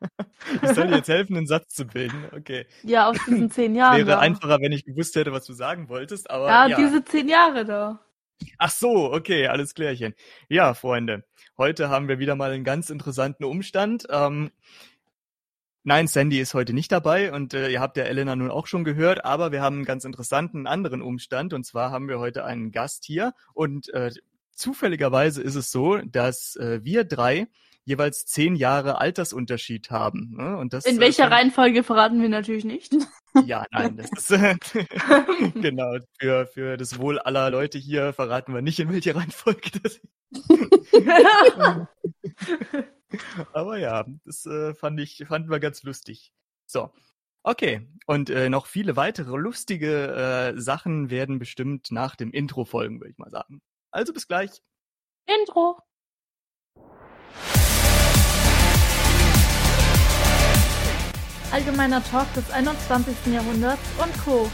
Ich soll dir jetzt helfen, einen Satz zu bilden. Okay. Ja, aus diesen zehn Jahren. Wäre da. einfacher, wenn ich gewusst hätte, was du sagen wolltest, aber Ja, ja. diese zehn Jahre da. Ach so, okay, alles klärchen. Ja, Freunde, heute haben wir wieder mal einen ganz interessanten Umstand. Ähm, nein, Sandy ist heute nicht dabei und äh, ihr habt ja Elena nun auch schon gehört, aber wir haben einen ganz interessanten anderen Umstand und zwar haben wir heute einen Gast hier und äh, zufälligerweise ist es so, dass äh, wir drei jeweils zehn Jahre Altersunterschied haben. Ne? Und das, In äh, welcher fand- Reihenfolge verraten wir natürlich nicht. Ja, nein, das ist äh, genau für für das Wohl aller Leute hier verraten wir nicht in welcher Reihenfolge das. Aber ja, das äh, fand ich fanden wir ganz lustig. So. Okay, und äh, noch viele weitere lustige äh, Sachen werden bestimmt nach dem Intro folgen, würde ich mal sagen. Also bis gleich. Intro. Allgemeiner Talk des 21. Jahrhunderts und Co.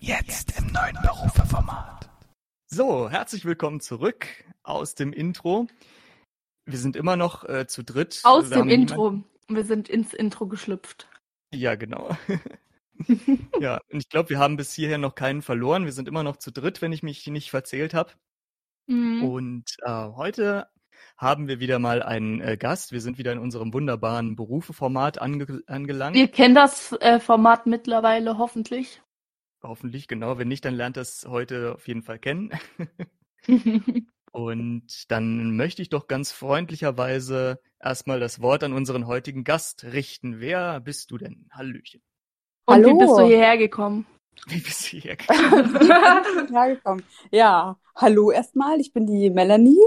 Jetzt im neuen Berufeformat. So, herzlich willkommen zurück aus dem Intro. Wir sind immer noch äh, zu dritt. Aus Wir dem Intro. Wir sind ins Intro geschlüpft. Ja, genau. ja, und ich glaube, wir haben bis hierher noch keinen verloren. Wir sind immer noch zu dritt, wenn ich mich nicht verzählt habe. Mhm. Und äh, heute haben wir wieder mal einen äh, Gast. Wir sind wieder in unserem wunderbaren Berufeformat ange angelangt. Ihr kennt das äh, Format mittlerweile hoffentlich. Hoffentlich, genau. Wenn nicht, dann lernt das heute auf jeden Fall kennen. Und dann möchte ich doch ganz freundlicherweise erstmal das Wort an unseren heutigen Gast richten. Wer bist du denn? Hallöchen. Und wie Hallo. bist du hierher gekommen? Wie bist du hier? hergekommen. Ja, hallo erstmal, ich bin die Melanie.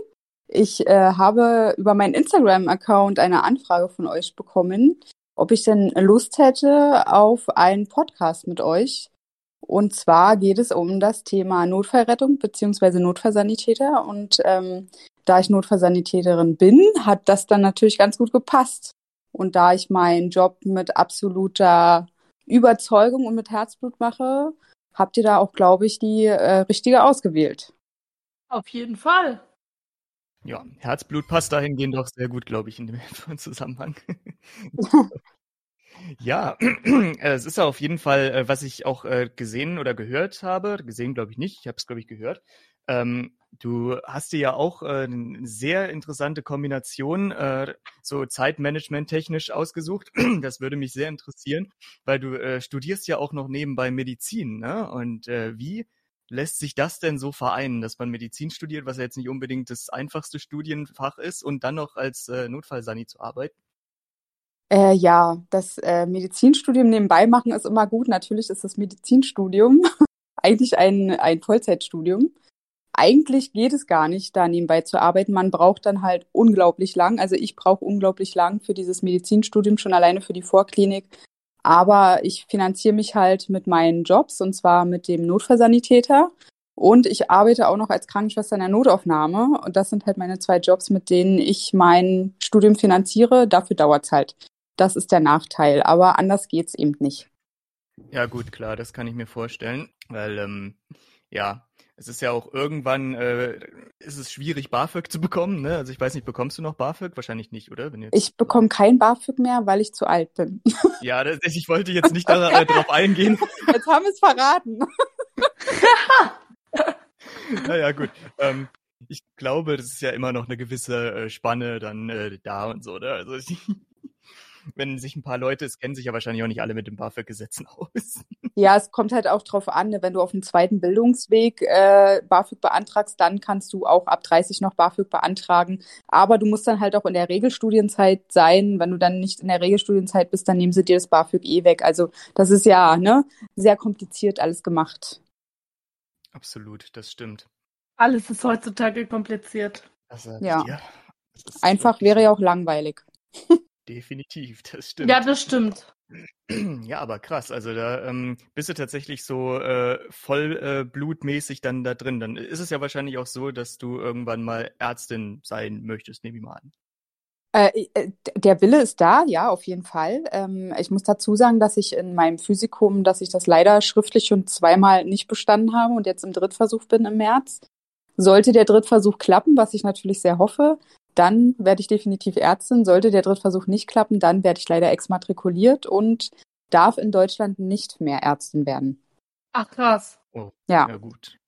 Ich äh, habe über meinen Instagram-Account eine Anfrage von euch bekommen, ob ich denn Lust hätte auf einen Podcast mit euch. Und zwar geht es um das Thema Notfallrettung beziehungsweise Notfallsanitäter. Und ähm, da ich Notfallsanitäterin bin, hat das dann natürlich ganz gut gepasst. Und da ich meinen Job mit absoluter Überzeugung und mit Herzblut mache, habt ihr da auch, glaube ich, die äh, richtige ausgewählt. Auf jeden Fall. Ja, Herzblut passt dahingehend doch sehr gut, glaube ich, in dem Zusammenhang. Ja, äh, es ist auf jeden Fall, äh, was ich auch äh, gesehen oder gehört habe, gesehen glaube ich nicht, ich habe es glaube ich gehört. Ähm, du hast dir ja auch eine sehr interessante Kombination, äh, so Zeitmanagement technisch ausgesucht. Das würde mich sehr interessieren, weil du äh, studierst ja auch noch nebenbei Medizin, ne? Und äh, wie lässt sich das denn so vereinen, dass man Medizin studiert, was ja jetzt nicht unbedingt das einfachste Studienfach ist, und dann noch als äh, Notfallsani zu arbeiten? Äh, ja, das äh, Medizinstudium nebenbei machen ist immer gut. Natürlich ist das Medizinstudium eigentlich ein, ein Vollzeitstudium. Eigentlich geht es gar nicht, da nebenbei zu arbeiten. Man braucht dann halt unglaublich lang. Also ich brauche unglaublich lang für dieses Medizinstudium, schon alleine für die Vorklinik. Aber ich finanziere mich halt mit meinen Jobs und zwar mit dem Notfallsanitäter. Und ich arbeite auch noch als Krankenschwester in der Notaufnahme. Und das sind halt meine zwei Jobs, mit denen ich mein Studium finanziere. Dafür dauert's halt. Das ist der Nachteil. Aber anders geht's eben nicht. Ja, gut, klar, das kann ich mir vorstellen, weil ähm, ja, es ist ja auch irgendwann äh, ist es schwierig, BAföG zu bekommen, ne? Also ich weiß nicht, bekommst du noch BAföG? Wahrscheinlich nicht, oder? Ich bekomme kein BAföG mehr, weil ich zu alt bin. Ja, das, ich wollte jetzt nicht da, äh, eingehen. Jetzt haben wir es verraten. Naja, gut. Ähm, ich glaube, das ist ja immer noch eine gewisse äh, Spanne dann äh, da und so, ne? Also ich, wenn sich ein paar Leute, es kennen sich ja wahrscheinlich auch nicht alle mit den BAföG-Gesetzen aus. Ja, es kommt halt auch drauf an, ne, wenn du auf dem zweiten Bildungsweg äh, BAföG beantragst, dann kannst du auch ab 30 noch BAföG beantragen. Aber du musst dann halt auch in der Regelstudienzeit sein. Wenn du dann nicht in der Regelstudienzeit bist, dann nehmen sie dir das BAföG eh weg. Also das ist ja ne, sehr kompliziert alles gemacht. Absolut, das stimmt. Alles ist heutzutage kompliziert. Ich Ja. ist Einfach wäre ja auch langweilig. Definitiv, das stimmt. Ja, das stimmt. Ja, aber krass. Also da ähm, bist du tatsächlich so äh, voll äh, blutmäßig dann da drin. Dann ist es ja wahrscheinlich auch so, dass du irgendwann mal Ärztin sein möchtest, nehme ich mal an. Äh, äh, der Wille ist da, ja, auf jeden Fall. Ähm, ich muss dazu sagen, dass ich in meinem Physikum, dass ich das leider schriftlich schon zweimal nicht bestanden habe und jetzt im Drittversuch bin im März. Sollte der Drittversuch klappen, was ich natürlich sehr hoffe, dann werde ich definitiv Ärztin. Sollte der Drittversuch nicht klappen, dann werde ich leider exmatrikuliert und darf in Deutschland nicht mehr Ärztin werden. Ach krass. Oh, Ja. ja gut.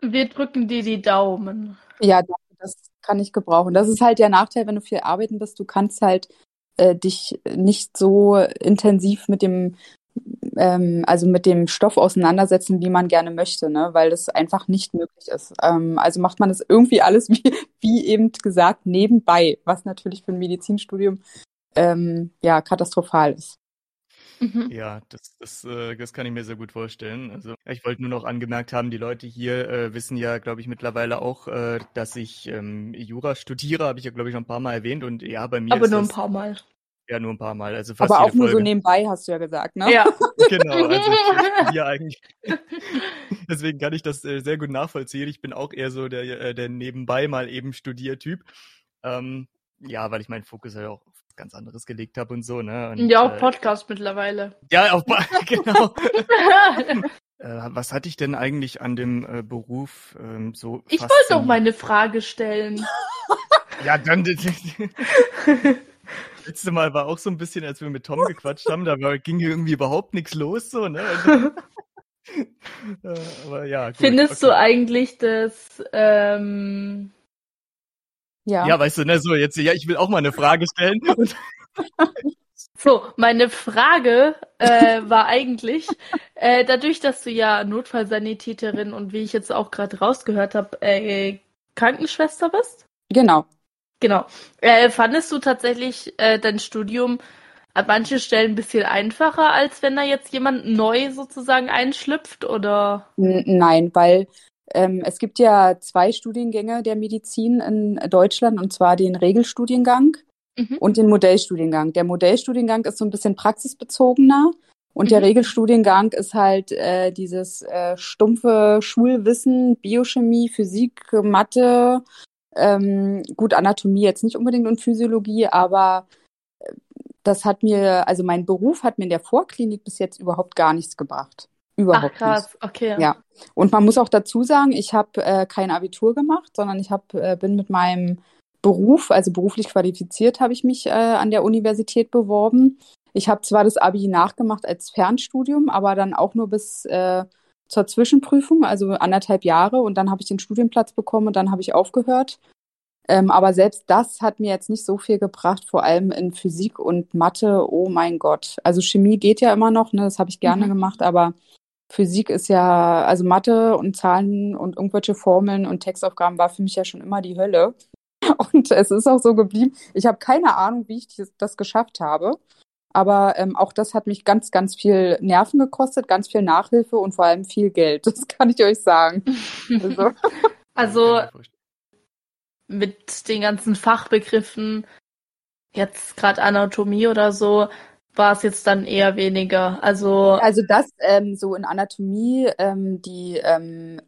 Wir drücken dir die Daumen. Ja, das kann ich gebrauchen. Das ist halt der Nachteil, wenn du viel arbeiten bist. Du kannst halt äh, dich nicht so intensiv mit dem, ähm, also mit dem Stoff auseinandersetzen, wie man gerne möchte, ne? Weil das einfach nicht möglich ist. Ähm, also macht man das irgendwie alles, wie, wie eben gesagt, nebenbei, was natürlich für ein Medizinstudium ähm, ja katastrophal ist. Mhm. Ja, das, das, äh, das kann ich mir sehr gut vorstellen. Also ich wollte nur noch angemerkt haben, die Leute hier äh, wissen ja, glaube ich, mittlerweile auch, äh, dass ich ähm, Jura studiere, habe ich ja, glaube ich, schon ein paar Mal erwähnt. Und ja, bei mir Aber ist nur ein das paar Mal. Ja nur ein paar Mal. Also fast Aber auch jede nur so Folge. nebenbei, hast du ja gesagt, ne? Ja. Genau, also ich studiere eigentlich. Deswegen kann ich das äh, sehr gut nachvollziehen. Ich bin auch eher so der, äh, der nebenbei mal eben Studiertyp. Ähm, ja, weil ich meinen Fokus ja auch auf was ganz anderes gelegt habe und so, ne? Und, ja, auch äh, Podcast mittlerweile. ja, auf, genau. Äh, was hatte ich denn eigentlich an dem äh, Beruf ähm, so ich wollte doch mal eine Frage stellen. Ja, dann letzte Mal war auch so ein bisschen, als wir mit Tom gequatscht haben, da war, ging irgendwie überhaupt nichts los so, ne? Also, äh, aber ja, gut, Findest du okay. eigentlich, dass ähm, Ja. Ja, weißt du, ne, so jetzt, ja, ich will auch mal eine Frage stellen. So, meine Frage äh, war eigentlich, äh, dadurch, dass du ja Notfallsanitäterin und wie ich jetzt auch gerade rausgehört habe, äh, Krankenschwester bist? Genau. Genau. Äh, fandest du tatsächlich äh, dein Studium an manchen Stellen ein bisschen einfacher, als wenn da jetzt jemand neu sozusagen einschlüpft? Oder? Nein, weil ähm, es gibt ja zwei Studiengänge der Medizin in Deutschland, und zwar den Regelstudiengang Mhm. und den Modellstudiengang. Der Modellstudiengang ist so ein bisschen praxisbezogener und der Mhm. Regelstudiengang ist halt äh, dieses äh, stumpfe Schulwissen, Biochemie, Physik, Mathe, ähm, gut, Anatomie jetzt nicht unbedingt und Physiologie, aber äh, das hat mir, also mein Beruf hat mir in der Vorklinik bis jetzt überhaupt gar nichts gebracht. Ach Überhaupt nicht. krass, okay. Ja. Und man muss auch dazu sagen, ich habe äh, kein Abitur gemacht, sondern ich hab, äh, bin mit meinem Beruf, also beruflich qualifiziert, habe ich mich äh, an der Universität beworben. Ich habe zwar das Abi nachgemacht als Fernstudium, aber dann auch nur bis äh, zur Zwischenprüfung, also anderthalb Jahre. Und dann habe ich den Studienplatz bekommen und dann habe ich aufgehört. Ähm, aber selbst das hat mir jetzt nicht so viel gebracht, vor allem in Physik und Mathe. Oh mein Gott. Also Chemie geht ja immer noch, ne? Das habe ich gerne Mhm. gemacht, aber Physik ist ja, also Mathe und Zahlen und irgendwelche Formeln und Textaufgaben war für mich ja schon immer die Hölle. Und es ist auch so geblieben. Ich habe keine Ahnung, wie ich das geschafft habe. Aber ähm, auch das hat mich ganz, ganz viel Nerven gekostet, ganz viel Nachhilfe und vor allem viel Geld. Das kann ich euch sagen. Also, Also mit den ganzen Fachbegriffen, jetzt gerade Anatomie oder so, war es jetzt dann eher weniger. Also, also das ähm, so in Anatomie, ähm, die ähm,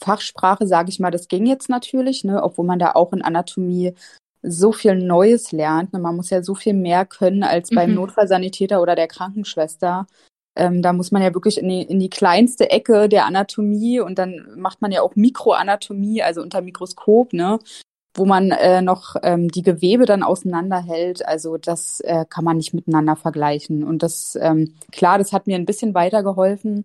Fachsprache, sage ich mal, das ging jetzt natürlich, ne, obwohl man da auch in Anatomie so viel Neues lernt. Ne? Man muss ja so viel mehr können als beim Mhm. Notfallsanitäter oder der Krankenschwester. Ähm, da muss man ja wirklich in die, in die kleinste Ecke der Anatomie und dann macht man ja auch Mikroanatomie, also unter Mikroskop, ne? wo man äh, noch ähm, die Gewebe dann auseinanderhält. Also das äh, kann man nicht miteinander vergleichen. Und das, ähm, klar, das hat mir ein bisschen weitergeholfen.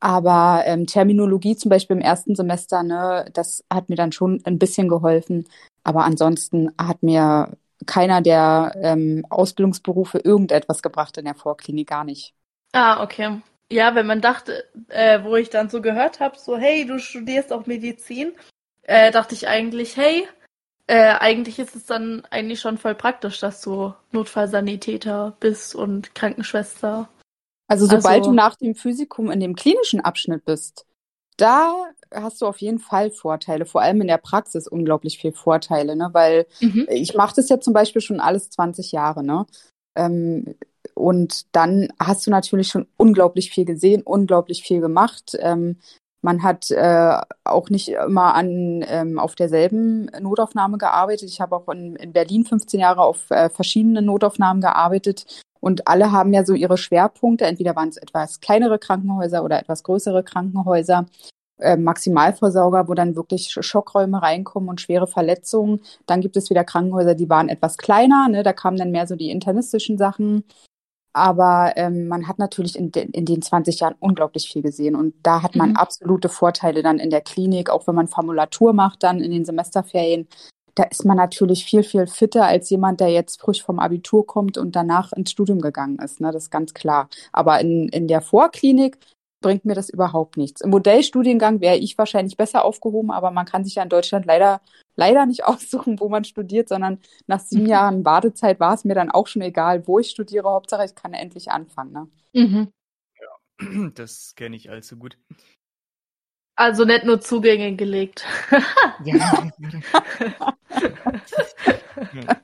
Aber ähm, Terminologie zum Beispiel im ersten Semester, ne, das hat mir dann schon ein bisschen geholfen. Aber ansonsten hat mir keiner der ähm, Ausbildungsberufe irgendetwas gebracht in der Vorklinik, gar nicht. ah, okay. Ja, wenn man dachte, äh, wo ich dann so gehört habe, so, hey, du studierst auch Medizin, äh, dachte ich eigentlich, hey, äh, eigentlich ist es dann eigentlich schon voll praktisch, dass du Notfallsanitäter bist und Krankenschwester. Also sobald Also- du nach dem Physikum in dem klinischen Abschnitt bist, da hast du auf jeden Fall Vorteile, vor allem in der Praxis unglaublich viel Vorteile, ne? Weil Mhm. ich mache das ja zum Beispiel schon alles 20 Jahre, ne? Ähm, und dann hast du natürlich schon unglaublich viel gesehen, unglaublich viel gemacht. Ähm, Man hat äh, auch nicht immer an ähm, auf derselben Notaufnahme gearbeitet. Ich habe auch in, in Berlin 15 Jahre auf äh, verschiedenen Notaufnahmen gearbeitet und alle haben ja so ihre Schwerpunkte. Entweder waren es etwas kleinere Krankenhäuser oder etwas größere Krankenhäuser. Äh, Maximalversorger, wo dann wirklich Schockräume reinkommen und schwere Verletzungen. Dann gibt es wieder Krankenhäuser, die waren etwas kleiner, ne? da kamen dann mehr so die internistischen Sachen. Aber ähm, man hat natürlich in, de in den 20 Jahren unglaublich viel gesehen und da hat man mhm. absolute Vorteile dann in der Klinik, auch wenn man Formulatur macht dann in den Semesterferien. Da ist man natürlich viel, viel fitter als jemand, der jetzt frisch vom Abitur kommt und danach ins Studium gegangen ist. Ne? Das ist ganz klar. Aber in, in der Vorklinik bringt mir das überhaupt nichts. Im Modellstudiengang wäre ich wahrscheinlich besser aufgehoben, aber man kann sich ja in Deutschland leider, leider nicht aussuchen, wo man studiert, sondern nach sieben mhm. Jahren Wartezeit war es mir dann auch schon egal, wo ich studiere. Hauptsache, ich kann endlich anfangen. Ne? Mhm. Ja, das kenne ich allzu gut. Also nicht nur Zugänge gelegt. ja. ja.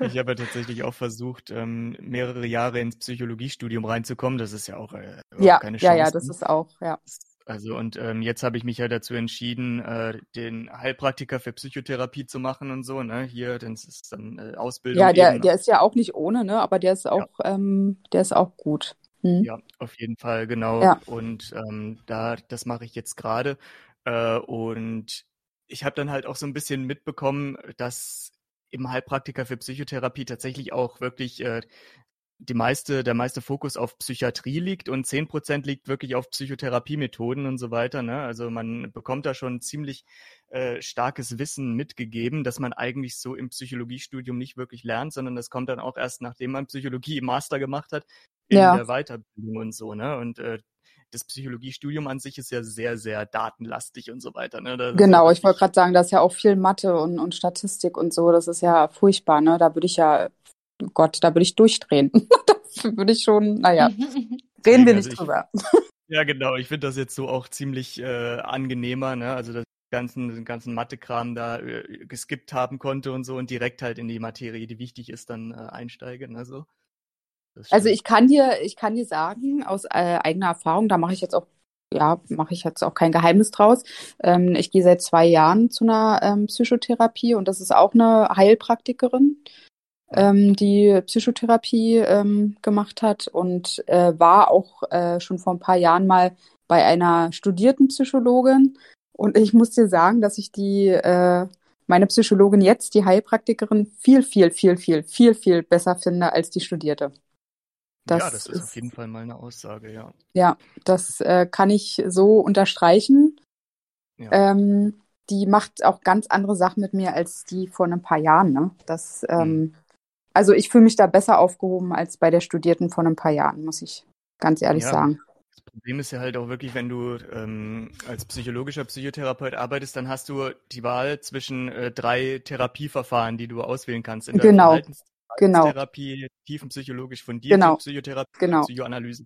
Ich habe ja tatsächlich auch versucht, ähm, mehrere Jahre ins Psychologiestudium reinzukommen. Das ist ja auch äh, ja, keine Chance. Ja, ja, das ist auch, ja. Also und ähm, jetzt habe ich mich ja dazu entschieden, äh, den Heilpraktiker für Psychotherapie zu machen und so, ne? Hier, das ist dann äh, Ausbildung. Ja, der, der ist ja auch nicht ohne, ne? Aber der ist auch, ja. ähm, der ist auch gut. Hm. Ja, auf jeden Fall, genau. Ja. Und ähm, da, das mache ich jetzt gerade. Äh, und ich habe dann halt auch so ein bisschen mitbekommen, dass im Heilpraktiker für Psychotherapie tatsächlich auch wirklich äh, die meiste, der meiste Fokus auf Psychiatrie liegt und zehn Prozent liegt wirklich auf Psychotherapiemethoden und so weiter. Ne? Also man bekommt da schon ziemlich äh, starkes Wissen mitgegeben, dass man eigentlich so im Psychologiestudium nicht wirklich lernt, sondern das kommt dann auch erst, nachdem man Psychologie im Master gemacht hat, in ja. der Weiterbildung und so. Ne? Und äh, das Psychologiestudium an sich ist ja sehr, sehr datenlastig und so weiter. Ne? genau, ich wollte gerade sagen, da ist ja auch viel Mathe und, und Statistik und so. Das ist ja furchtbar. Ne? Da würde ich ja, Gott, da würde ich durchdrehen. da würde ich schon, naja, reden wir nicht also drüber. ja, genau. Ich finde das jetzt so auch ziemlich äh, angenehmer. Ne? Also das ganzen, den ganzen Mathe-Kram da äh, geskippt haben konnte und so und direkt halt in die Materie, die wichtig ist, dann äh, einsteigen. Also. Also ich kann dir, ich kann dir sagen, aus äh, eigener Erfahrung, da mache ich jetzt auch, ja, mache ich jetzt auch kein Geheimnis draus. Ähm, ich gehe seit zwei Jahren zu einer ähm, Psychotherapie und das ist auch eine Heilpraktikerin, ähm, die Psychotherapie ähm, gemacht hat und äh, war auch äh, schon vor ein paar Jahren mal bei einer studierten Psychologin. Und ich muss dir sagen, dass ich die äh, meine Psychologin jetzt, die Heilpraktikerin, viel, viel, viel, viel, viel, viel besser finde als die Studierte. Das ja, das ist, ist, auf jeden Fall mal eine Aussage, ja. Ja, das äh, kann ich so unterstreichen. Ja. Ähm, die macht auch ganz andere Sachen mit mir als die vor ein paar Jahren. Ne? Das, ähm, hm. Also ich fühle mich da besser aufgehoben als bei der Studierten vor ein paar Jahren, muss ich ganz ehrlich ja. sagen. Das Problem ist ja halt auch wirklich, wenn du ähm, als psychologischer Psychotherapeut arbeitest, dann hast du die Wahl zwischen äh, drei Therapieverfahren, die du auswählen kannst. In der genau. Verhaltens genau. Therapie, tiefenpsychologisch fundierte genau. Psychotherapie, genau. Psychoanalyse.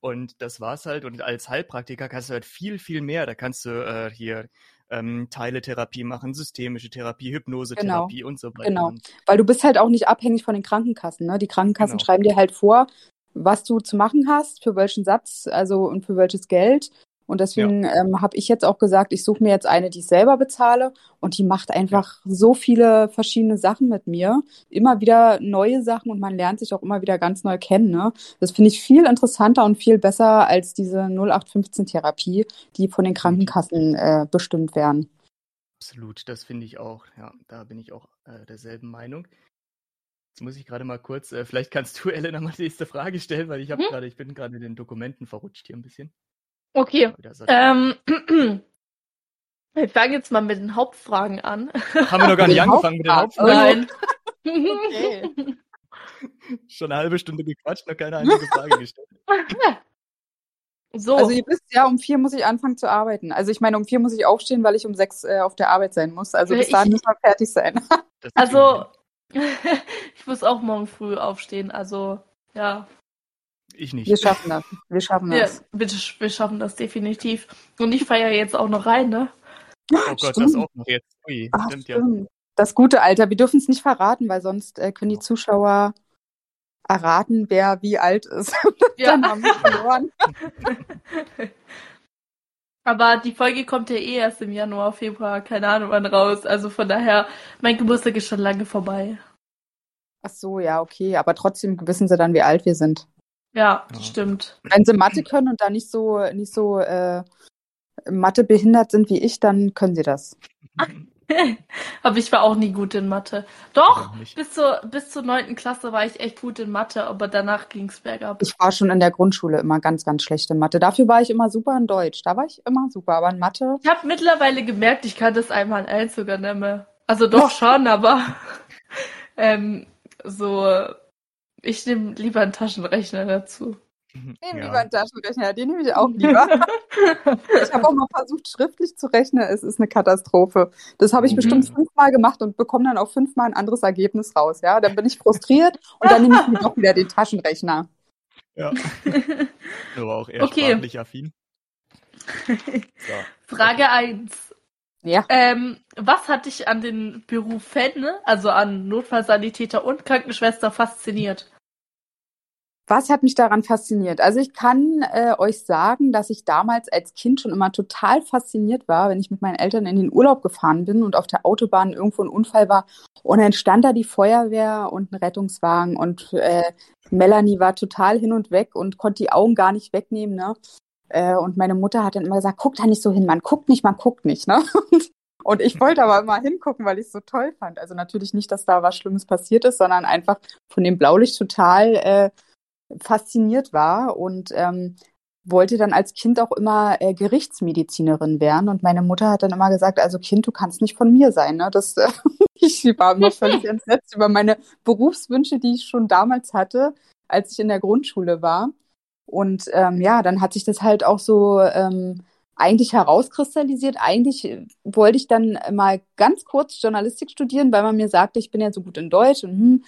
Und das war's halt. Und als Heilpraktiker kannst du halt viel, viel mehr. Da kannst du äh, hier ähm, Teiletherapie machen, systemische Therapie, Hypnosetherapie genau. und so weiter. Genau, weil du bist halt auch nicht abhängig von den Krankenkassen. Ne? Die Krankenkassen genau. schreiben dir halt vor, was du zu machen hast, für welchen Satz, also und für welches Geld. Und deswegen ja. ähm, habe ich jetzt auch gesagt, ich suche mir jetzt eine, die ich selber bezahle und die macht einfach ja. so viele verschiedene Sachen mit mir. Immer wieder neue Sachen und man lernt sich auch immer wieder ganz neu kennen. Ne? Das finde ich viel interessanter und viel besser als diese 0815-Therapie, die von den mhm. Krankenkassen äh, bestimmt werden. Absolut, das finde ich auch. Ja, da bin ich auch äh, derselben Meinung. Jetzt muss ich gerade mal kurz, äh, vielleicht kannst du Elena mal die nächste Frage stellen, weil ich habe hm? gerade, ich bin gerade in den Dokumenten verrutscht hier ein bisschen. Okay. Ähm, wir fangen jetzt mal mit den Hauptfragen an. Haben wir noch gar nicht angefangen mit den Hauptfragen? Nein. okay. Schon eine halbe Stunde gequatscht, noch keine einzige Frage gestellt. So. Also ihr wisst ja, um vier muss ich anfangen zu arbeiten. Also ich meine, um vier muss ich aufstehen, weil ich um sechs äh, auf der Arbeit sein muss. Also bis dahin muss man fertig sein. also ich muss auch morgen früh aufstehen. Also ja, ich nicht. Wir schaffen das. Wir schaffen das. Ja, bitte, wir schaffen das definitiv. Und ich feiere jetzt auch noch rein, ne? Oh Gott, stimmt. das auch noch jetzt. Ui, Ach, stimmt, stimmt. ja. Das gute Alter. Wir dürfen es nicht verraten, weil sonst äh, können die Zuschauer erraten, wer wie alt ist. Ja. Dann haben wir verloren. Aber die Folge kommt ja eh erst im Januar, Februar, keine Ahnung wann raus. Also von daher, mein Geburtstag ist schon lange vorbei. Ach so, ja, okay. Aber trotzdem wissen sie dann, wie alt wir sind. Ja, ja. stimmt. Wenn sie Mathe können und da nicht so, nicht so äh, Mathe behindert sind wie ich, dann können sie das. aber ich war auch nie gut in Mathe. Doch, bis zur, bis zur 9. Klasse war ich echt gut in Mathe, aber danach ging es bergab. Ich war schon in der Grundschule immer ganz, ganz schlecht in Mathe. Dafür war ich immer super in Deutsch. Da war ich immer super, aber in Mathe. Ich habe mittlerweile gemerkt, ich kann das einmal eins sogar nicht mehr. Also doch schon, aber ähm, so, ich nehme lieber einen Taschenrechner dazu. Ich nehme ja. lieber einen Taschenrechner, den nehme ich auch lieber. ich habe auch mal versucht, schriftlich zu rechnen. Es ist eine Katastrophe. Das habe ich mhm. bestimmt fünfmal gemacht und bekomme dann auch fünfmal ein anderes Ergebnis raus. Ja, dann bin ich frustriert und dann nehme ich mir doch wieder den Taschenrechner. Ja. Aber auch eher okay. sprachlich affin. So. Frage 1. Ja. Ähm, was hat dich an den Beruf Fan, also an Notfallsanitäter und Krankenschwester fasziniert? Was hat mich daran fasziniert? Also ich kann äh, euch sagen, dass ich damals als Kind schon immer total fasziniert war, wenn ich mit meinen Eltern in den Urlaub gefahren bin und auf der Autobahn irgendwo ein Unfall war und dann stand da die Feuerwehr und ein Rettungswagen und äh, Melanie war total hin und weg und konnte die Augen gar nicht wegnehmen. Ne? Äh, und meine Mutter hat dann immer gesagt, guck da nicht so hin, man guckt nicht, man guckt nicht. Ne? Und ich wollte aber immer hingucken, weil ich es so toll fand. Also natürlich nicht, dass da was Schlimmes passiert ist, sondern einfach von dem Blaulicht total äh, fasziniert war und ähm, wollte dann als Kind auch immer äh, Gerichtsmedizinerin werden. Und meine Mutter hat dann immer gesagt, also Kind, du kannst nicht von mir sein. Ne? Das, äh, ich war immer völlig entsetzt über meine Berufswünsche, die ich schon damals hatte, als ich in der Grundschule war. Und ähm, ja, dann hat sich das halt auch so ähm, eigentlich herauskristallisiert. Eigentlich wollte ich dann mal ganz kurz Journalistik studieren, weil man mir sagte, ich bin ja so gut in Deutsch und hm,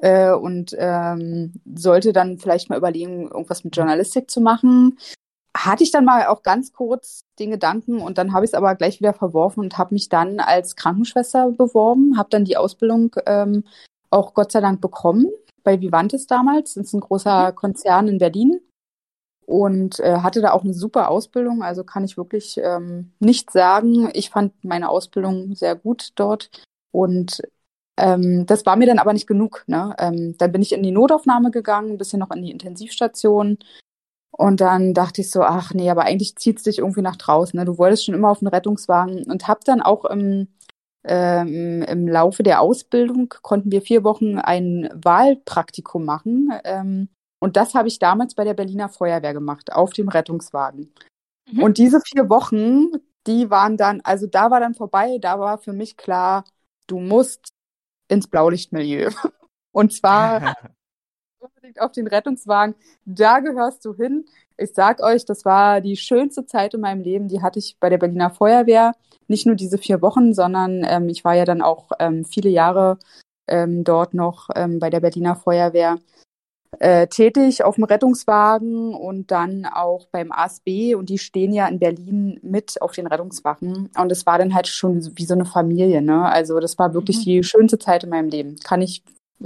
äh, und ähm, sollte dann vielleicht mal überlegen, irgendwas mit Journalistik zu machen. Hatte ich dann mal auch ganz kurz den Gedanken und dann habe ich es aber gleich wieder verworfen und habe mich dann als Krankenschwester beworben, habe dann die Ausbildung ähm, auch Gott sei Dank bekommen bei Vivantes damals. Das ist ein großer mhm. Konzern in Berlin und äh, hatte da auch eine super Ausbildung. Also kann ich wirklich ähm, nicht sagen. Ich fand meine Ausbildung sehr gut dort und ähm, das war mir dann aber nicht genug. Ne? Ähm, dann bin ich in die Notaufnahme gegangen, ein bisschen noch in die Intensivstation. Und dann dachte ich so, ach nee, aber eigentlich zieht es dich irgendwie nach draußen. Ne? Du wolltest schon immer auf einen Rettungswagen und habe dann auch im, ähm, im Laufe der Ausbildung konnten wir vier Wochen ein Wahlpraktikum machen. Ähm, und das habe ich damals bei der Berliner Feuerwehr gemacht, auf dem Rettungswagen. Mhm. Und diese vier Wochen, die waren dann, also da war dann vorbei, da war für mich klar, du musst ins Blaulichtmilieu. Und zwar unbedingt auf den Rettungswagen. Da gehörst du hin. Ich sag euch, das war die schönste Zeit in meinem Leben. Die hatte ich bei der Berliner Feuerwehr. Nicht nur diese vier Wochen, sondern ähm, ich war ja dann auch ähm, viele Jahre ähm, dort noch ähm, bei der Berliner Feuerwehr äh, tätig auf dem Rettungswagen und dann auch beim ASB und die stehen ja in Berlin mit auf den Rettungswachen und es war dann halt schon wie so eine Familie, ne? Also das war wirklich mhm. die schönste Zeit in meinem Leben. Kann ich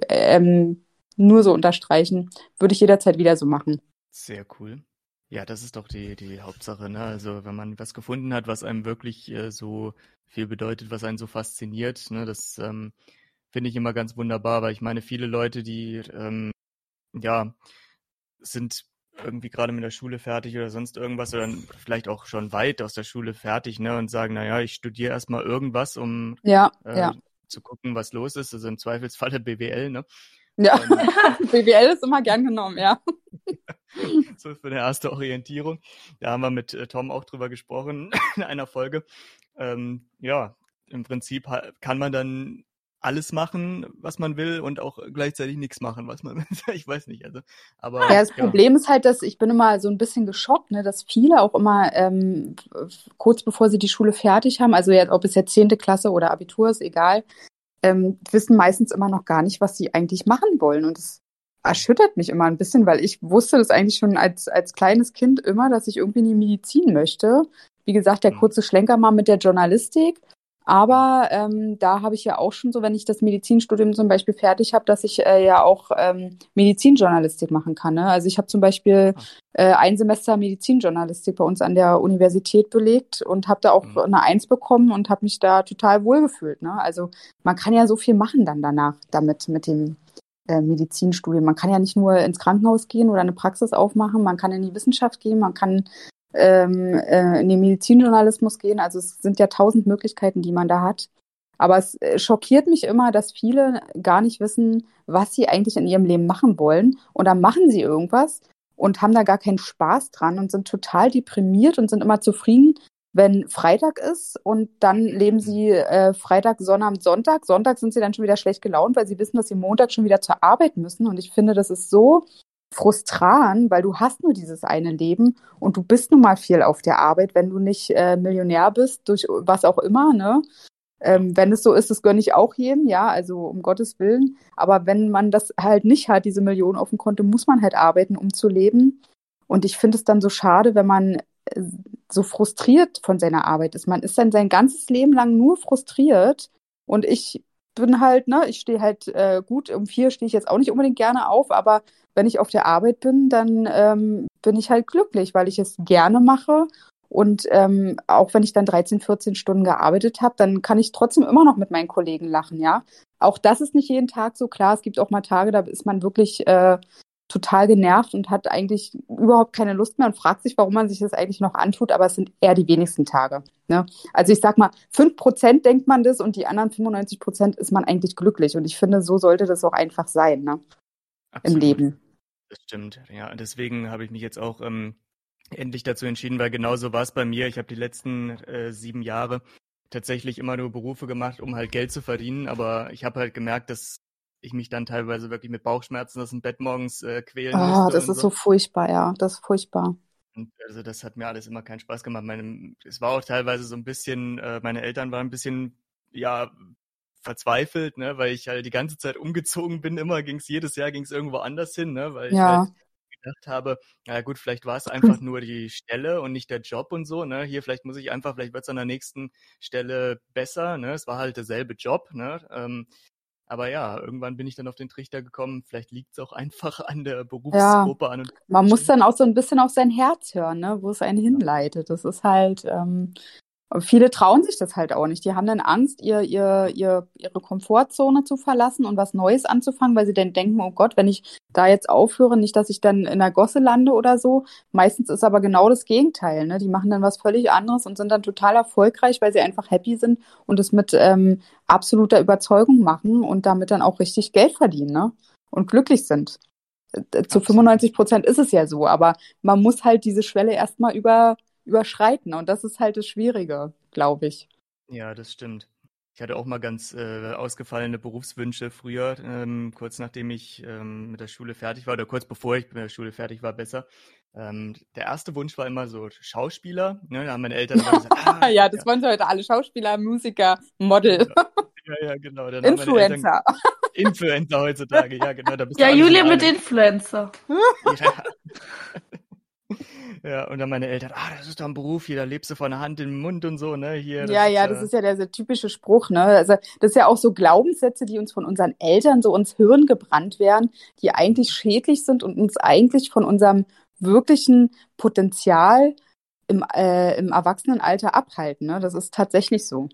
ähm, nur so unterstreichen. Würde ich jederzeit wieder so machen. Sehr cool. Ja, das ist doch die, die Hauptsache, ne? Also wenn man was gefunden hat, was einem wirklich äh, so viel bedeutet, was einen so fasziniert, ne, das ähm, finde ich immer ganz wunderbar, weil ich meine, viele Leute, die ähm, ja, sind irgendwie gerade mit der Schule fertig oder sonst irgendwas oder vielleicht auch schon weit aus der Schule fertig, ne, und sagen, naja, ich studiere erstmal irgendwas, um ja, äh, ja. zu gucken, was los ist. Also im Zweifelsfalle BWL, ne? Ja, ähm, BWL ist immer gern genommen, ja. so für eine erste Orientierung. Da haben wir mit äh, Tom auch drüber gesprochen in einer Folge. Ähm, ja, im Prinzip kann man dann alles machen, was man will und auch gleichzeitig nichts machen, was man will. ich weiß nicht. Also, aber ja, das ja. Problem ist halt, dass ich bin immer so ein bisschen geschockt, ne, dass viele auch immer ähm, kurz bevor sie die Schule fertig haben, also ja, ob es jetzt zehnte Klasse oder Abitur ist, egal, ähm, wissen meistens immer noch gar nicht, was sie eigentlich machen wollen und das erschüttert mich immer ein bisschen, weil ich wusste das eigentlich schon als als kleines Kind immer, dass ich irgendwie in die Medizin möchte. Wie gesagt, der mhm. kurze Schlenker mal mit der Journalistik Aber ähm, da habe ich ja auch schon so, wenn ich das Medizinstudium zum Beispiel fertig habe, dass ich äh, ja auch ähm, Medizinjournalistik machen kann. Ne? Also ich habe zum Beispiel äh, ein Semester Medizinjournalistik bei uns an der Universität belegt und habe da auch mhm. eine Eins bekommen und habe mich da total wohlgefühlt. Ne? Also man kann ja so viel machen dann danach damit mit dem äh, Medizinstudium. Man kann ja nicht nur ins Krankenhaus gehen oder eine Praxis aufmachen, man kann in die Wissenschaft gehen, man kann ähm, äh, in den Medizinjournalismus gehen. Also es sind ja tausend Möglichkeiten, die man da hat. Aber es äh, schockiert mich immer, dass viele gar nicht wissen, was sie eigentlich in ihrem Leben machen wollen. Und dann machen sie irgendwas und haben da gar keinen Spaß dran und sind total deprimiert und sind immer zufrieden, wenn Freitag ist und dann leben sie äh, Freitag, Sonnabend, Sonntag. Sonntag sind sie dann schon wieder schlecht gelaunt, weil sie wissen, dass sie Montag schon wieder zur Arbeit müssen. Und ich finde, das ist so frustrant, weil du hast nur dieses eine Leben und du bist nun mal viel auf der Arbeit, wenn du nicht äh, Millionär bist, durch was auch immer, ne? Ähm, wenn es so ist, das gönne ich auch jedem, ja, also um Gottes Willen. Aber wenn man das halt nicht hat, diese Millionen auf dem Konto, muss man halt arbeiten, um zu leben. Und ich finde es dann so schade, wenn man äh, so frustriert von seiner Arbeit ist. Man ist dann sein ganzes Leben lang nur frustriert. Und ich bin halt, ne, ich stehe halt äh, gut, um vier stehe ich jetzt auch nicht unbedingt gerne auf, aber wenn ich auf der Arbeit bin, dann ähm, bin ich halt glücklich, weil ich es gerne mache. Und ähm, auch wenn ich dann 13, 14 Stunden gearbeitet habe, dann kann ich trotzdem immer noch mit meinen Kollegen lachen, ja. Auch das ist nicht jeden Tag so klar. Es gibt auch mal Tage, da ist man wirklich äh, total genervt und hat eigentlich überhaupt keine Lust mehr und fragt sich, warum man sich das eigentlich noch antut, aber es sind eher die wenigsten Tage. Ne? Also ich sag mal, fünf Prozent denkt man das und die anderen 95 Prozent ist man eigentlich glücklich. Und ich finde, so sollte das auch einfach sein, ne? Im Leben. Das stimmt, ja. Deswegen habe ich mich jetzt auch ähm, endlich dazu entschieden, weil genauso war es bei mir. Ich habe die letzten äh, sieben Jahre tatsächlich immer nur Berufe gemacht, um halt Geld zu verdienen. Aber ich habe halt gemerkt, dass ich mich dann teilweise wirklich mit Bauchschmerzen aus dem Bett morgens äh, quälen oh, musste. das ist so. so furchtbar, ja. Das ist furchtbar. Und also das hat mir alles immer keinen Spaß gemacht. Meine, es war auch teilweise so ein bisschen, äh, meine Eltern waren ein bisschen, ja, verzweifelt, ne, weil ich halt die ganze Zeit umgezogen bin. Immer ging es jedes Jahr ging es irgendwo anders hin, ne, weil ja. ich halt gedacht habe, na gut, vielleicht war es einfach nur die Stelle und nicht der Job und so, ne? Hier vielleicht muss ich einfach, vielleicht wird es an der nächsten Stelle besser, ne? Es war halt derselbe Job, ne? Ähm, aber ja, irgendwann bin ich dann auf den Trichter gekommen, vielleicht liegt es auch einfach an der Berufsgruppe ja, an. Und man muss dann auch so ein bisschen auf sein Herz hören, ne? wo es einen hinleitet. Das ist halt, ähm, viele trauen sich das halt auch nicht. Die haben dann Angst, ihr, ihr, ihr, ihre Komfortzone zu verlassen und was Neues anzufangen, weil sie dann denken, oh Gott, wenn ich da jetzt aufhöre, nicht, dass ich dann in der Gosse lande oder so. Meistens ist aber genau das Gegenteil. Ne? Die machen dann was völlig anderes und sind dann total erfolgreich, weil sie einfach happy sind und es mit ähm, absoluter Überzeugung machen und damit dann auch richtig Geld verdienen ne? und glücklich sind. Äh, zu 95 Prozent ist es ja so, aber man muss halt diese Schwelle erstmal über überschreiten. Und das ist halt das Schwierige, glaube ich. Ja, das stimmt. Ich hatte auch mal ganz äh, ausgefallene Berufswünsche früher, ähm, kurz nachdem ich ähm, mit der Schule fertig war oder kurz bevor ich mit der Schule fertig war, besser. Ähm, der erste Wunsch war immer so Schauspieler. Ne? Da haben meine Eltern immer gesagt, ah, ja, das ja. wollen sie heute alle Schauspieler, Musiker, Model. Ja, ja, genau. Dann Influencer. Eltern, Influencer heutzutage, ja, genau. Da bist ja, Julia mit Influencer. Ja. Ja, und dann meine Eltern, ah, das ist doch ein Beruf hier, da lebst du von der Hand in den Mund und so, ne? Hier, ja, ja, das ist ja der, der typische Spruch, ne? Also das ist ja auch so Glaubenssätze, die uns von unseren Eltern so ins Hirn gebrannt werden, die eigentlich schädlich sind und uns eigentlich von unserem wirklichen Potenzial im, äh, im Erwachsenenalter abhalten. Ne? Das ist tatsächlich so.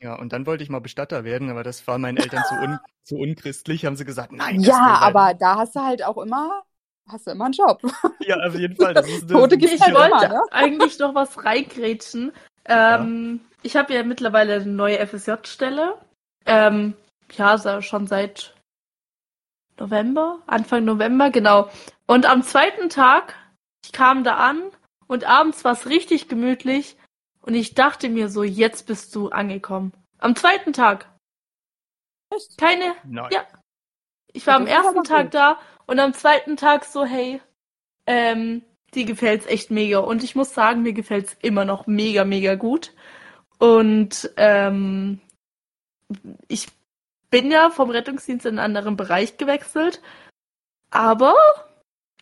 Ja, und dann wollte ich mal Bestatter werden, aber das war meinen Eltern zu, un zu unchristlich, haben sie gesagt, nein. Ja, aber da hast du halt auch immer hast du immer einen Job. Ja, auf jeden Fall. Das ist, Tote gibt's halt immer, ne? eigentlich noch was reingrätschen. Ähm, ja. Ich habe ja mittlerweile eine neue FSJ-Stelle. Ähm, ja, schon seit November, Anfang November, genau. Und am zweiten Tag, ich kam da an und abends war es richtig gemütlich und ich dachte mir so, jetzt bist du angekommen. Am zweiten Tag. Echt? Keine. Nein. Ja. Ich war am ersten Tag da und am zweiten Tag so, hey, ähm, die gefällt's echt mega. Und ich muss sagen, mir gefällt's immer noch mega, mega gut. Und ähm, ich bin ja vom Rettungsdienst in einen anderen Bereich gewechselt. Aber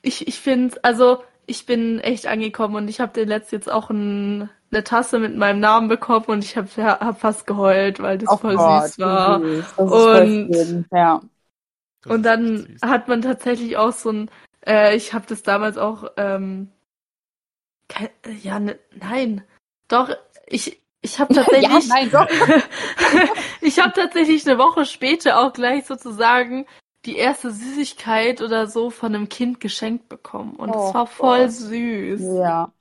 ich, ich finde, also ich bin echt angekommen und ich habe den letzten jetzt auch ein, eine Tasse mit meinem Namen bekommen und ich habe hab fast geheult, weil das oh voll Gott, süß war. Süß. und ja. Und dann hat man tatsächlich auch so ein, äh, ich habe das damals auch, ähm, kein, ja, ne, nein, doch, ich, ich habe tatsächlich, ja, nein, doch. ich habe tatsächlich eine Woche später auch gleich sozusagen die erste Süßigkeit oder so von einem Kind geschenkt bekommen und es oh, war voll Gott. süß. Ja.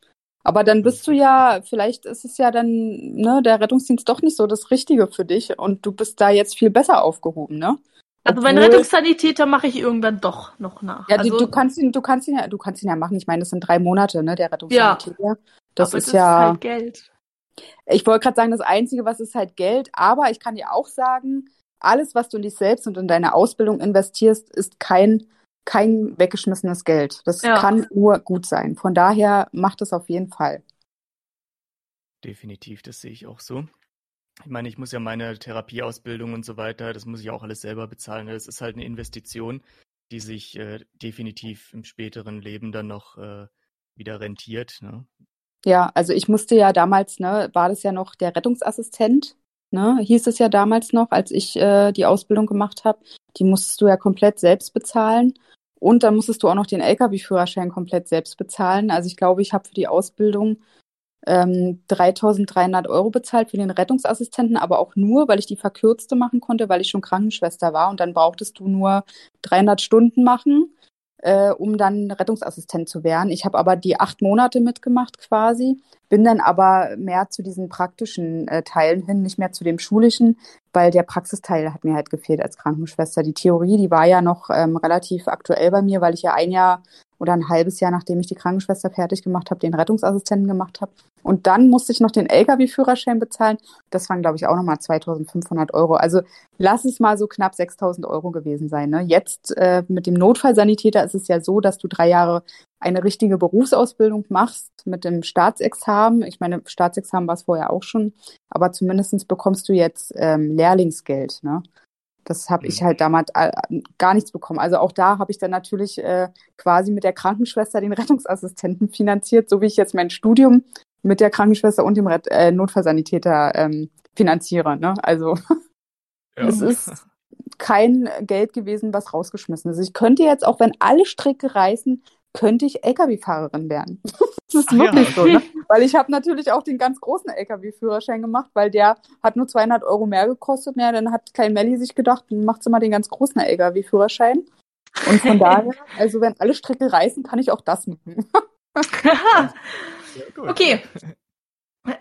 Aber dann bist du ja, vielleicht ist es ja dann, ne, der Rettungsdienst doch nicht so das Richtige für dich und du bist da jetzt viel besser aufgehoben, ne? Also meinen Rettungssanitäter mache ich irgendwann doch noch nach. Ja, also, du, du, kannst ihn, du kannst ihn ja, du kannst ihn ja machen. Ich meine, das sind drei Monate, ne, der Rettungssanitäter. Ja, das aber ist das ja. Ist halt Geld. Ich wollte gerade sagen, das Einzige, was ist halt Geld, aber ich kann dir auch sagen, alles, was du in dich selbst und in deine Ausbildung investierst, ist kein, kein weggeschmissenes Geld. Das ja. kann nur gut sein. Von daher macht es auf jeden Fall. Definitiv, das sehe ich auch so. Ich meine, ich muss ja meine Therapieausbildung und so weiter, das muss ich auch alles selber bezahlen. Das ist halt eine Investition, die sich äh, definitiv im späteren Leben dann noch äh, wieder rentiert. Ne? Ja, also ich musste ja damals, ne, war das ja noch der Rettungsassistent, ne, hieß es ja damals noch, als ich äh, die Ausbildung gemacht habe. Die musstest du ja komplett selbst bezahlen. Und dann musstest du auch noch den Lkw-Führerschein komplett selbst bezahlen. Also ich glaube, ich habe für die Ausbildung ähm, 3.300 Euro bezahlt für den Rettungsassistenten, aber auch nur, weil ich die verkürzte machen konnte, weil ich schon Krankenschwester war. Und dann brauchtest du nur 300 Stunden machen, äh, um dann Rettungsassistent zu werden. Ich habe aber die acht Monate mitgemacht quasi, bin dann aber mehr zu diesen praktischen äh, Teilen hin, nicht mehr zu dem schulischen, weil der Praxisteil hat mir halt gefehlt als Krankenschwester. Die Theorie, die war ja noch ähm, relativ aktuell bei mir, weil ich ja ein Jahr oder ein halbes Jahr, nachdem ich die Krankenschwester fertig gemacht habe, den Rettungsassistenten gemacht habe. Und dann musste ich noch den Lkw-Führerschein bezahlen. Das waren, glaube ich, auch nochmal 2500 Euro. Also lass es mal so knapp 6000 Euro gewesen sein. Ne? Jetzt äh, mit dem Notfallsanitäter ist es ja so, dass du drei Jahre eine richtige Berufsausbildung machst mit dem Staatsexamen. Ich meine, Staatsexamen war es vorher auch schon, aber zumindest bekommst du jetzt ähm, Lehrlingsgeld. Ne? Das habe ich mhm. halt damals äh, gar nichts bekommen. Also auch da habe ich dann natürlich äh, quasi mit der Krankenschwester den Rettungsassistenten finanziert, so wie ich jetzt mein Studium mit der Krankenschwester und dem Ret äh, Notfallsanitäter ähm, finanziere. Ne? Also ja. es ist kein Geld gewesen, was rausgeschmissen ist. Ich könnte jetzt, auch wenn alle Stricke reißen, könnte ich Lkw-Fahrerin werden. das ist Ach wirklich ja, so, ne? Weil ich habe natürlich auch den ganz großen Lkw-Führerschein gemacht, weil der hat nur 200 Euro mehr gekostet. Ja, dann hat Kai Melli sich gedacht, dann macht sie mal den ganz großen Lkw-Führerschein. Und von daher, also wenn alle Strecke reißen, kann ich auch das machen. okay.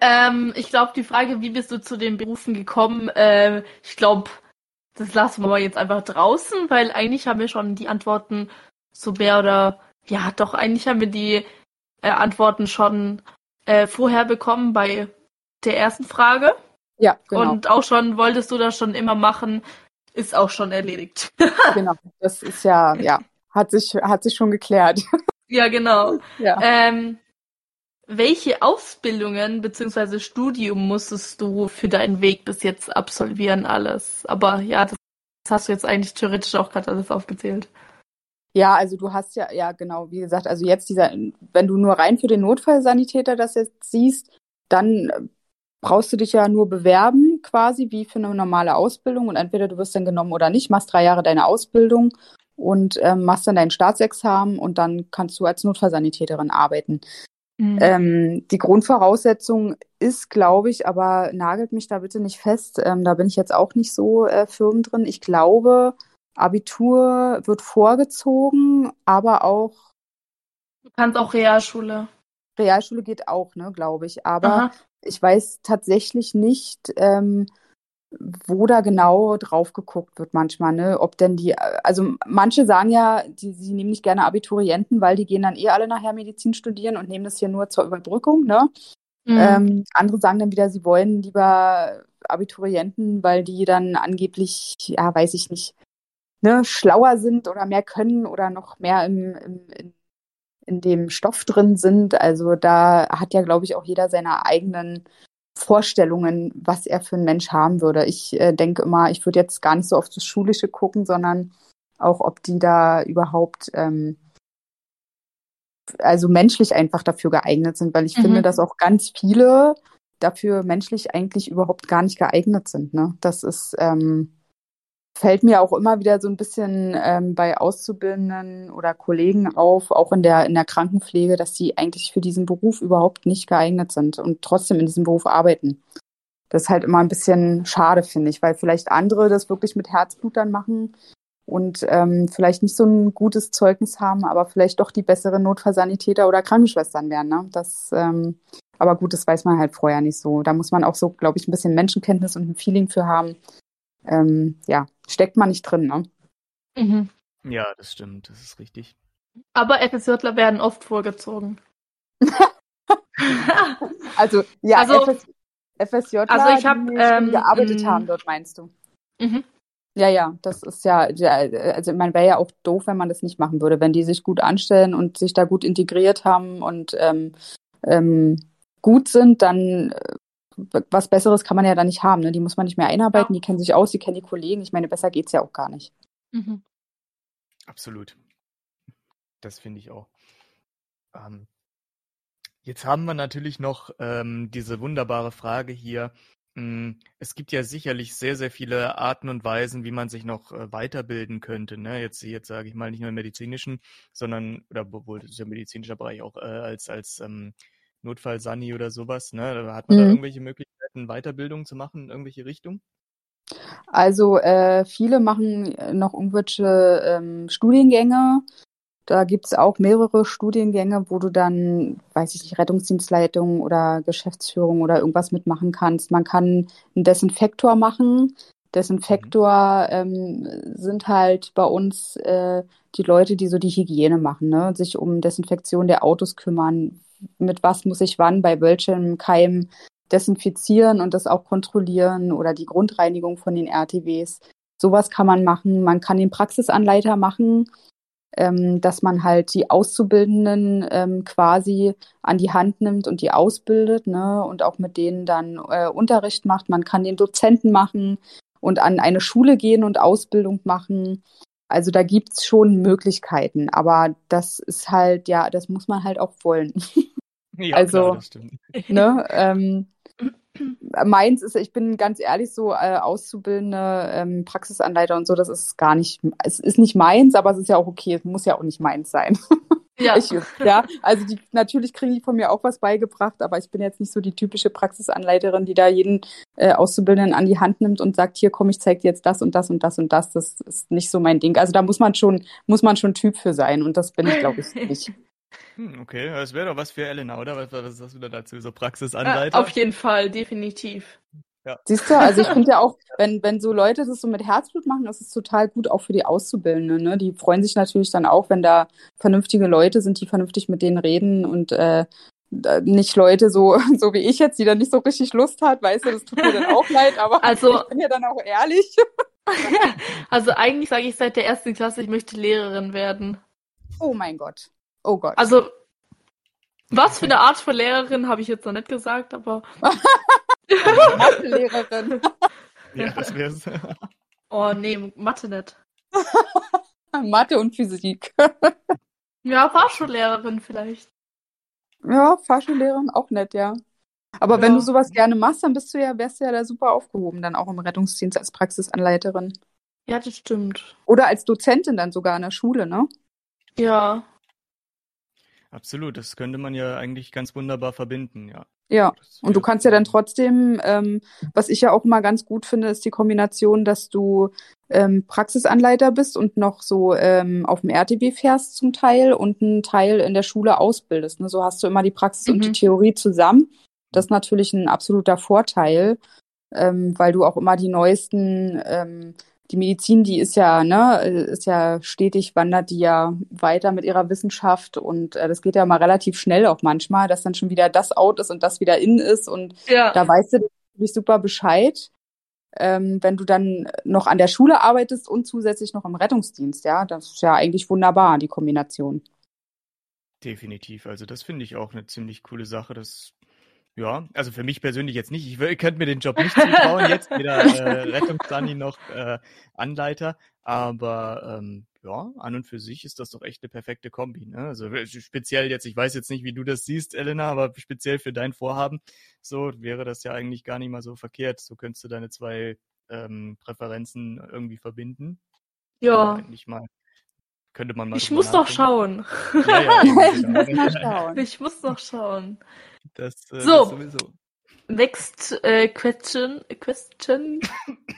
Ähm, ich glaube, die Frage, wie bist du zu den Berufen gekommen, äh, ich glaube, das lassen wir mal jetzt einfach draußen, weil eigentlich haben wir schon die Antworten so mehr oder ja, doch, eigentlich haben wir die äh, Antworten schon äh, vorher bekommen bei der ersten Frage. Ja, genau. Und auch schon, wolltest du das schon immer machen, ist auch schon erledigt. genau, das ist ja, ja, hat sich, hat sich schon geklärt. ja, genau. Ja. Ähm, welche Ausbildungen bzw. Studium musstest du für deinen Weg bis jetzt absolvieren, alles? Aber ja, das hast du jetzt eigentlich theoretisch auch gerade alles aufgezählt. Ja, also du hast ja, ja genau, wie gesagt, also jetzt dieser, wenn du nur rein für den Notfallsanitäter das jetzt siehst, dann brauchst du dich ja nur bewerben, quasi wie für eine normale Ausbildung und entweder du wirst dann genommen oder nicht, machst drei Jahre deine Ausbildung und ähm, machst dann dein Staatsexamen und dann kannst du als Notfallsanitäterin arbeiten. Mhm. Ähm, die Grundvoraussetzung ist, glaube ich, aber nagelt mich da bitte nicht fest, ähm, da bin ich jetzt auch nicht so äh, firm drin. Ich glaube, Abitur wird vorgezogen, aber auch. Du kannst auch Realschule. Realschule geht auch, ne, glaube ich. Aber Aha. ich weiß tatsächlich nicht, ähm, wo da genau drauf geguckt wird manchmal, ne? Ob denn die, also manche sagen ja, die, sie nehmen nicht gerne Abiturienten, weil die gehen dann eh alle nachher Medizin studieren und nehmen das hier nur zur Überbrückung, ne? Mhm. Ähm, andere sagen dann wieder, sie wollen lieber Abiturienten, weil die dann angeblich, ja, weiß ich nicht, ne, schlauer sind oder mehr können oder noch mehr im, im, in, in dem Stoff drin sind. Also da hat ja, glaube ich, auch jeder seine eigenen Vorstellungen, was er für ein Mensch haben würde. Ich äh, denke immer, ich würde jetzt gar nicht so auf das Schulische gucken, sondern auch, ob die da überhaupt ähm, also menschlich einfach dafür geeignet sind, weil ich mhm. finde, dass auch ganz viele dafür menschlich eigentlich überhaupt gar nicht geeignet sind. Ne? Das ist, ähm, fällt mir auch immer wieder so ein bisschen ähm, bei Auszubildenden oder Kollegen auf, auch in der, in der Krankenpflege, dass sie eigentlich für diesen Beruf überhaupt nicht geeignet sind und trotzdem in diesem Beruf arbeiten. Das ist halt immer ein bisschen schade, finde ich, weil vielleicht andere das wirklich mit Herzblut dann machen und ähm, vielleicht nicht so ein gutes Zeugnis haben, aber vielleicht doch die besseren Notfallsanitäter oder Krankenschwestern werden. Ne? Das, ähm, aber gut, das weiß man halt vorher nicht so. Da muss man auch so, glaube ich, ein bisschen Menschenkenntnis und ein Feeling für haben. Ähm, ja, steckt man nicht drin, ne? Mhm. Ja, das stimmt, das ist richtig. Aber FSJler werden oft vorgezogen. also, ja, also, FS, FSJler, also ich hab, die ähm, gearbeitet haben dort, meinst du? Mhm. Ja, ja, das ist ja, also man wäre ja auch doof, wenn man das nicht machen würde, wenn die sich gut anstellen und sich da gut integriert haben und ähm, ähm, gut sind, dann äh, was Besseres kann man ja da nicht haben. Ne? Die muss man nicht mehr einarbeiten, ja. die kennen sich aus, die kennen die Kollegen. Ich meine, besser geht's ja auch gar nicht. Mhm. Absolut. Das finde ich auch. Ähm, jetzt haben wir natürlich noch ähm, diese wunderbare Frage hier, hm, es gibt ja sicherlich sehr, sehr viele Arten und Weisen, wie man sich noch äh, weiterbilden könnte. Ne? Jetzt, jetzt sage ich mal nicht nur im medizinischen, sondern, oder obwohl das ist ja medizinischer Bereich auch äh, als, als ähm, Notfall-Sani oder sowas. Ne? Hat man mhm. da irgendwelche Möglichkeiten, Weiterbildung zu machen in irgendwelche Richtungen? Also äh, viele machen äh, noch irgendwelche ähm, Studiengänge da gibt's auch mehrere Studiengänge, wo du dann, weiß ich nicht, Rettungsdienstleitung oder Geschäftsführung oder irgendwas mitmachen kannst. Man kann einen Desinfektor machen. Desinfektor ähm, sind halt bei uns äh, die Leute, die so die Hygiene machen, ne? sich um Desinfektion der Autos kümmern. Mit was muss ich wann bei welchem Keim desinfizieren und das auch kontrollieren oder die Grundreinigung von den RTWs. Sowas kann man machen. Man kann den Praxisanleiter machen ähm, dass man halt die Auszubildenden ähm, quasi an die Hand nimmt und die ausbildet ne? und auch mit denen dann äh, Unterricht macht. Man kann den Dozenten machen und an eine Schule gehen und Ausbildung machen. Also da gibt's schon Möglichkeiten, aber das ist halt, ja, das muss man halt auch wollen. Ja, also, klar, das stimmt. Ne, ähm, meins ist, ich bin ganz ehrlich, so äh, auszubildende ähm, Praxisanleiter und so, das ist gar nicht, es ist nicht meins, aber es ist ja auch okay, es muss ja auch nicht meins sein. Ja. Ich, ja, also die, natürlich kriegen die von mir auch was beigebracht, aber ich bin jetzt nicht so die typische Praxisanleiterin, die da jeden äh, Auszubildenden an die Hand nimmt und sagt, hier komm, ich zeig dir jetzt das und das und das und das. Das ist nicht so mein Ding. Also da muss man schon, muss man schon Typ für sein und das bin ich, glaube ich, nicht. Hm, okay, das wäre doch was für Elena, oder? Was, was hast du da dazu? So Praxisanleiter? Ja, auf jeden Fall, definitiv. Ja. Siehst du, also ich finde ja auch, wenn, wenn so Leute das so mit Herzblut machen, das ist total gut auch für die Auszubildenden. Ne? Die freuen sich natürlich dann auch, wenn da vernünftige Leute sind, die vernünftig mit denen reden und äh, nicht Leute so, so wie ich jetzt, die dann nicht so richtig Lust hat, weißt du, das tut mir dann auch leid, aber also, ich bin ja dann auch ehrlich. also eigentlich sage ich seit der ersten Klasse, ich möchte Lehrerin werden. Oh mein Gott. Oh Gott. Also, was für eine Art von Lehrerin habe ich jetzt noch nicht gesagt, aber. Mathe-Lehrerin. ja, das wär's. oh, nee, Mathe nicht. Mathe und Physik. ja, Fahrschullehrerin vielleicht. Ja, Fahrschullehrerin auch nett, ja. Aber ja. wenn du sowas gerne machst, dann bist du ja, wärst du ja da super aufgehoben, dann auch im Rettungsdienst als Praxisanleiterin. Ja, das stimmt. Oder als Dozentin dann sogar an der Schule, ne? Ja. Absolut, das könnte man ja eigentlich ganz wunderbar verbinden, ja. Ja, und du kannst ja dann trotzdem, ähm, was ich ja auch mal ganz gut finde, ist die Kombination, dass du ähm, Praxisanleiter bist und noch so ähm, auf dem RTW fährst zum Teil und einen Teil in der Schule ausbildest. Ne? So hast du immer die Praxis mhm. und die mhm. Theorie zusammen. Das ist natürlich ein absoluter Vorteil, ähm, weil du auch immer die neuesten ähm, die Medizin, die ist ja, ne, ist ja stetig, wandert die ja weiter mit ihrer Wissenschaft und äh, das geht ja mal relativ schnell auch manchmal, dass dann schon wieder das out ist und das wieder in ist und ja. da weißt du natürlich super Bescheid. Ähm, wenn du dann noch an der Schule arbeitest und zusätzlich noch im Rettungsdienst, ja, das ist ja eigentlich wunderbar, die Kombination. Definitiv. Also das finde ich auch eine ziemlich coole Sache. Das ja, also für mich persönlich jetzt nicht. Ich, ich könnte mir den Job nicht zutrauen, jetzt weder äh, Rettungsdani noch äh, Anleiter. Aber ähm, ja, an und für sich ist das doch echt eine perfekte Kombi. Ne? Also speziell jetzt, ich weiß jetzt nicht, wie du das siehst, Elena, aber speziell für dein Vorhaben, so wäre das ja eigentlich gar nicht mal so verkehrt. So könntest du deine zwei ähm, Präferenzen irgendwie verbinden. Ja. Eigentlich mal. Könnte man mal. Ich muss noch schauen. Ja, ja, ich muss mal schauen. Ich muss noch schauen. Das, äh, So. sowieso. Next äh, question. Question.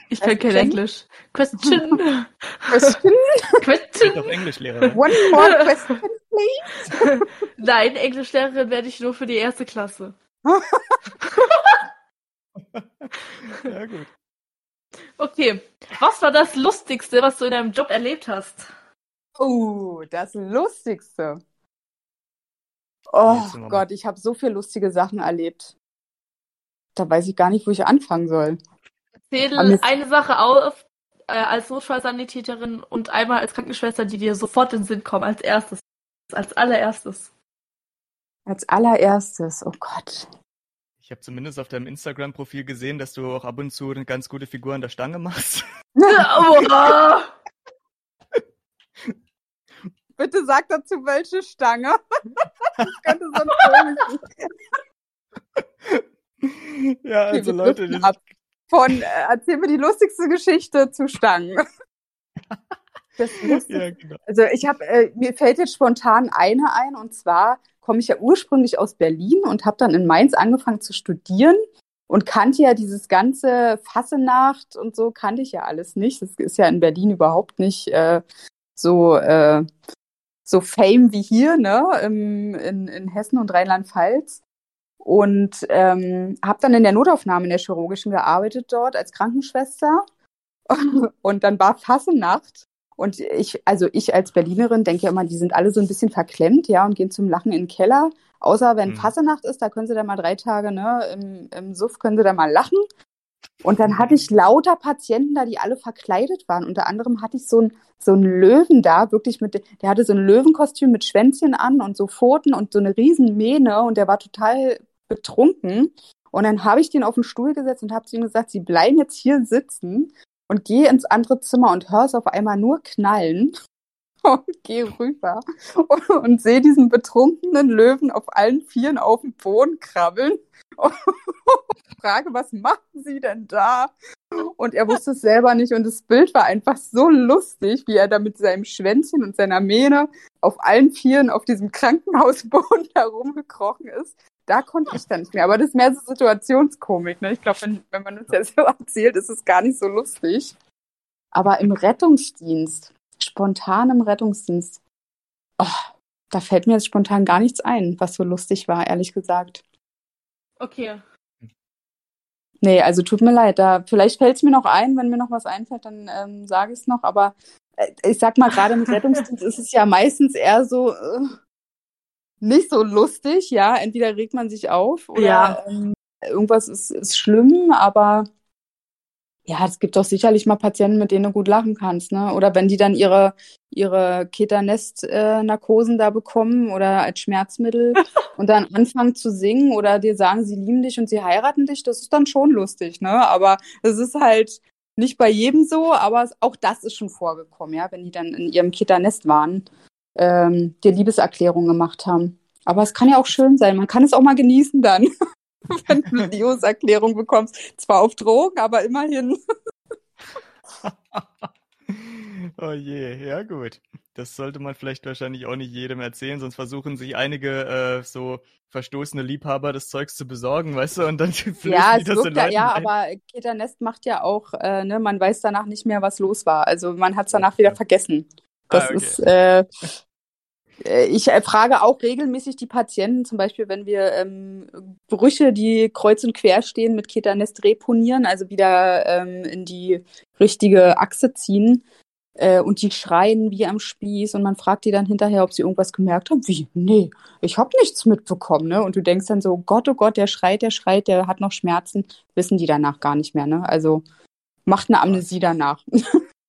Ich kann kein? Englisch. Question. Question? Question. Doch Englischlehrerin. One more question, please. Nein, Englischlehrerin werde ich nur für die erste Klasse. ja, gut. Okay. Was war das Lustigste, was du in deinem Job erlebt hast? Oh, das Lustigste. Oh Gott, ich habe so viele lustige Sachen erlebt. Da weiß ich gar nicht, wo ich anfangen soll. Zähl eine Sache auf äh, als Notfallsanitäterin und einmal als Krankenschwester, die dir sofort in den Sinn kommen, als erstes. Als allererstes. Als allererstes, oh Gott. Ich habe zumindest auf deinem Instagram-Profil gesehen, dass du auch ab und zu eine ganz gute Figur an der Stange machst. Aua! Bitte sag dazu, welche Stange. das könnte so ein ja, Okay, also wir Leute, ab. Von, äh, erzähl mir die lustigste Geschichte zu Stangen. Das Lustigste ja, genau. Also ich habe, äh, mir fällt jetzt spontan eine ein und zwar komme ich ja ursprünglich aus Berlin und habe dann in Mainz angefangen zu studieren und kannte ja dieses ganze Fassenacht und so kannte ich ja alles nicht. Das ist ja in Berlin überhaupt nicht äh, so äh, so Fame wie hier, ne, im, in, in Hessen und Rheinland-Pfalz. Und ähm, habe dann in der Notaufnahme in der chirurgischen gearbeitet dort als Krankenschwester. Und dann war Fassenacht und ich, also ich als Berlinerin denke ja immer, die sind alle so ein bisschen verklemmt, ja, und gehen zum Lachen in den Keller. Außer wenn Mhm. Fassenacht ist, da können sie dann mal drei Tage, ne, im, im Suff können sie dann mal lachen. Und dann hatte ich lauter Patienten da, die alle verkleidet waren. Unter anderem hatte ich so einen so einen Löwen da, wirklich mit, der hatte so ein Löwenkostüm mit Schwänzchen an und so Pfoten und so eine riesen Mähne und der war total betrunken. Und dann habe ich den auf den Stuhl gesetzt und habe zu ihm gesagt, Sie bleiben jetzt hier sitzen und gehe ins andere Zimmer und höre es auf einmal nur knallen und gehe rüber und, und sehe diesen betrunkenen Löwen auf allen Vieren auf dem Boden krabbeln und frage, was machen Sie denn da? Und er wusste es selber nicht und das Bild war einfach so lustig, wie er da mit seinem Schwänzchen und seiner Mähne auf allen Vieren auf diesem Krankenhausboden herumgekrochen ist. Da konnte ich dann nicht mehr. Aber das ist mehr so Situationskomik. Ne? Ich glaube, wenn, wenn man uns ja so erzählt, ist es gar nicht so lustig. Aber im Rettungsdienst, spontan im Rettungsdienst, oh, da fällt mir jetzt spontan gar nichts ein, was so lustig war, ehrlich gesagt. Okay. Nee, also tut mir leid, da vielleicht fällt es mir noch ein, wenn mir noch was einfällt, dann ähm, sage ich es noch. Aber äh, ich sag mal, gerade im Rettungsdienst ist es ja meistens eher so äh, nicht so lustig, ja. Entweder regt man sich auf oder Ja. ähm, irgendwas ist, ist schlimm, aber ja, es gibt doch sicherlich mal Patienten, mit denen du gut lachen kannst, ne? Oder wenn die dann ihre ihre Ketanest-Narkosen da bekommen oder als Schmerzmittel und dann anfangen zu singen oder dir sagen, sie lieben dich und sie heiraten dich, das ist dann schon lustig, ne? Aber es ist halt nicht bei jedem so, aber auch das ist schon vorgekommen, ja, wenn die dann in ihrem Ketanest waren, ähm, dir Liebeserklärungen gemacht haben. Aber es kann ja auch schön sein, man kann es auch mal genießen dann, wenn du eine Liebeserklärung bekommst. Zwar auf Drogen, aber immerhin. oh je, ja gut. Das sollte man vielleicht wahrscheinlich auch nicht jedem erzählen, sonst versuchen sich einige äh, so verstoßene Liebhaber das Zeugs zu besorgen, weißt du, und dann Ja, es das wirkt ja, ja, ein. aber Ketanest macht ja auch, äh, ne, man weiß danach nicht mehr, was los war. Also man hat es danach wieder vergessen. Das Ah, okay. ist, äh, ich äh, frage auch regelmäßig die Patienten, zum Beispiel, wenn wir ähm, Brüche, die kreuz und quer stehen, mit Ketanest reponieren, also wieder ähm, in die richtige Achse ziehen. Äh, und die schreien wie am Spieß und man fragt die dann hinterher, ob sie irgendwas gemerkt haben. Wie? Nee, ich habe nichts mitbekommen, ne? Und du denkst dann so, Gott, oh Gott, der schreit, der schreit, der hat noch Schmerzen. Wissen die danach gar nicht mehr, ne? Also macht eine Amnesie danach.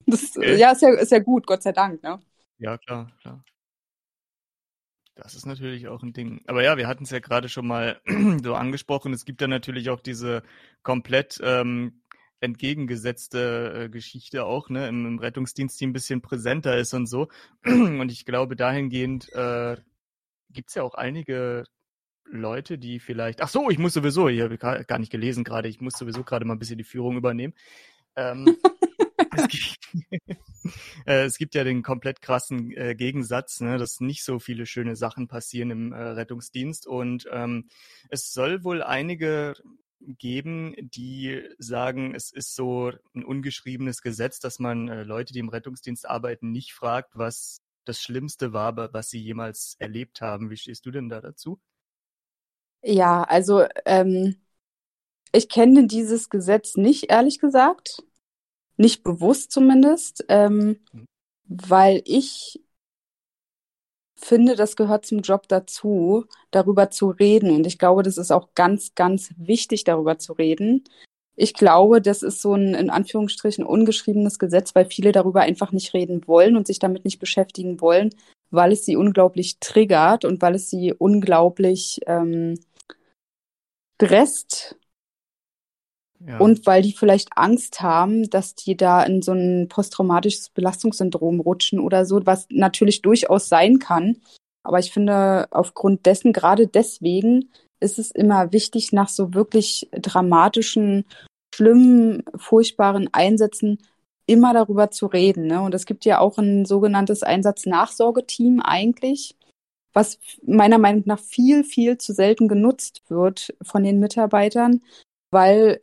Das, Okay. Ja, ist ja, ist ja gut, Gott sei Dank, ne? Ja, klar, klar. Das ist natürlich auch ein Ding. Aber ja, wir hatten es ja gerade schon mal so angesprochen. Es gibt ja natürlich auch diese komplett ähm, entgegengesetzte äh, Geschichte auch, ne, im, im Rettungsdienst, die ein bisschen präsenter ist und so. Und ich glaube, dahingehend äh, gibt es ja auch einige Leute, die vielleicht. Ach so, ich muss sowieso, ich habe gar nicht gelesen gerade, ich muss sowieso gerade mal ein bisschen die Führung übernehmen. Ähm, es, gibt, äh, es, gibt, ja den komplett krassen äh, Gegensatz, ne, dass nicht so viele schöne Sachen passieren im äh, Rettungsdienst. Und ähm, es soll wohl einige geben, die sagen, es ist so ein ungeschriebenes Gesetz, dass man äh, Leute, die im Rettungsdienst arbeiten, nicht fragt, was das Schlimmste war, was sie jemals erlebt haben. Wie stehst du denn da dazu? Ja, also ähm, ich kenne dieses Gesetz nicht, ehrlich gesagt. Nicht bewusst zumindest, ähm, mhm. weil ich finde, das gehört zum Job dazu, darüber zu reden. Und ich glaube, das ist auch ganz, ganz wichtig, darüber zu reden. Ich glaube, das ist so ein in Anführungsstrichen ungeschriebenes Gesetz, weil viele darüber einfach nicht reden wollen und sich damit nicht beschäftigen wollen, weil es sie unglaublich triggert und weil es sie unglaublich ähm, stresst Und weil die vielleicht Angst haben, dass die da in so ein posttraumatisches Belastungssyndrom rutschen oder so, was natürlich durchaus sein kann. Aber ich finde, aufgrund dessen, gerade deswegen, ist es immer wichtig, nach so wirklich dramatischen, schlimmen, furchtbaren Einsätzen immer darüber zu reden. Ne? Und es gibt ja auch ein sogenanntes Einsatznachsorgeteam eigentlich, was meiner Meinung nach viel, viel zu selten genutzt wird von den Mitarbeitern, weil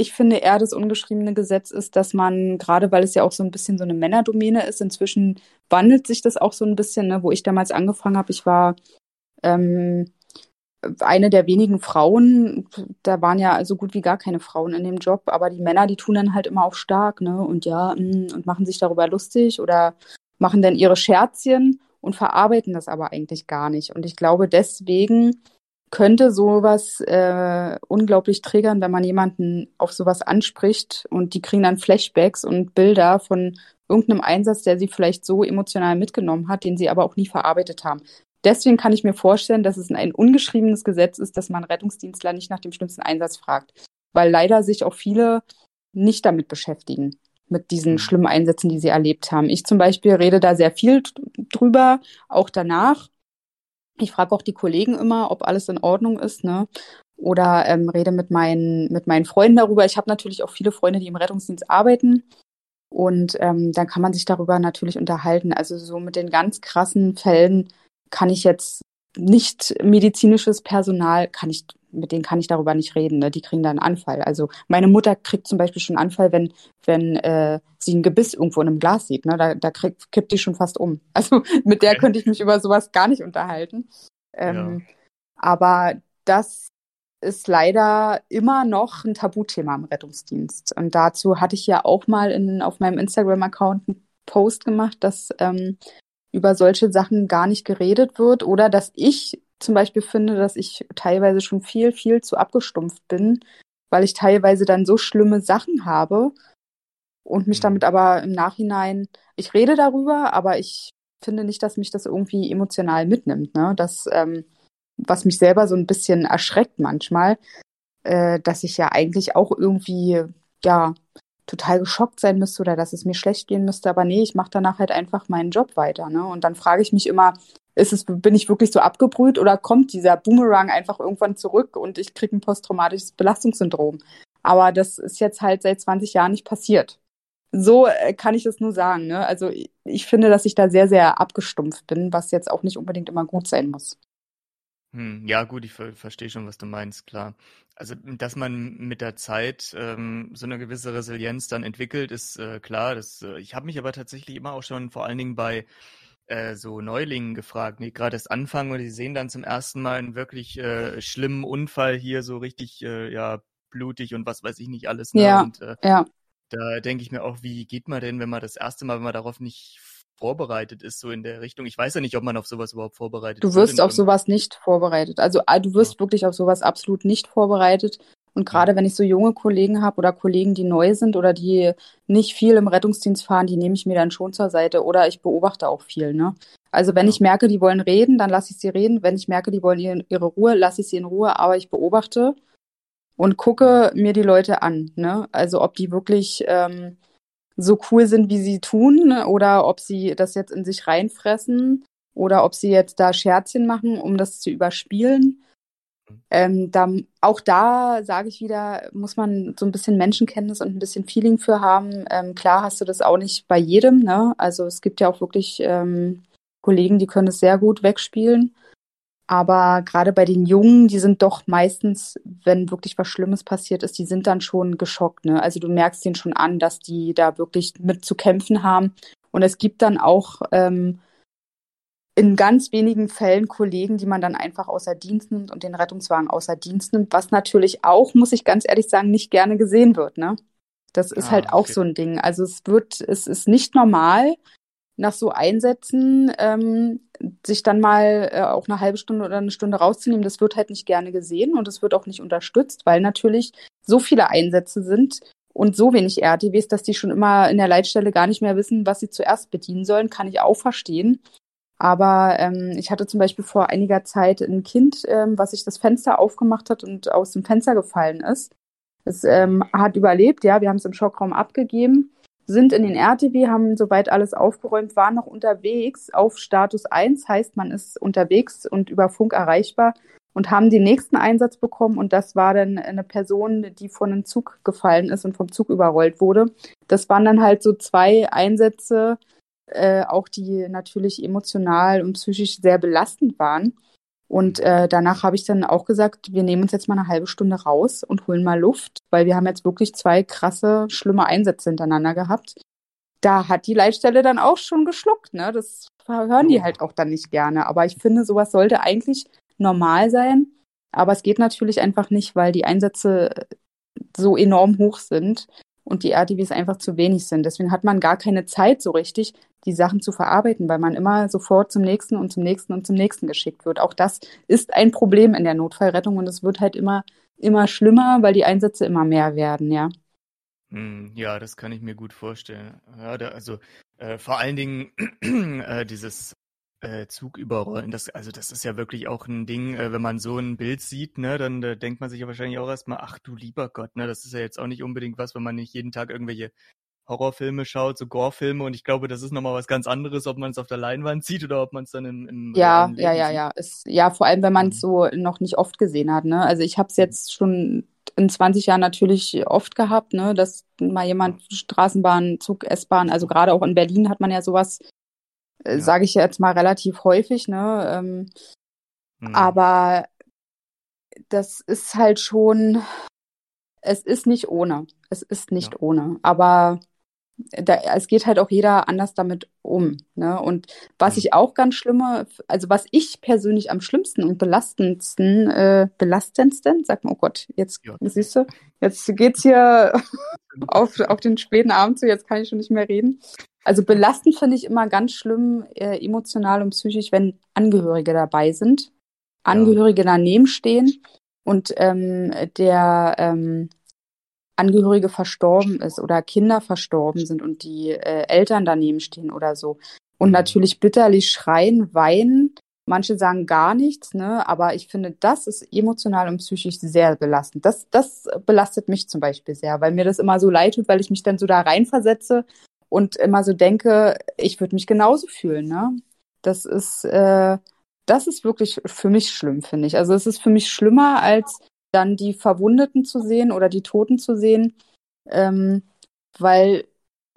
ich finde eher das ungeschriebene Gesetz ist, dass man, gerade weil es ja auch so ein bisschen so eine Männerdomäne ist, inzwischen wandelt sich das auch so ein bisschen, ne? wo ich damals angefangen habe, ich war ähm, eine der wenigen Frauen, da waren ja so gut wie gar keine Frauen in dem Job, aber die Männer, die tun dann halt immer auch stark, ne? Und ja, mm, und machen sich darüber lustig oder machen dann ihre Scherzchen und verarbeiten das aber eigentlich gar nicht. Und ich glaube, deswegen könnte sowas äh, unglaublich triggern, wenn man jemanden auf sowas anspricht und die kriegen dann Flashbacks und Bilder von irgendeinem Einsatz, der sie vielleicht so emotional mitgenommen hat, den sie aber auch nie verarbeitet haben. Deswegen kann ich mir vorstellen, dass es ein ungeschriebenes Gesetz ist, dass man Rettungsdienstler nicht nach dem schlimmsten Einsatz fragt, weil leider sich auch viele nicht damit beschäftigen, mit diesen mhm. schlimmen Einsätzen, die sie erlebt haben. Ich zum Beispiel rede da sehr viel drüber, auch danach ich frage auch die Kollegen immer, ob alles in Ordnung ist, ne? Oder ähm, rede mit meinen, mit meinen Freunden darüber. Ich habe natürlich auch viele Freunde, die im Rettungsdienst arbeiten. Und ähm, dann kann man sich darüber natürlich unterhalten. Also so mit den ganz krassen Fällen kann ich jetzt nicht medizinisches Personal, kann ich mit denen kann ich darüber nicht reden. Ne? Die kriegen da einen Anfall. Also meine Mutter kriegt zum Beispiel schon einen Anfall, wenn, wenn äh, sie ein Gebiss irgendwo in einem Glas sieht. Ne? Da, da kriegt, kippt die schon fast um. Also mit der könnte ich mich über sowas gar nicht unterhalten. Ähm, ja. Aber das ist leider immer noch ein Tabuthema im Rettungsdienst. Und dazu hatte ich ja auch mal in, auf meinem Instagram-Account einen Post gemacht, dass ähm, über solche Sachen gar nicht geredet wird oder dass ich zum Beispiel finde, dass ich teilweise schon viel, viel zu abgestumpft bin, weil ich teilweise dann so schlimme Sachen habe und mich mhm. damit aber im Nachhinein, ich rede darüber, aber ich finde nicht, dass mich das irgendwie emotional mitnimmt. Ne? Das, ähm, was mich selber so ein bisschen erschreckt manchmal, äh, dass ich ja eigentlich auch irgendwie, ja, total geschockt sein müsste oder dass es mir schlecht gehen müsste. Aber nee, ich mache danach halt einfach meinen Job weiter. Ne? Und dann frage ich mich immer, ist es, bin ich wirklich so abgebrüht oder kommt dieser Boomerang einfach irgendwann zurück und ich kriege ein posttraumatisches Belastungssyndrom? Aber das ist jetzt halt seit 20 Jahren nicht passiert. So äh, kann ich es nur sagen. Ne? Also ich finde, dass ich da sehr, sehr abgestumpft bin, was jetzt auch nicht unbedingt immer gut sein muss. Hm, ja, gut, ich ver verstehe schon, was du meinst, klar. Also, dass man mit der Zeit ähm, so eine gewisse Resilienz dann entwickelt, ist äh, klar. Das, äh, ich habe mich aber tatsächlich immer auch schon vor allen Dingen bei äh, so Neulingen gefragt, die gerade erst anfangen und die sehen dann zum ersten Mal einen wirklich äh, schlimmen Unfall hier, so richtig äh, ja blutig und was weiß ich nicht alles. Ne? Ja, und, äh, ja. Da denke ich mir auch, wie geht man denn, wenn man das erste Mal, wenn man darauf nicht vorbereitet ist, so in der Richtung. Ich weiß ja nicht, ob man auf sowas überhaupt vorbereitet ist. Du wirst auf sowas nicht vorbereitet. Also ah, du wirst ja. wirklich auf sowas absolut nicht vorbereitet. Und gerade wenn ich so junge Kollegen habe oder Kollegen, die neu sind oder die nicht viel im Rettungsdienst fahren, die nehme ich mir dann schon zur Seite oder ich beobachte auch viel. Ne? Also wenn ja. ich merke, die wollen reden, dann lasse ich sie reden. Wenn ich merke, die wollen ihre Ruhe, lasse ich sie in Ruhe, aber ich beobachte und gucke mir die Leute an. Ne? Also ob die wirklich ähm, so cool sind, wie sie tun, ne? oder ob sie das jetzt in sich reinfressen oder ob sie jetzt da Scherzchen machen, um das zu überspielen. Ähm, da, auch da sage ich wieder, muss man so ein bisschen Menschenkenntnis und ein bisschen Feeling für haben. Ähm, klar hast du das auch nicht bei jedem. Ne? Also es gibt ja auch wirklich ähm, Kollegen, die können es sehr gut wegspielen. Aber gerade bei den Jungen, die sind doch meistens, wenn wirklich was Schlimmes passiert ist, die sind dann schon geschockt. Ne? Also du merkst denen schon an, dass die da wirklich mit zu kämpfen haben. Und es gibt dann auch ähm, in ganz wenigen Fällen Kollegen, die man dann einfach außer Dienst nimmt und den Rettungswagen außer Dienst nimmt, was natürlich auch, muss ich ganz ehrlich sagen, nicht gerne gesehen wird. Ne? Das ist ah, halt auch okay. so ein Ding. Also es wird, es ist nicht normal, nach so Einsätzen ähm, sich dann mal äh, auch eine halbe Stunde oder eine Stunde rauszunehmen, das wird halt nicht gerne gesehen und es wird auch nicht unterstützt, weil natürlich so viele Einsätze sind und so wenig RTWs, dass die schon immer in der Leitstelle gar nicht mehr wissen, was sie zuerst bedienen sollen, kann ich auch verstehen. Aber ähm, ich hatte zum Beispiel vor einiger Zeit ein Kind, ähm, was sich das Fenster aufgemacht hat und aus dem Fenster gefallen ist. Es ähm, hat überlebt, ja, wir haben es im Schockraum abgegeben sind in den RTW, haben soweit alles aufgeräumt, waren noch unterwegs auf Status 1, heißt man ist unterwegs und über Funk erreichbar und haben den nächsten Einsatz bekommen und das war dann eine Person, die von einem Zug gefallen ist und vom Zug überrollt wurde. Das waren dann halt so zwei Einsätze, äh, auch die natürlich emotional und psychisch sehr belastend waren. Und äh, danach habe ich dann auch gesagt, wir nehmen uns jetzt mal eine halbe Stunde raus und holen mal Luft, weil wir haben jetzt wirklich zwei krasse, schlimme Einsätze hintereinander gehabt. Da hat die Leitstelle dann auch schon geschluckt, ne? Das hören die halt auch dann nicht gerne. Aber ich finde, sowas sollte eigentlich normal sein. Aber es geht natürlich einfach nicht, weil die Einsätze so enorm hoch sind und die RTWs einfach zu wenig sind. Deswegen hat man gar keine Zeit so richtig, die Sachen zu verarbeiten, weil man immer sofort zum nächsten und zum nächsten und zum nächsten geschickt wird. Auch das ist ein Problem in der Notfallrettung und es wird halt immer, immer schlimmer, weil die Einsätze immer mehr werden, ja. Hm, ja, das kann ich mir gut vorstellen. Ja, da, also äh, vor allen Dingen äh, dieses äh, Zug überrollen, das, also das ist ja wirklich auch ein Ding, äh, wenn man so ein Bild sieht, ne, dann äh, denkt man sich ja wahrscheinlich auch erstmal, ach du lieber Gott, ne, das ist ja jetzt auch nicht unbedingt was, wenn man nicht jeden Tag irgendwelche Horrorfilme schaut, so Gore-Filme und ich glaube, das ist nochmal was ganz anderes, ob man es auf der Leinwand sieht oder ob man es dann im, im Ja, ja, ja, ja. Ist, ja, vor allem, wenn man es mhm. so noch nicht oft gesehen hat. Ne? Also ich habe es jetzt schon in 20 Jahren natürlich oft gehabt, ne, dass mal jemand Straßenbahn, Zug, S-Bahn, also gerade auch in Berlin hat man ja sowas, ja. sage ich jetzt mal relativ häufig, ne? Ähm, mhm. Aber das ist halt schon, es ist nicht ohne. Es ist nicht ja. ohne. Aber da, es geht halt auch jeder anders damit um. Ne? Und was mhm. ich auch ganz schlimme, also was ich persönlich am schlimmsten und belastendsten, äh, belastendsten, sag mal, oh Gott, jetzt ja. siehst du, jetzt geht's hier auf, auf den späten Abend zu, jetzt kann ich schon nicht mehr reden. Also belastend finde ich immer ganz schlimm, äh, emotional und psychisch, wenn Angehörige dabei sind, Angehörige ja. daneben stehen und ähm, der ähm, Angehörige verstorben ist oder Kinder verstorben sind und die äh, Eltern daneben stehen oder so. Und mhm. natürlich bitterlich schreien, weinen. Manche sagen gar nichts, ne? Aber ich finde, das ist emotional und psychisch sehr belastend. Das, das belastet mich zum Beispiel sehr, weil mir das immer so leid tut, weil ich mich dann so da reinversetze und immer so denke, ich würde mich genauso fühlen, ne? Das ist, äh, das ist wirklich für mich schlimm, finde ich. Also es ist für mich schlimmer als dann die Verwundeten zu sehen oder die Toten zu sehen, ähm, weil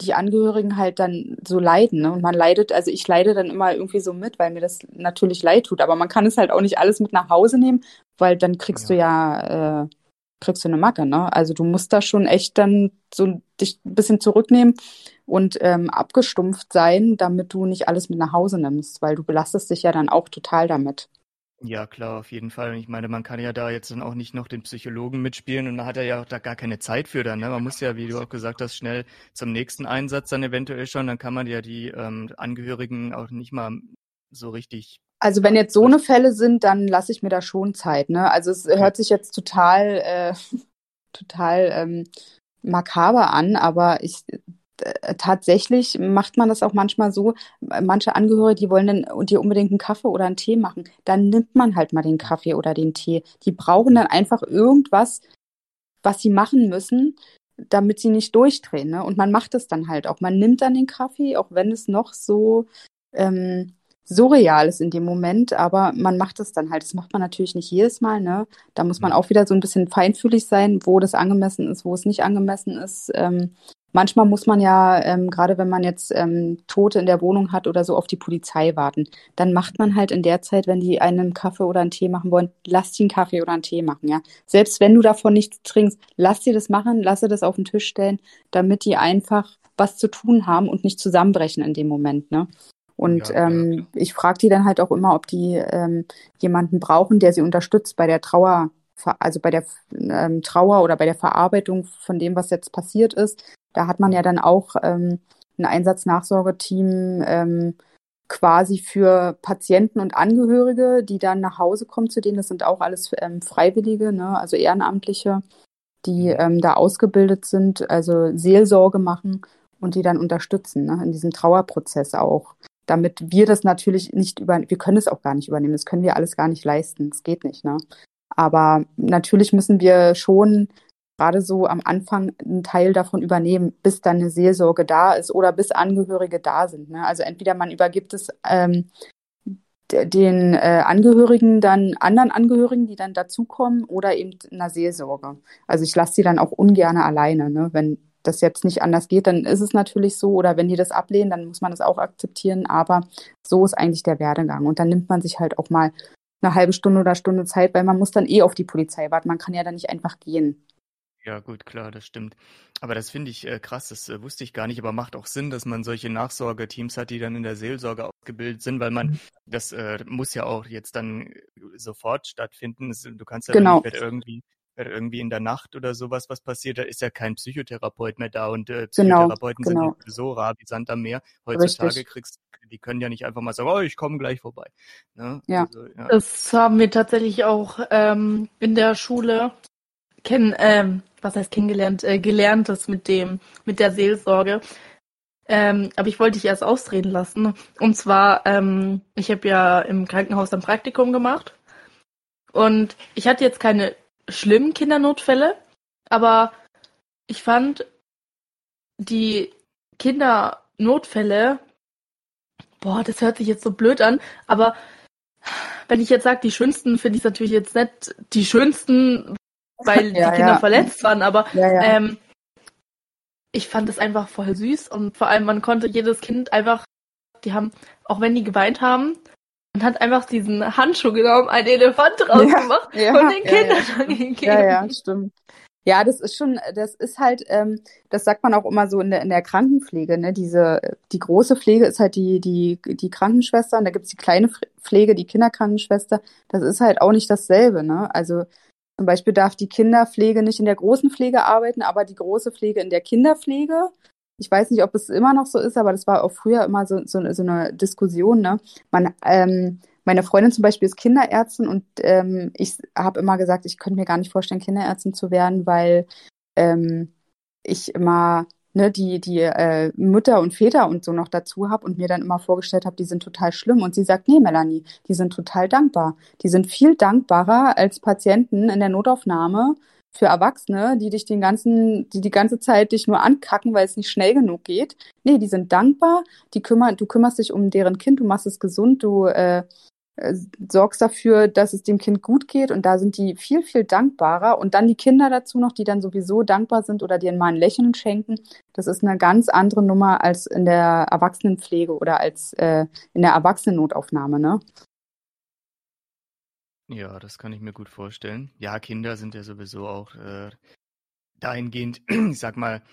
die Angehörigen halt dann so leiden. Ne? Und man leidet, also ich leide dann immer irgendwie so mit, weil mir das natürlich leid tut. Aber man kann es halt auch nicht alles mit nach Hause nehmen, weil dann kriegst ja. du ja, äh, kriegst du eine Macke. Ne? Also du musst da schon echt dann so dich ein bisschen zurücknehmen und ähm, abgestumpft sein, damit du nicht alles mit nach Hause nimmst, weil du belastest dich ja dann auch total damit. Ja, klar, auf jeden Fall. Ich meine, man kann ja da jetzt dann auch nicht noch den Psychologen mitspielen und da hat er ja auch da gar keine Zeit für dann. Ne? Man muss ja, wie du auch gesagt hast, schnell zum nächsten Einsatz dann eventuell schon. Dann kann man ja die ähm, Angehörigen auch nicht mal so richtig. Also wenn jetzt so eine Fälle sind, dann lasse ich mir da schon Zeit. Ne? Also es hört sich jetzt total, äh, total ähm, makaber an, aber ich tatsächlich macht man das auch manchmal so, manche Angehörige, die wollen dann dir unbedingt einen Kaffee oder einen Tee machen, dann nimmt man halt mal den Kaffee oder den Tee. Die brauchen dann einfach irgendwas, was sie machen müssen, damit sie nicht durchdrehen. Ne? Und man macht es dann halt auch. Man nimmt dann den Kaffee, auch wenn es noch so ähm, surreal ist in dem Moment, aber man macht es dann halt. Das macht man natürlich nicht jedes Mal. Ne? Da muss man auch wieder so ein bisschen feinfühlig sein, wo das angemessen ist, wo es nicht angemessen ist. Ähm, manchmal muss man ja, ähm, gerade wenn man jetzt ähm, Tote in der Wohnung hat oder so, auf die Polizei warten. Dann macht man halt in der Zeit, wenn die einen Kaffee oder einen Tee machen wollen, lass die einen Kaffee oder einen Tee machen, ja. Selbst wenn du davon nichts trinkst, lass dir das machen, lass dir das auf den Tisch stellen, damit die einfach was zu tun haben und nicht zusammenbrechen in dem Moment, ne? Und ja, ähm, ja. ich frage die dann halt auch immer, ob die ähm, jemanden brauchen, der sie unterstützt bei der Trauer, also bei der ähm, Trauer oder bei der Verarbeitung von dem, was jetzt passiert ist. Da hat man ja dann auch ähm, ein Einsatznachsorgeteam ähm, quasi für Patienten und Angehörige, die dann nach Hause kommen zu denen. Das sind auch alles ähm, Freiwillige, ne? also Ehrenamtliche, die mhm. ähm, da ausgebildet sind, also Seelsorge machen und die dann unterstützen ne? in diesem Trauerprozess auch. Damit wir das natürlich nicht über, wir können es auch gar nicht übernehmen, das können wir alles gar nicht leisten, das geht nicht. Ne? Aber natürlich müssen wir schon gerade so am Anfang einen Teil davon übernehmen, bis dann eine Seelsorge da ist oder bis Angehörige da sind. Ne? Also entweder man übergibt es ähm, den äh, Angehörigen dann anderen Angehörigen, die dann dazukommen, oder eben einer Seelsorge. Also ich lasse sie dann auch ungern alleine. Ne? Wenn das jetzt nicht anders geht, dann ist es natürlich so. Oder wenn die das ablehnen, dann muss man das auch akzeptieren. Aber so ist eigentlich der Werdegang. Und dann nimmt man sich halt auch mal eine halbe Stunde oder Stunde Zeit, weil man muss dann eh auf die Polizei warten. Man kann ja dann nicht einfach gehen. Ja, gut, klar, das stimmt. Aber das finde ich äh, krass, das äh, wusste ich gar nicht, aber macht auch Sinn, dass man solche Nachsorgeteams hat, die dann in der Seelsorge ausgebildet sind, weil man, mhm. das äh, muss ja auch jetzt dann äh, sofort stattfinden. Du kannst ja genau. nicht irgendwie irgendwie in der Nacht oder sowas was passiert, da ist ja kein Psychotherapeut mehr da und äh, genau, Psychotherapeuten genau, genau. sind so rar wie Sand am Meer. Heutzutage Richtig. kriegst die können ja nicht einfach mal sagen, oh, ich komme gleich vorbei. Ne? Ja. Also, ja. Das haben wir tatsächlich auch ähm, in der Schule kennen, ähm, was heißt kennengelernt, äh, gelernt das mit dem, mit der Seelsorge. Ähm, aber ich wollte dich erst ausreden lassen. Und zwar, ähm, ich habe ja im Krankenhaus ein Praktikum gemacht. Und ich hatte jetzt keine schlimmen Kindernotfälle, aber ich fand die Kindernotfälle, boah, das hört sich jetzt so blöd an, aber wenn ich jetzt sage, die schönsten, finde ich natürlich jetzt nicht die schönsten, weil ja, die Kinder ja. verletzt waren, aber ja, ähm, ich fand es einfach voll süß und vor allem man konnte jedes Kind einfach, die haben, auch wenn die geweint haben, man hat einfach diesen Handschuh genommen, einen Elefant rausgemacht und den Kindern dann gegeben. Ja, ja, stimmt. Ja, das ist schon, das ist halt, ähm, das sagt man auch immer so in der, in der Krankenpflege, ne? Diese, die große Pflege ist halt die, die, die Krankenschwester und da gibt's die kleine Pflege, die Kinderkrankenschwester. Das ist halt auch nicht dasselbe, ne? Also zum Beispiel darf die Kinderpflege nicht in der großen Pflege arbeiten, aber die große Pflege in der Kinderpflege. Ich weiß nicht, ob es immer noch so ist, aber das war auch früher immer so, so, so eine Diskussion. Ne? Man, ähm, meine Freundin zum Beispiel ist Kinderärztin und ähm, ich habe immer gesagt, ich könnte mir gar nicht vorstellen, Kinderärztin zu werden, weil ähm, ich immer ne, die, die äh, Mütter und Väter und so noch dazu habe und mir dann immer vorgestellt habe, die sind total schlimm. Und sie sagt, nee, Melanie, die sind total dankbar. Die sind viel dankbarer als Patienten in der Notaufnahme für Erwachsene, die dich den ganzen, die die ganze Zeit dich nur ankacken, weil es nicht schnell genug geht. Nee, die sind dankbar, die kümmern, du kümmerst dich um deren Kind, du machst es gesund, du äh, sorgst dafür, dass es dem Kind gut geht und da sind die viel, viel dankbarer. Und dann die Kinder dazu noch, die dann sowieso dankbar sind oder dir mal ein Lächeln schenken. Das ist eine ganz andere Nummer als in der Erwachsenenpflege oder als äh, in der Erwachsenennotaufnahme, ne? Ja, das kann ich mir gut vorstellen. Ja, Kinder sind ja sowieso auch äh, dahingehend, ich sag mal,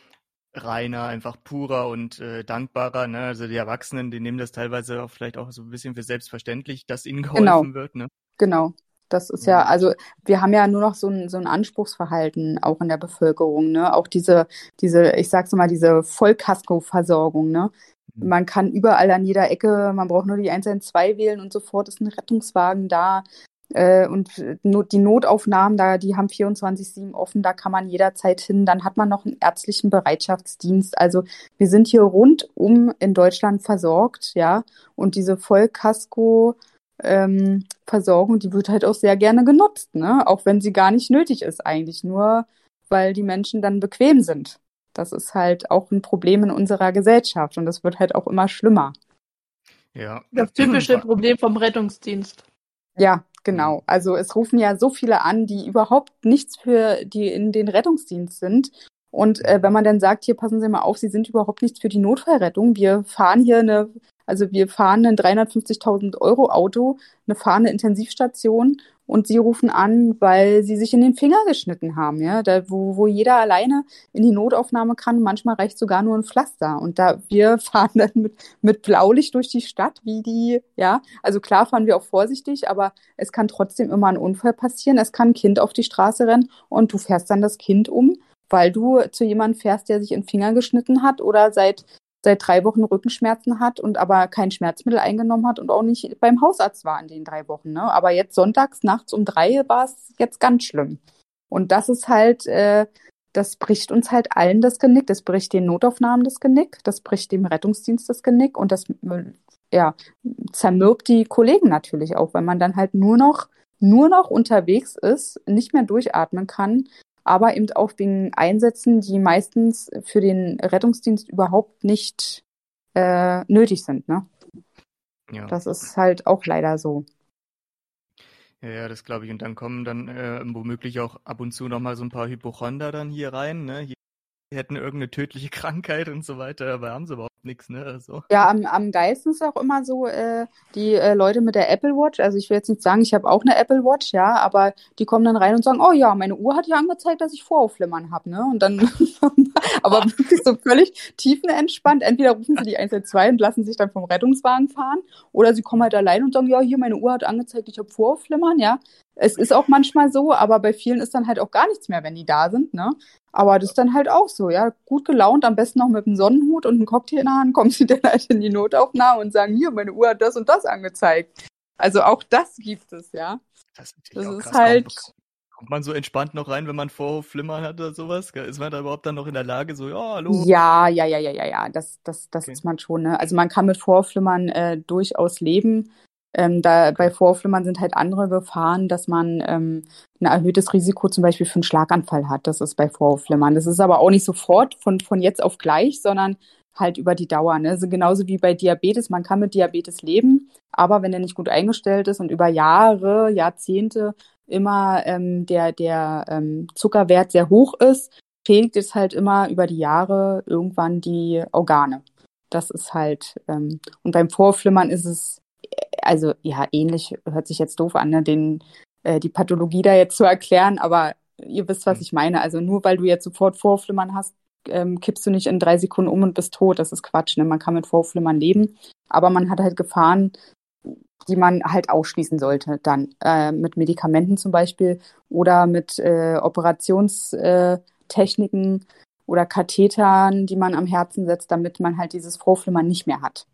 reiner, einfach purer und äh, dankbarer. Ne? Also die Erwachsenen, die nehmen das teilweise auch vielleicht auch so ein bisschen für selbstverständlich, dass ihnen geholfen genau. wird. Ne? Genau. Das ist ja, also wir haben ja nur noch so ein, so ein Anspruchsverhalten auch in der Bevölkerung, ne? Auch diese, diese, ich sag's mal, diese Vollkasko-Versorgung, ne? Mhm. Man kann überall an jeder Ecke, man braucht nur die 112 wählen und sofort ist ein Rettungswagen da. Äh, und die Notaufnahmen, da, die haben 24-7 offen, da kann man jederzeit hin. Dann hat man noch einen ärztlichen Bereitschaftsdienst. Also wir sind hier rundum in Deutschland versorgt, ja. Und diese Vollkasko ähm, Versorgung, die wird halt auch sehr gerne genutzt, ne? Auch wenn sie gar nicht nötig ist eigentlich. Nur weil die Menschen dann bequem sind. Das ist halt auch ein Problem in unserer Gesellschaft und das wird halt auch immer schlimmer. Ja. Das typische Problem vom Rettungsdienst. Ja, genau. Also es rufen ja so viele an, die überhaupt nichts für die in den Rettungsdienst sind. Und äh, wenn man dann sagt, hier passen Sie mal auf, Sie sind überhaupt nichts für die Notfallrettung. Wir fahren hier eine, also wir fahren ein 350.000 Euro Auto, eine fahrende Intensivstation und sie rufen an, weil sie sich in den Finger geschnitten haben, ja, da, wo, wo jeder alleine in die Notaufnahme kann. Manchmal reicht sogar nur ein Pflaster. Und da wir fahren dann mit, mit Blaulicht durch die Stadt, wie die, ja, also klar fahren wir auch vorsichtig, aber es kann trotzdem immer ein Unfall passieren. Es kann ein Kind auf die Straße rennen und du fährst dann das Kind um, weil du zu jemandem fährst, der sich in den Finger geschnitten hat oder seit seit drei Wochen Rückenschmerzen hat und aber kein Schmerzmittel eingenommen hat und auch nicht beim Hausarzt war in den drei Wochen. Ne? Aber jetzt sonntags nachts um drei war es jetzt ganz schlimm. Und das ist halt, äh, das bricht uns halt allen das Genick. Das bricht den Notaufnahmen das Genick, das bricht dem Rettungsdienst das Genick und das ja, zermürbt die Kollegen natürlich auch, weil man dann halt nur noch nur noch unterwegs ist, nicht mehr durchatmen kann, aber eben auch wegen Einsätzen, die meistens für den Rettungsdienst überhaupt nicht äh, nötig sind. Ne? Ja. Das ist halt auch leider so. Ja, ja, das glaube ich. Und dann kommen dann äh, womöglich auch ab und zu nochmal so ein paar Hypochonder dann hier rein. Ne? Hier hätten irgendeine tödliche Krankheit und so weiter, aber haben sie überhaupt nichts, ne? Also. Ja, am, am geilsten ist auch immer so äh, die äh, Leute mit der Apple Watch. Also ich will jetzt nicht sagen, ich habe auch eine Apple Watch, ja, aber die kommen dann rein und sagen, oh ja, meine Uhr hat ja angezeigt, dass ich Voraufflimmern habe, ne? Und dann, aber wirklich so völlig tiefenentspannt. Entweder rufen sie die 112 und lassen sich dann vom Rettungswagen fahren, oder sie kommen halt allein und sagen, ja, hier, meine Uhr hat angezeigt, ich habe Voraufflimmern, ja. Es ist auch manchmal so, aber bei vielen ist dann halt auch gar nichts mehr, wenn die da sind, ne? Aber das ist dann halt auch so, ja. Gut gelaunt, am besten noch mit einem Sonnenhut und einem Cocktail in der Hand, kommen sie dann halt in die Notaufnahme und sagen, hier, meine Uhr hat das und das angezeigt. Also auch das gibt es, ja. Das, ist, das ist halt. Kommt, man so entspannt noch rein, wenn man Vorhofflimmern hat oder sowas? Ist man da überhaupt dann noch in der Lage, so, ja, hallo? Ja, ja, ja, ja, ja, ja. Das, das, das okay. ist man schon, ne? Also man kann mit Vorhofflimmern äh, durchaus leben. Ähm, da bei Vorflimmern sind halt andere Gefahren, dass man ähm, ein erhöhtes Risiko zum Beispiel für einen Schlaganfall hat. Das ist bei Vorflimmern. Das ist aber auch nicht sofort von, von jetzt auf gleich, sondern halt über die Dauer. Ne? Also genauso wie bei Diabetes. Man kann mit Diabetes leben, aber wenn er nicht gut eingestellt ist und über Jahre, Jahrzehnte immer ähm, der, der ähm, Zuckerwert sehr hoch ist, schädigt es halt immer über die Jahre irgendwann die Organe. Das ist halt, ähm, und beim Vorflimmern ist es also ja, ähnlich hört sich jetzt doof an, ne, den, äh, die Pathologie da jetzt zu erklären, aber ihr wisst, was mhm. ich meine. Also nur weil du jetzt sofort Vorflimmern hast, ähm, kippst du nicht in drei Sekunden um und bist tot. Das ist Quatsch. Ne? Man kann mit Vorflimmern leben, aber man hat halt Gefahren, die man halt ausschließen sollte. Dann äh, mit Medikamenten zum Beispiel oder mit äh, Operationstechniken oder Kathetern, die man am Herzen setzt, damit man halt dieses Vorflimmern nicht mehr hat.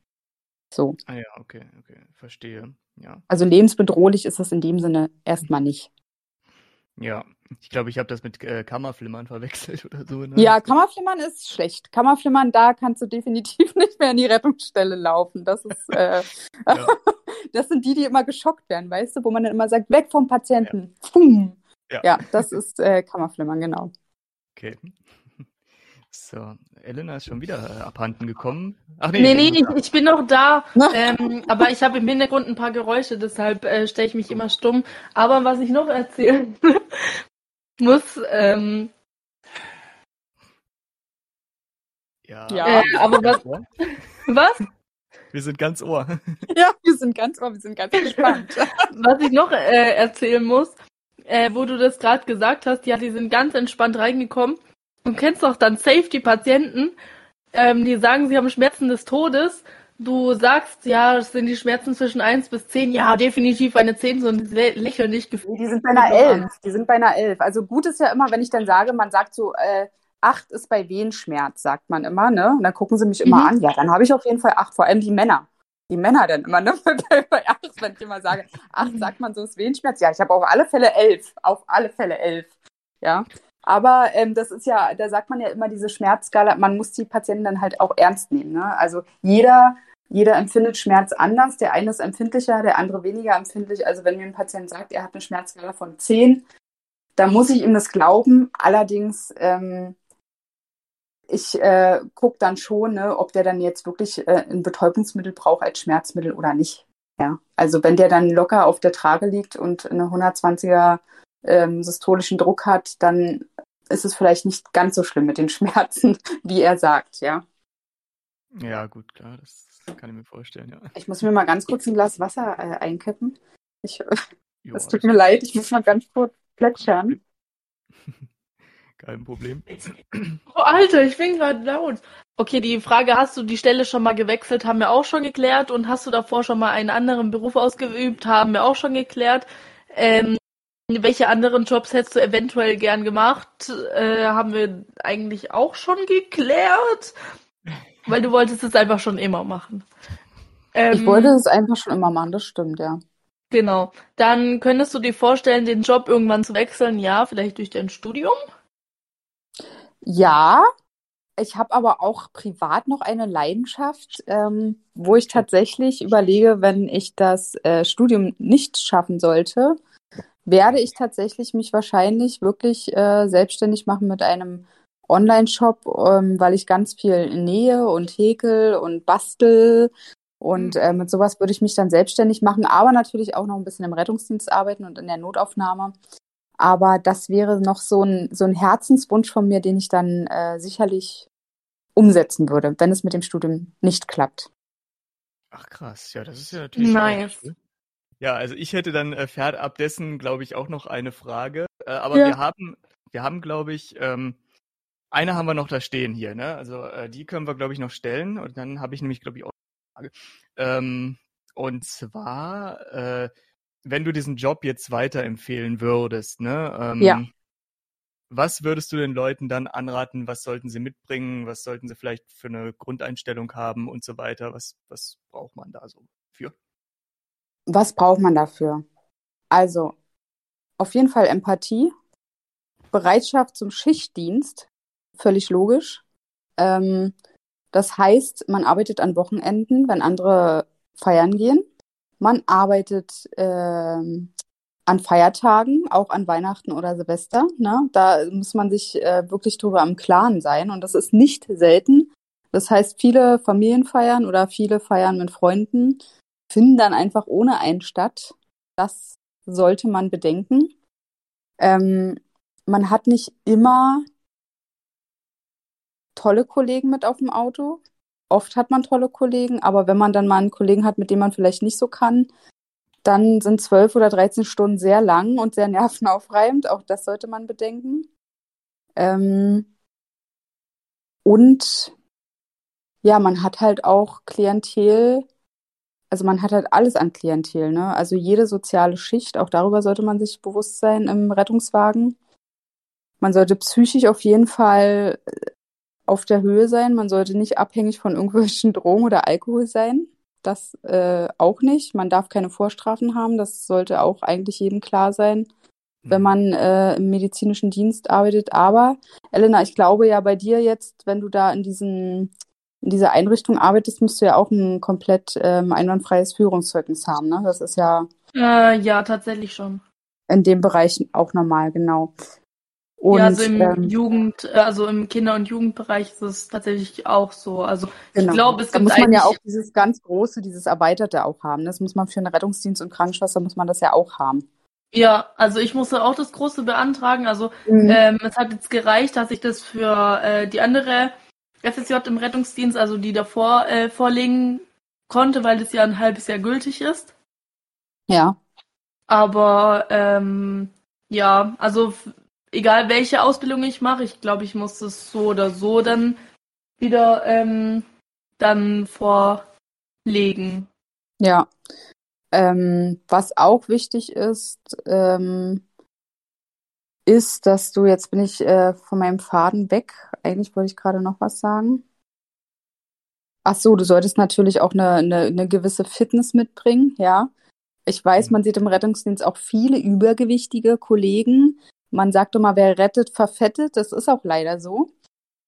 So. Ah ja, okay, okay, verstehe. Ja. Also lebensbedrohlich ist es in dem Sinne erstmal nicht. Ja, ich glaube, ich habe das mit äh, Kammerflimmern verwechselt oder so. Ne? Ja, Kammerflimmern ist schlecht. Kammerflimmern, da kannst du definitiv nicht mehr in die Rettungsstelle laufen. Das ist, äh, das sind die, die immer geschockt werden, weißt du, wo man dann immer sagt, weg vom Patienten. Ja, ja. ja das ist äh, Kammerflimmern, genau. Okay. So, Elena ist schon wieder äh, abhanden gekommen. Ach nee, nee, nee ich, ich, bin noch da. ähm, aber ich habe im Hintergrund ein paar Geräusche, deshalb äh, stelle ich mich immer stumm. Aber was ich noch erzählen muss, ähm, ja, ja. Äh, aber was? Was? Wir sind ganz ohr. Ja, wir sind ganz ohr, wir sind ganz gespannt. was ich noch äh, erzählen muss, äh, wo du das gerade gesagt hast, ja, die sind ganz entspannt reingekommen. Du kennst doch dann Safety-Patienten, ähm, die sagen, sie haben Schmerzen des Todes. Du sagst, ja, es sind die Schmerzen zwischen 1 bis 10. Ja, definitiv eine 10, so ein lächeln nicht gefühlt. Die sind bei einer 11. Die sind bei einer 11. Also gut ist ja immer, wenn ich dann sage, man sagt so, äh, 8 ist bei Wehenschmerz, sagt man immer, ne? Und dann gucken sie mich immer mhm. an. Ja, dann habe ich auf jeden Fall 8, vor allem die Männer. Die Männer dann immer, ne? bei 8, wenn ich immer sage, 8 sagt man so, ist Wehenschmerz. Ja, ich habe auf alle Fälle 11. Auf alle Fälle 11. Ja. Aber ähm, das ist ja, da sagt man ja immer diese Schmerzskala, man muss die Patienten dann halt auch ernst nehmen. Ne? Also jeder, jeder empfindet Schmerz anders. Der eine ist empfindlicher, der andere weniger empfindlich. Also wenn mir ein Patient sagt, er hat eine Schmerzskala von 10, da muss ich ihm das glauben. Allerdings, ähm, ich äh, gucke dann schon, ne, ob der dann jetzt wirklich äh, ein Betäubungsmittel braucht als Schmerzmittel oder nicht. Ja, also wenn der dann locker auf der Trage liegt und eine 120er ähm, systolischen Druck hat, dann ist es vielleicht nicht ganz so schlimm mit den Schmerzen, wie er sagt, ja. Ja, gut, klar, das kann ich mir vorstellen, ja. Ich muss mir mal ganz kurz ein Glas Wasser äh, einkippen. Ich, es tut mir leid, ich muss mal ganz kurz plätschern. Kein Problem. Oh, Alter, ich bin gerade laut. Okay, die Frage, hast du die Stelle schon mal gewechselt, haben wir auch schon geklärt. Und hast du davor schon mal einen anderen Beruf ausgeübt, haben wir auch schon geklärt. Ähm, welche anderen Jobs hättest du eventuell gern gemacht? Äh, haben wir eigentlich auch schon geklärt. Weil du wolltest es einfach schon immer machen. Ähm, ich wollte es einfach schon immer machen, das stimmt, ja. Genau. Dann könntest du dir vorstellen, den Job irgendwann zu wechseln? Ja, vielleicht durch dein Studium? Ja, ich habe aber auch privat noch eine Leidenschaft, ähm, wo ich tatsächlich überlege, wenn ich das äh, Studium nicht schaffen sollte, werde ich tatsächlich mich wahrscheinlich wirklich äh, selbstständig machen mit einem Online-Shop, ähm, weil ich ganz viel nähe und häkel und bastel und mhm. äh, mit sowas würde ich mich dann selbstständig machen, aber natürlich auch noch ein bisschen im Rettungsdienst arbeiten und in der Notaufnahme. Aber das wäre noch so ein, so ein Herzenswunsch von mir, den ich dann äh, sicherlich umsetzen würde, wenn es mit dem Studium nicht klappt. Ach krass, ja, das ist ja natürlich. Nice. Cool. Ja, also ich hätte dann äh, fernab dessen, glaube ich, auch noch eine Frage. Äh, aber ja. wir haben, wir haben, glaube ich, ähm, eine haben wir noch da stehen hier, ne? Also äh, die können wir, glaube ich, noch stellen. Und dann habe ich nämlich, glaube ich, auch eine Frage. Ähm, und zwar, äh, wenn du diesen Job jetzt weiterempfehlen würdest, ne? Ähm, ja. Was würdest du den Leuten dann anraten? Was sollten sie mitbringen? Was sollten sie vielleicht für eine Grundeinstellung haben und so weiter? Was, was braucht man da so für? Was braucht man dafür? Also, auf jeden Fall Empathie, Bereitschaft zum Schichtdienst, völlig logisch. Ähm, das heißt, man arbeitet an Wochenenden, wenn andere feiern gehen. Man arbeitet ähm, an Feiertagen, auch an Weihnachten oder Silvester. Ne? Da muss man sich äh, wirklich drüber im Klaren sein. Und das ist nicht selten. Das heißt, viele Familienfeiern oder viele Feiern mit Freunden finden dann einfach ohne einen statt. Das sollte man bedenken. Ähm, man hat nicht immer tolle Kollegen mit auf dem Auto. Oft hat man tolle Kollegen, aber wenn man dann mal einen Kollegen hat, mit dem man vielleicht nicht so kann, dann sind zwölf oder dreizehn Stunden sehr lang und sehr nervenaufreibend. Auch das sollte man bedenken. Ähm und ja, man hat halt auch Klientel, also man hat halt alles an Klientel, ne? Also jede soziale Schicht, auch darüber sollte man sich bewusst sein im Rettungswagen. Man sollte psychisch auf jeden Fall auf der Höhe sein. Man sollte nicht abhängig von irgendwelchen Drogen oder Alkohol sein. Das äh, auch nicht. Man darf keine Vorstrafen haben. Das sollte auch eigentlich jedem klar sein, wenn mhm. man äh, im medizinischen Dienst arbeitet. Aber, Elena, ich glaube ja bei dir jetzt, wenn du da in diesen in dieser Einrichtung arbeitest, musst du ja auch ein komplett ähm, einwandfreies Führungszeugnis haben. Ne? Das ist ja. Äh, ja, tatsächlich schon. In dem Bereich auch normal, genau. Und, ja, also im ähm, Jugend, äh, also im Kinder- und Jugendbereich ist es tatsächlich auch so. Also genau. ich glaube, es gibt da muss man ja auch dieses ganz große, dieses Erweiterte auch haben. Das muss man für einen Rettungsdienst und Krankenschwester muss man das ja auch haben. Ja, also ich musste auch das große beantragen. Also mhm. ähm, es hat jetzt gereicht, dass ich das für äh, die andere FSJ im Rettungsdienst, also die davor äh, vorlegen konnte, weil das ja ein halbes Jahr gültig ist. Ja. Aber ähm, ja, also egal welche Ausbildung ich mache, ich glaube, ich muss das so oder so dann wieder ähm, dann vorlegen. Ja. Ähm, was auch wichtig ist, ähm, ist, dass du, jetzt bin ich äh, von meinem Faden weg. Eigentlich wollte ich gerade noch was sagen. Ach so, du solltest natürlich auch eine, eine, eine gewisse Fitness mitbringen, ja. Ich weiß, mhm. man sieht im Rettungsdienst auch viele übergewichtige Kollegen, man sagt immer, wer rettet, verfettet. Das ist auch leider so,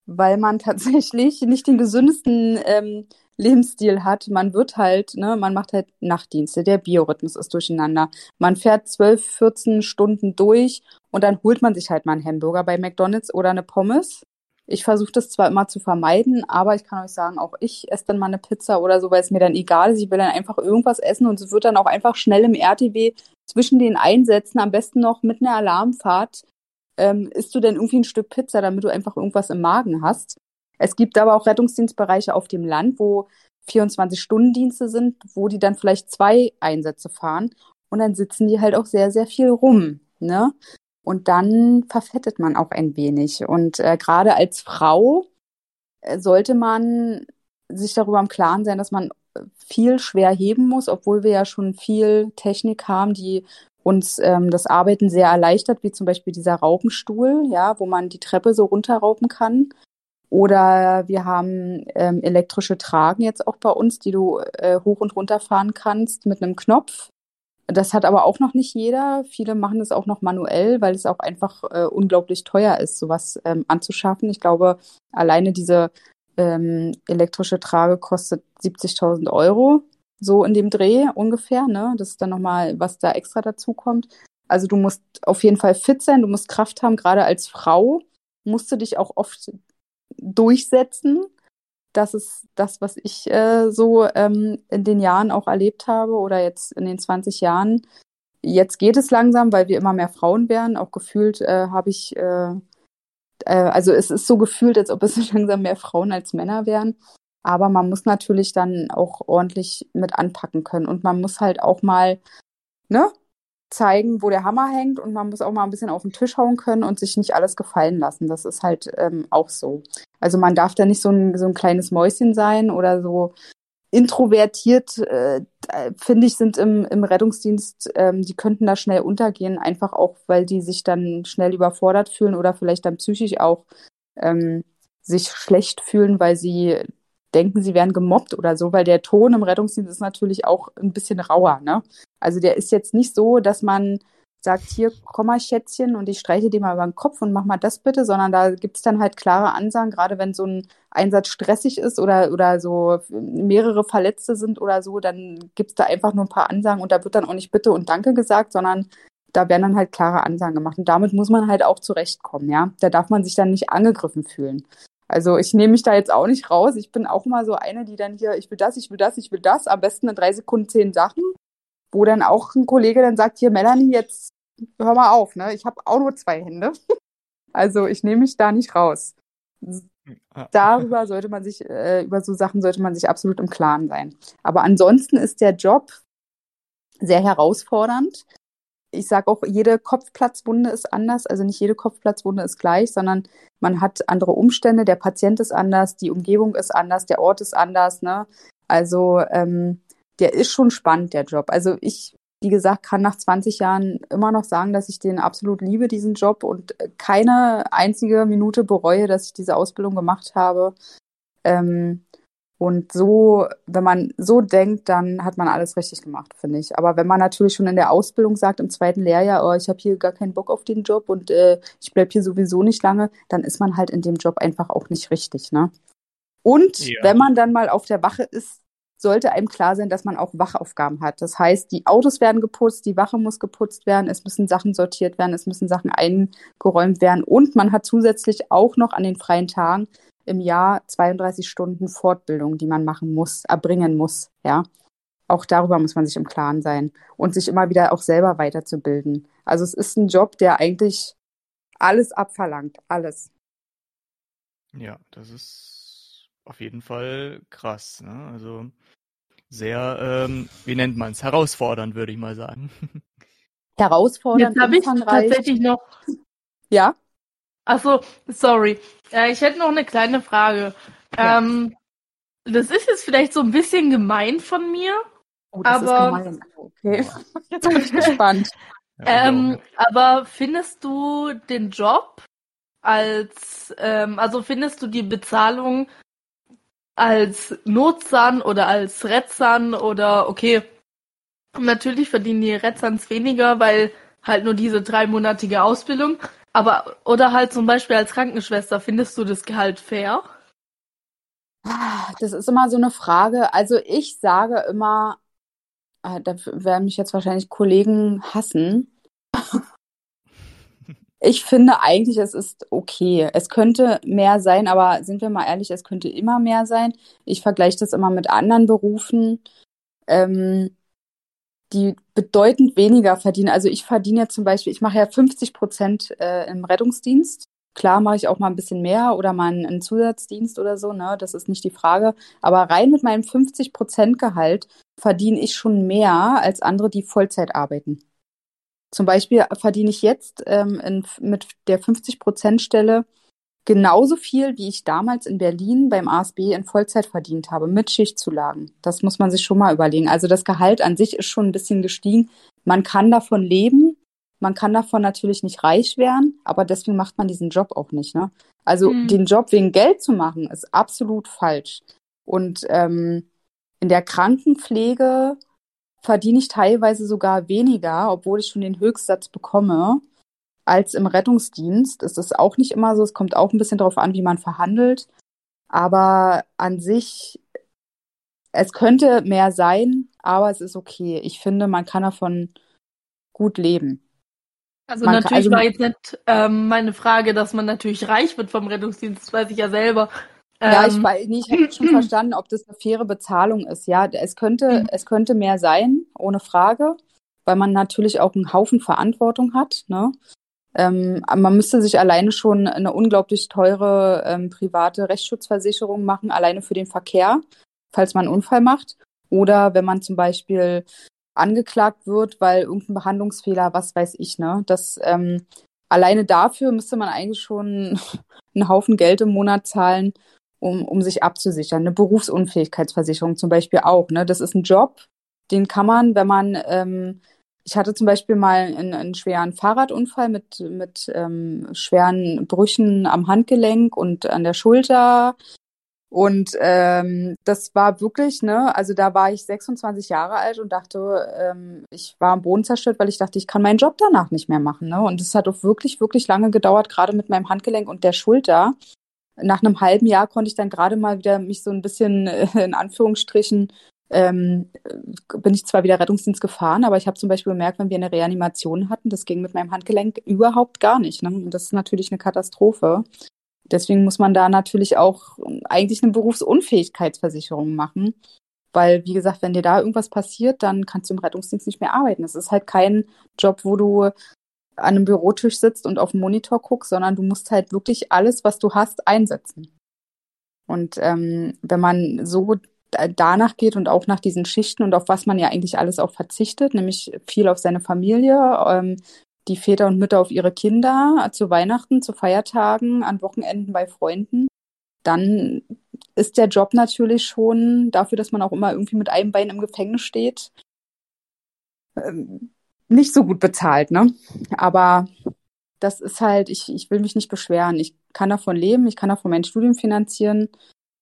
weil man tatsächlich nicht den gesündesten ähm, Lebensstil hat. Man wird halt, ne, man macht halt Nachtdienste, der Biorhythmus ist durcheinander. Man fährt 12, 14 Stunden durch und dann holt man sich halt mal einen Hamburger bei McDonalds oder eine Pommes. Ich versuche das zwar immer zu vermeiden, aber ich kann euch sagen, auch ich esse dann mal eine Pizza oder so, weil es mir dann egal ist. Ich will dann einfach irgendwas essen und es wird dann auch einfach schnell im RTW zwischen den Einsätzen, am besten noch mit einer Alarmfahrt, ähm, isst du denn irgendwie ein Stück Pizza, damit du einfach irgendwas im Magen hast. Es gibt aber auch Rettungsdienstbereiche auf dem Land, wo 24-Stunden-Dienste sind, wo die dann vielleicht zwei Einsätze fahren und dann sitzen die halt auch sehr, sehr viel rum. Ne? Und dann verfettet man auch ein wenig. Und äh, gerade als Frau äh, sollte man sich darüber im Klaren sein, dass man viel schwer heben muss, obwohl wir ja schon viel Technik haben, die uns ähm, das Arbeiten sehr erleichtert, wie zum Beispiel dieser Raupenstuhl, ja, wo man die Treppe so runterraupen kann. Oder wir haben ähm, elektrische Tragen jetzt auch bei uns, die du äh, hoch und runter fahren kannst mit einem Knopf. Das hat aber auch noch nicht jeder. Viele machen es auch noch manuell, weil es auch einfach äh, unglaublich teuer ist, sowas ähm, anzuschaffen. Ich glaube, alleine diese ähm, elektrische Trage kostet 70.000 Euro, so in dem Dreh ungefähr. Ne? Das ist dann nochmal, was da extra dazu kommt. Also du musst auf jeden Fall fit sein, du musst Kraft haben. Gerade als Frau musst du dich auch oft durchsetzen. Das ist das, was ich äh, so ähm, in den Jahren auch erlebt habe oder jetzt in den 20 Jahren. Jetzt geht es langsam, weil wir immer mehr Frauen werden. Auch gefühlt äh, habe ich, äh, äh, also es ist so gefühlt, als ob es langsam mehr Frauen als Männer wären. Aber man muss natürlich dann auch ordentlich mit anpacken können. Und man muss halt auch mal, ne, zeigen, wo der Hammer hängt und man muss auch mal ein bisschen auf den Tisch hauen können und sich nicht alles gefallen lassen. Das ist halt ähm, auch so. Also man darf da nicht so ein, so ein kleines Mäuschen sein oder so introvertiert, äh, finde ich, sind im, im Rettungsdienst, ähm, die könnten da schnell untergehen, einfach auch, weil die sich dann schnell überfordert fühlen oder vielleicht dann psychisch auch ähm, sich schlecht fühlen, weil sie denken, sie werden gemobbt oder so, weil der Ton im Rettungsdienst ist natürlich auch ein bisschen rauer. Ne? Also der ist jetzt nicht so, dass man sagt, hier, komm mal Schätzchen und ich streiche dir mal über den Kopf und mach mal das bitte, sondern da gibt's dann halt klare Ansagen, gerade wenn so ein Einsatz stressig ist oder, oder so mehrere Verletzte sind oder so, dann gibt's da einfach nur ein paar Ansagen und da wird dann auch nicht Bitte und Danke gesagt, sondern da werden dann halt klare Ansagen gemacht. Und damit muss man halt auch zurechtkommen, ja. Da darf man sich dann nicht angegriffen fühlen. Also ich nehme mich da jetzt auch nicht raus. Ich bin auch immer so eine, die dann hier, ich will das, ich will das, ich will das, am besten in drei Sekunden zehn Sachen, wo dann auch ein Kollege dann sagt, hier Melanie, jetzt hör mal auf, ne? Ich habe auch nur zwei Hände. Also ich nehme mich da nicht raus. Darüber sollte man sich, äh, über so Sachen sollte man sich absolut im Klaren sein. Aber ansonsten ist der Job sehr herausfordernd ich sage auch, jede Kopfplatzwunde ist anders. Also nicht jede Kopfplatzwunde ist gleich, sondern man hat andere Umstände. Der Patient ist anders, die Umgebung ist anders, der Ort ist anders. Ne? Also ähm, der ist schon spannend, der Job. Also ich, wie gesagt, kann nach 20 Jahren immer noch sagen, dass ich den absolut liebe, diesen Job und keine einzige Minute bereue, dass ich diese Ausbildung gemacht habe. Ähm, und so, wenn man so denkt, dann hat man alles richtig gemacht, finde ich. Aber wenn man natürlich schon in der Ausbildung sagt, im zweiten Lehrjahr, oh, ich habe hier gar keinen Bock auf den Job und äh, ich bleib hier sowieso nicht lange, dann ist man halt in dem Job einfach auch nicht richtig, ne? Und ja. wenn man dann mal auf der Wache ist, sollte einem klar sein, dass man auch Wachaufgaben hat. Das heißt, die Autos werden geputzt, die Wache muss geputzt werden, es müssen Sachen sortiert werden, es müssen Sachen eingeräumt werden und man hat zusätzlich auch noch an den freien Tagen im Jahr 32 Stunden Fortbildung, die man machen muss, erbringen muss, ja. Auch darüber muss man sich im Klaren sein und sich immer wieder auch selber weiterzubilden. Also es ist ein Job, der eigentlich alles abverlangt, alles. Ja, das ist auf jeden Fall krass. Ne? Also sehr, ähm, wie nennt man es, herausfordernd, würde ich mal sagen. Herausfordernd, Jetzt habe ich tatsächlich noch. Ja. Achso, sorry. Äh, ich hätte noch eine kleine Frage. Ja. Ähm, das ist jetzt vielleicht so ein bisschen gemein von mir. Oh, das aber, ist gemein. Okay. Jetzt bin ich gespannt. ähm, aber findest du den Job als, ähm, also findest du die Bezahlung als Notsan oder als Retzan oder okay, natürlich verdienen die Retzans weniger, weil halt nur diese dreimonatige Ausbildung. Aber, oder halt zum Beispiel als Krankenschwester, findest du das Gehalt fair? Das ist immer so eine Frage. Also ich sage immer, äh, da werden mich jetzt wahrscheinlich Kollegen hassen. Ich finde eigentlich, es ist okay. Es könnte mehr sein, aber sind wir mal ehrlich, es könnte immer mehr sein. Ich vergleiche das immer mit anderen Berufen, ähm, die bedeutend weniger verdienen. Also ich verdiene ja zum Beispiel, ich mache ja 50 Prozent äh, im Rettungsdienst. Klar mache ich auch mal ein bisschen mehr oder mal einen, Zusatzdienst oder so, ne? Das ist nicht die Frage. Aber rein mit meinem 50 Prozent Gehalt verdiene ich schon mehr als andere, die Vollzeit arbeiten. Zum Beispiel verdiene ich jetzt ähm, in, mit der 50-Prozent-Stelle genauso viel, wie ich damals in Berlin beim ASB in Vollzeit verdient habe, mit Schichtzulagen. Das muss man sich schon mal überlegen. Also das Gehalt an sich ist schon ein bisschen gestiegen. Man kann davon leben. Man kann davon natürlich nicht reich werden, aber deswegen macht man diesen Job auch nicht. Ne? Also Mhm. den Job wegen Geld zu machen, ist absolut falsch. Und ähm, in der Krankenpflege verdiene ich teilweise sogar weniger, obwohl ich schon den Höchstsatz bekomme, als im Rettungsdienst. Es ist auch nicht immer so, es kommt auch ein bisschen darauf an, wie man verhandelt. Aber an sich, es könnte mehr sein, aber es ist okay. Ich finde, man kann davon gut leben. Also Man kann- natürlich also- war jetzt nicht ähm, meine Frage, dass man natürlich reich wird vom Rettungsdienst, das weiß ich ja selber. Ja, ich Ähm, weiß nicht, ich habe schon verstanden, ob das eine faire Bezahlung ist. Ja, es könnte, Mhm. es könnte mehr sein, ohne Frage, weil man natürlich auch einen Haufen Verantwortung hat, ne? Ähm, man müsste sich alleine schon eine unglaublich teure ähm, private Rechtsschutzversicherung machen, alleine für den Verkehr, falls man einen Unfall macht. Oder wenn man zum Beispiel angeklagt wird, weil irgendein Behandlungsfehler, was weiß ich, ne? Das ähm, alleine dafür müsste man eigentlich schon einen Haufen Geld im Monat zahlen, um, um sich abzusichern. Eine Berufsunfähigkeitsversicherung zum Beispiel auch. Ne? Das ist ein Job, den kann man, wenn man, ähm, ich hatte zum Beispiel mal einen, einen schweren Fahrradunfall mit, mit ähm, schweren Brüchen am Handgelenk und an der Schulter. Und ähm, das war wirklich, ne, also da war ich 26 Jahre alt und dachte, ähm, ich war am Boden zerstört, weil ich dachte, ich kann meinen Job danach nicht mehr machen. Ne? Und es hat auch wirklich, wirklich lange gedauert, gerade mit meinem Handgelenk und der Schulter nach einem halben Jahr konnte ich dann gerade mal wieder mich so ein bisschen in Anführungsstrichen ähm, äh, bin ich zwar wieder Rettungsdienst gefahren, aber ich habe zum Beispiel gemerkt, wenn wir eine Reanimation hatten, das ging mit meinem Handgelenk überhaupt gar nicht. Ne? Und das ist natürlich eine Katastrophe. Deswegen muss man da natürlich auch eigentlich eine Berufsunfähigkeitsversicherung machen. Weil, wie gesagt, wenn dir da irgendwas passiert, dann kannst du im Rettungsdienst nicht mehr arbeiten. Es ist halt kein Job, wo du an einem Bürotisch sitzt und auf den Monitor guckst, sondern du musst halt wirklich alles, was du hast, einsetzen. Und ähm, wenn man so danach geht und auch nach diesen Schichten und auf was man ja eigentlich alles auch verzichtet, nämlich viel auf seine Familie, ähm, die Väter und Mütter auf ihre Kinder, zu Weihnachten, zu Feiertagen, an Wochenenden bei Freunden, dann ist der Job natürlich schon dafür, dass man auch immer irgendwie mit einem Bein im Gefängnis steht, ähm, nicht so gut bezahlt, ne? Aber das ist halt, ich, ich will mich nicht beschweren. Ich kann davon leben, ich kann davon mein Studium finanzieren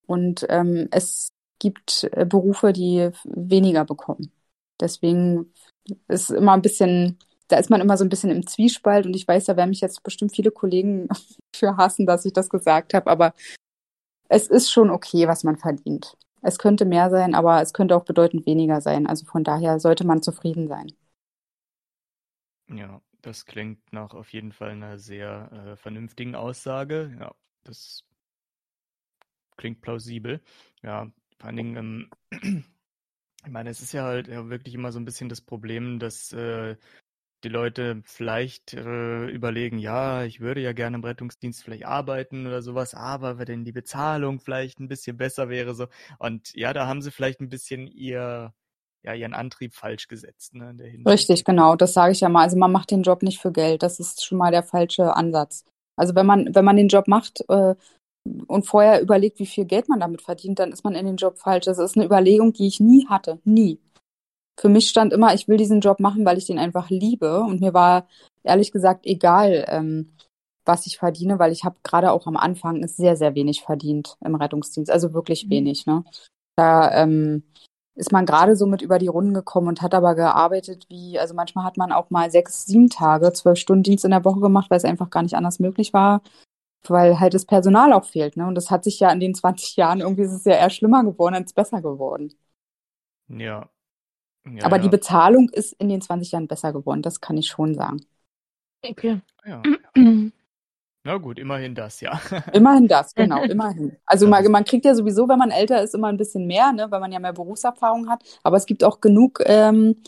und ähm, es gibt äh, Berufe, die weniger bekommen. Deswegen ist immer ein bisschen, da ist man immer so ein bisschen im Zwiespalt und ich weiß, da werden mich jetzt bestimmt viele Kollegen für hassen, dass ich das gesagt habe, aber es ist schon okay, was man verdient. Es könnte mehr sein, aber es könnte auch bedeutend weniger sein. Also von daher sollte man zufrieden sein. Ja, das klingt nach auf jeden Fall einer sehr äh, vernünftigen Aussage. Ja, das klingt plausibel. Ja, vor allen Dingen, ähm, ich meine, es ist ja halt ja wirklich immer so ein bisschen das Problem, dass äh, die Leute vielleicht äh, überlegen, ja, ich würde ja gerne im Rettungsdienst vielleicht arbeiten oder sowas, aber wenn die Bezahlung vielleicht ein bisschen besser wäre, so. Und ja, da haben sie vielleicht ein bisschen ihr, ja, ihren Antrieb falsch gesetzt, ne. Richtig, genau, das sage ich ja mal. Also man macht den Job nicht für Geld. Das ist schon mal der falsche Ansatz. Also wenn man, wenn man den Job macht äh, und vorher überlegt, wie viel Geld man damit verdient, dann ist man in den Job falsch. Das ist eine Überlegung, die ich nie hatte. Nie. Für mich stand immer, ich will diesen Job machen, weil ich den einfach liebe. Und mir war ehrlich gesagt egal, ähm, was ich verdiene, weil ich habe gerade auch am Anfang sehr, sehr wenig verdient im Rettungsdienst. Also wirklich Mhm. wenig, ne? Da ähm, ist man gerade so mit über die Runden gekommen und hat aber gearbeitet wie, also manchmal hat man auch mal sechs, sieben Tage, zwölf Stunden Dienst in der Woche gemacht, weil es einfach gar nicht anders möglich war. Weil halt das Personal auch fehlt. Ne? Und das hat sich ja in den 20 Jahren, irgendwie ist es ja eher schlimmer geworden als besser geworden. Ja. ja Aber ja. die Bezahlung ist in den 20 Jahren besser geworden, das kann ich schon sagen. Okay. ja. Na gut, immerhin das, ja. Immerhin das, genau, immerhin. Also man, man kriegt ja sowieso, wenn man älter ist, immer ein bisschen mehr, ne, weil man ja mehr Berufserfahrung hat. Aber es gibt auch genug, ähm,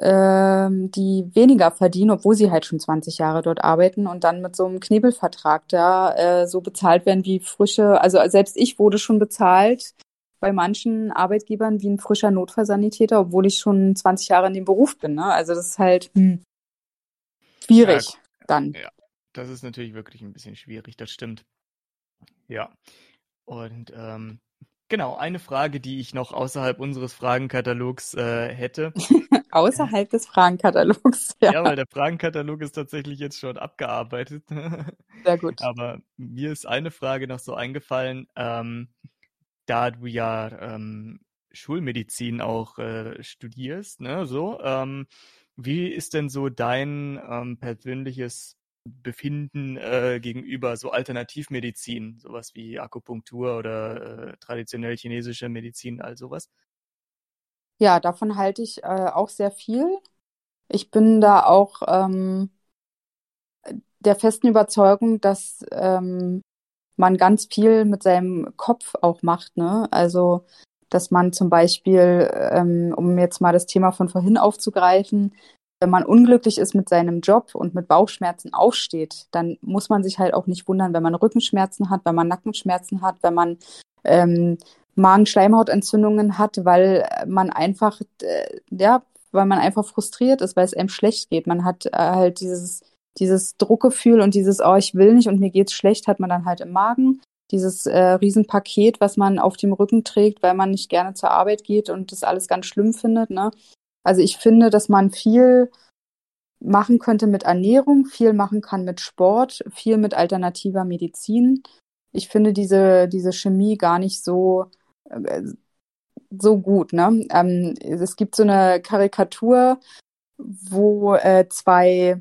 ähm, die weniger verdienen, obwohl sie halt schon 20 Jahre dort arbeiten und dann mit so einem Knebelvertrag da äh, so bezahlt werden wie frische, also selbst ich wurde schon bezahlt bei manchen Arbeitgebern wie ein frischer Notfallsanitäter, obwohl ich schon 20 Jahre in dem Beruf bin. Ne? Also das ist halt hm, schwierig dann. Das ist natürlich wirklich ein bisschen schwierig, das stimmt. Ja. Und ähm, genau, eine Frage, die ich noch außerhalb unseres Fragenkatalogs äh, hätte. Außerhalb des Fragenkatalogs. Ja, Ja, weil der Fragenkatalog ist tatsächlich jetzt schon abgearbeitet. sehr gut. Aber mir ist eine Frage noch so eingefallen, ähm, da du ja ähm, Schulmedizin auch äh, studierst, ne, so, ähm, wie ist denn so dein ähm, persönliches Befinden äh, gegenüber so Alternativmedizin, sowas wie Akupunktur oder äh, traditionell chinesische Medizin, all sowas? Ja, davon halte ich äh, auch sehr viel. Ich bin da auch ähm, der festen Überzeugung, dass ähm, man ganz viel mit seinem Kopf auch macht, ne? Also, dass man zum Beispiel, ähm, um jetzt mal das Thema von vorhin aufzugreifen, wenn man unglücklich ist mit seinem Job und mit Bauchschmerzen aufsteht, dann muss man sich halt auch nicht wundern, wenn man Rückenschmerzen hat, wenn man Nackenschmerzen hat, wenn man ähm, Magen-Schleimhautentzündungen hat, weil man einfach, äh, ja, weil man einfach frustriert ist, weil es einem schlecht geht. Man hat äh, halt dieses, dieses Druckgefühl und dieses, oh, ich will nicht und mir geht's schlecht, hat man dann halt im Magen. Dieses äh, Riesenpaket, was man auf dem Rücken trägt, weil man nicht gerne zur Arbeit geht und das alles ganz schlimm findet, ne? Also ich finde, dass man viel machen könnte mit Ernährung, viel machen kann mit Sport, viel mit alternativer Medizin. Ich finde diese, diese Chemie gar nicht so, äh, so gut. Ne? Ähm, es gibt so eine Karikatur, wo äh, zwei,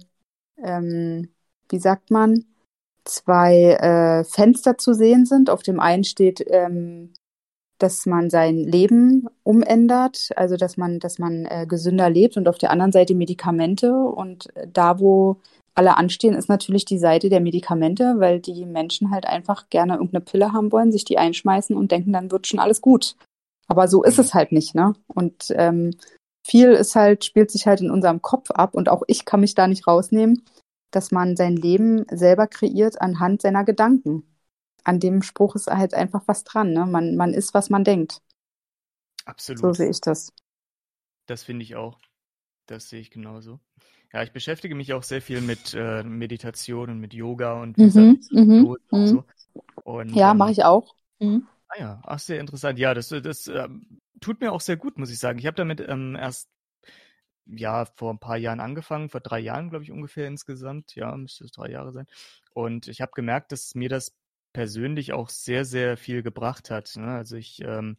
ähm, wie sagt man, zwei äh, Fenster zu sehen sind. Auf dem einen steht, ähm, dass man sein Leben umändert, also dass man, dass man äh, gesünder lebt und auf der anderen Seite Medikamente. Und da, wo alle anstehen, ist natürlich die Seite der Medikamente, weil die Menschen halt einfach gerne irgendeine Pille haben wollen, sich die einschmeißen und denken, dann wird schon alles gut. Aber so ist es halt nicht, ne? Und ähm, viel ist halt, spielt sich halt in unserem Kopf ab und auch ich kann mich da nicht rausnehmen, dass man sein Leben selber kreiert anhand seiner Gedanken. An dem Spruch ist halt einfach was dran, ne? Man, man ist, was man denkt. Absolut. So sehe ich das. Das finde ich auch. Das sehe ich genauso. Ja, ich beschäftige mich auch sehr viel mit äh, Meditation und mit Yoga und Mhm, mhm, und mhm. so. Und, Ja, ähm, mache ich auch. Mhm. Ah ja, ach, sehr interessant. Ja, das, das ähm, tut mir auch sehr gut, muss ich sagen. Ich habe damit ähm, erst ja vor ein paar Jahren angefangen, vor drei Jahren, glaube ich, ungefähr insgesamt. Ja, müsste es drei Jahre sein. Und ich habe gemerkt, dass mir das persönlich auch sehr, sehr viel gebracht hat. Ne? Also ich ähm,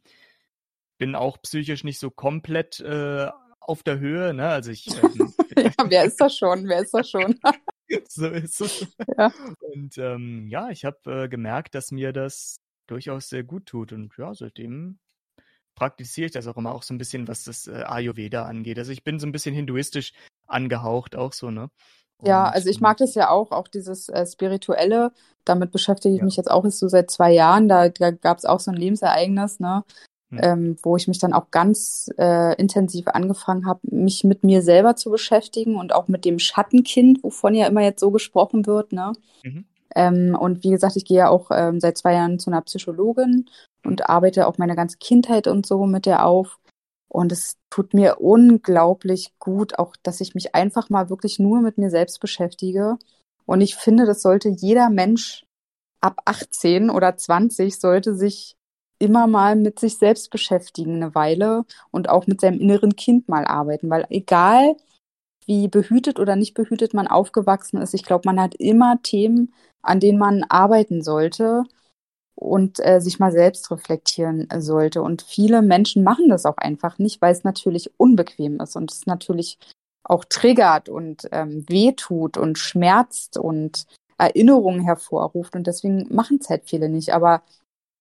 bin auch psychisch nicht so komplett äh, auf der Höhe. Ne? Also ich ähm, Ja, wer ist das schon? Wer ist das schon? so ist es. Ja. Und ähm, ja, ich habe äh, gemerkt, dass mir das durchaus sehr gut tut. Und ja, seitdem praktiziere ich das auch immer auch so ein bisschen, was das äh, Ayurveda angeht. Also ich bin so ein bisschen hinduistisch angehaucht, auch so, ne? Ja, Und, also ich ähm, mag das ja auch, auch dieses äh, Spirituelle. Damit beschäftige ich Ja. mich jetzt auch erst so seit zwei Jahren. Da, da gab es auch so ein Lebensereignis, ne? Hm. Ähm, wo ich mich dann auch ganz äh, intensiv angefangen habe, mich mit mir selber zu beschäftigen und auch mit dem Schattenkind, wovon ja immer jetzt so gesprochen wird, ne? Mhm. Ähm, und wie gesagt, ich gehe ja auch ähm, seit zwei Jahren zu einer Psychologin und arbeite auch meine ganze Kindheit und so mit der auf. Und es tut mir unglaublich gut, auch dass ich mich einfach mal wirklich nur mit mir selbst beschäftige. Und ich finde, das sollte jeder Mensch ab 18 oder 20 sollte sich immer mal mit sich selbst beschäftigen, eine Weile und auch mit seinem inneren Kind mal arbeiten, weil egal wie behütet oder nicht behütet man aufgewachsen ist, ich glaube, man hat immer Themen, an denen man arbeiten sollte und äh, sich mal selbst reflektieren sollte. Und viele Menschen machen das auch einfach nicht, weil es natürlich unbequem ist und es natürlich auch triggert und ähm, wehtut und schmerzt und Erinnerungen hervorruft. Und deswegen machen es halt viele nicht. Aber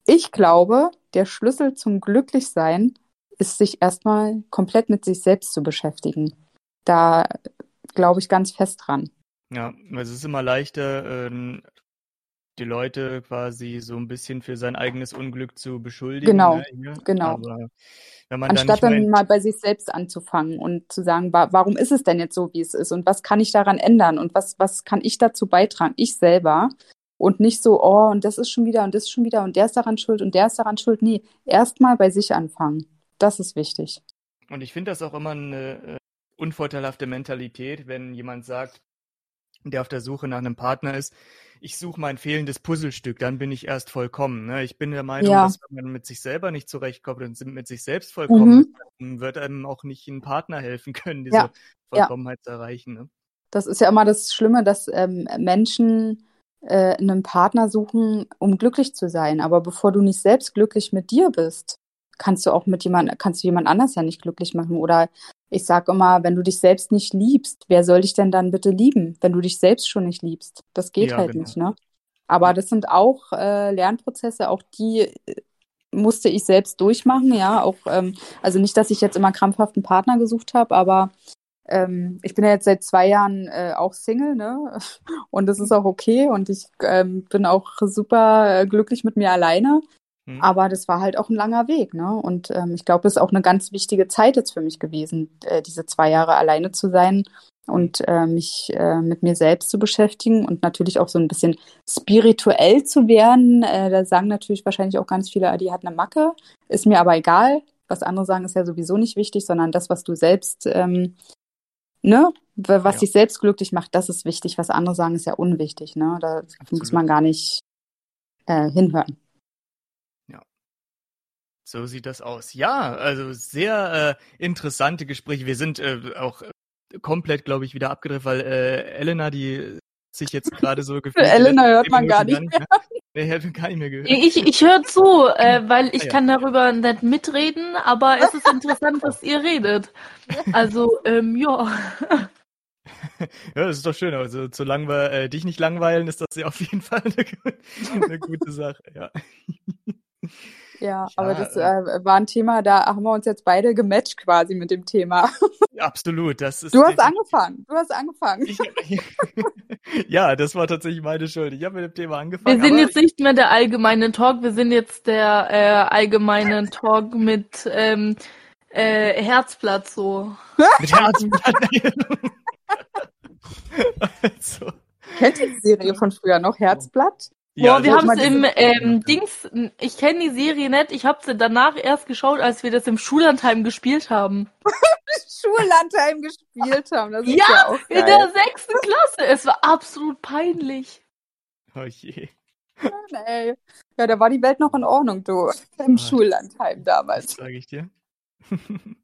ich glaube, der Schlüssel zum Glücklichsein ist, sich erstmal komplett mit sich selbst zu beschäftigen. Da glaube ich ganz fest dran. Ja, es ist immer leichter, ähm, die Leute quasi so ein bisschen für sein eigenes Unglück zu beschuldigen. Genau, ne? genau. Aber Anstatt dann dann mal bei sich selbst anzufangen und zu sagen, wa warum ist es denn jetzt so, wie es ist und was kann ich daran ändern und was, was kann ich dazu beitragen, ich selber und nicht so, oh, und das ist schon wieder und das ist schon wieder und der ist daran schuld und der ist daran schuld. Nee, erstmal bei sich anfangen. Das ist wichtig. Und ich finde das auch immer eine äh, unvorteilhafte Mentalität, wenn jemand sagt, der auf der Suche nach einem Partner ist, ich suche mein fehlendes Puzzlestück, dann bin ich erst vollkommen. Ne? Ich bin der Meinung, Ja. dass wenn man mit sich selber nicht zurechtkommt und mit sich selbst vollkommen Mhm. ist, dann wird einem auch nicht ein Partner helfen können, diese Ja, ja. Vollkommenheit zu erreichen. Ne? Das ist ja immer das Schlimme, dass ähm, Menschen äh, einen Partner suchen, um glücklich zu sein. Aber bevor du nicht selbst glücklich mit dir bist, kannst du auch mit jemand, kannst du jemand anders ja nicht glücklich machen. Oder ich sag immer, wenn du dich selbst nicht liebst, wer soll dich denn dann bitte lieben, wenn du dich selbst schon nicht liebst? Das geht Ja, halt genau. nicht, ne? Aber das sind auch äh, Lernprozesse, auch die äh, musste ich selbst durchmachen, ja. Auch, ähm, also nicht, dass ich jetzt immer krampfhaft einen Partner gesucht habe, aber ähm, ich bin ja jetzt seit zwei Jahren äh, auch Single, ne? Und das ist auch okay und ich ähm, bin auch super äh, glücklich mit mir alleine. Hm? Aber das war halt auch ein langer Weg, ne? Und ähm, ich glaube, das ist auch eine ganz wichtige Zeit jetzt für mich gewesen, äh, diese zwei Jahre alleine zu sein und äh, mich äh, mit mir selbst zu beschäftigen und natürlich auch so ein bisschen spirituell zu werden. Äh, da sagen natürlich wahrscheinlich auch ganz viele, ah, die hat eine Macke. Ist mir aber egal. Was andere sagen, ist ja sowieso nicht wichtig, sondern das, was du selbst, ähm, ne, was Ja. dich selbst glücklich macht, das ist wichtig. Was andere sagen, ist ja unwichtig, ne? Da muss Absolut. man gar nicht äh, hinhören. So sieht das aus. Ja, also sehr äh, interessante Gespräche. Wir sind äh, auch komplett, glaube ich, wieder abgedreht, weil äh, Elena, die sich jetzt gerade so gefühlt. die Elena hört man gar nicht mehr. Nee, hat man gar nicht mehr gehört. Ich, ich höre zu, äh, weil ich Ah, ja. kann darüber nicht mitreden, aber es ist interessant, was ihr redet. Also, ähm, ja. Ja, das ist doch schön. Also, solange wir äh, dich nicht langweilen, ist das ja auf jeden Fall eine, eine gute Sache. Ja. Ja, Ja, aber das äh, äh, war ein Thema, da haben wir uns jetzt beide gematcht quasi mit dem Thema. Absolut. Das ist Du hast angefangen. Du hast angefangen. Ich, ja, das war tatsächlich meine Schuld. Ich habe mit dem Thema Wir angefangen. sind aber jetzt nicht mehr der allgemeine Talk, wir sind jetzt der äh, allgemeine Talk mit ähm, äh, Herzblatt so. mit Herzblatt. also, Kennt ihr die Serie von früher noch? Herzblatt? Boah, wir haben es im ähm, Dings, ich kenne die Serie nicht, ich habe sie danach erst geschaut, als wir das im Schullandheim gespielt haben. Schullandheim gespielt haben. Das ist Ja, ja, auch In geil. der sechsten Klasse. Es war absolut peinlich. oh je. Ey. Ja, da war die Welt noch in Ordnung, du. Im Ah. Schullandheim Das damals. sage ich dir.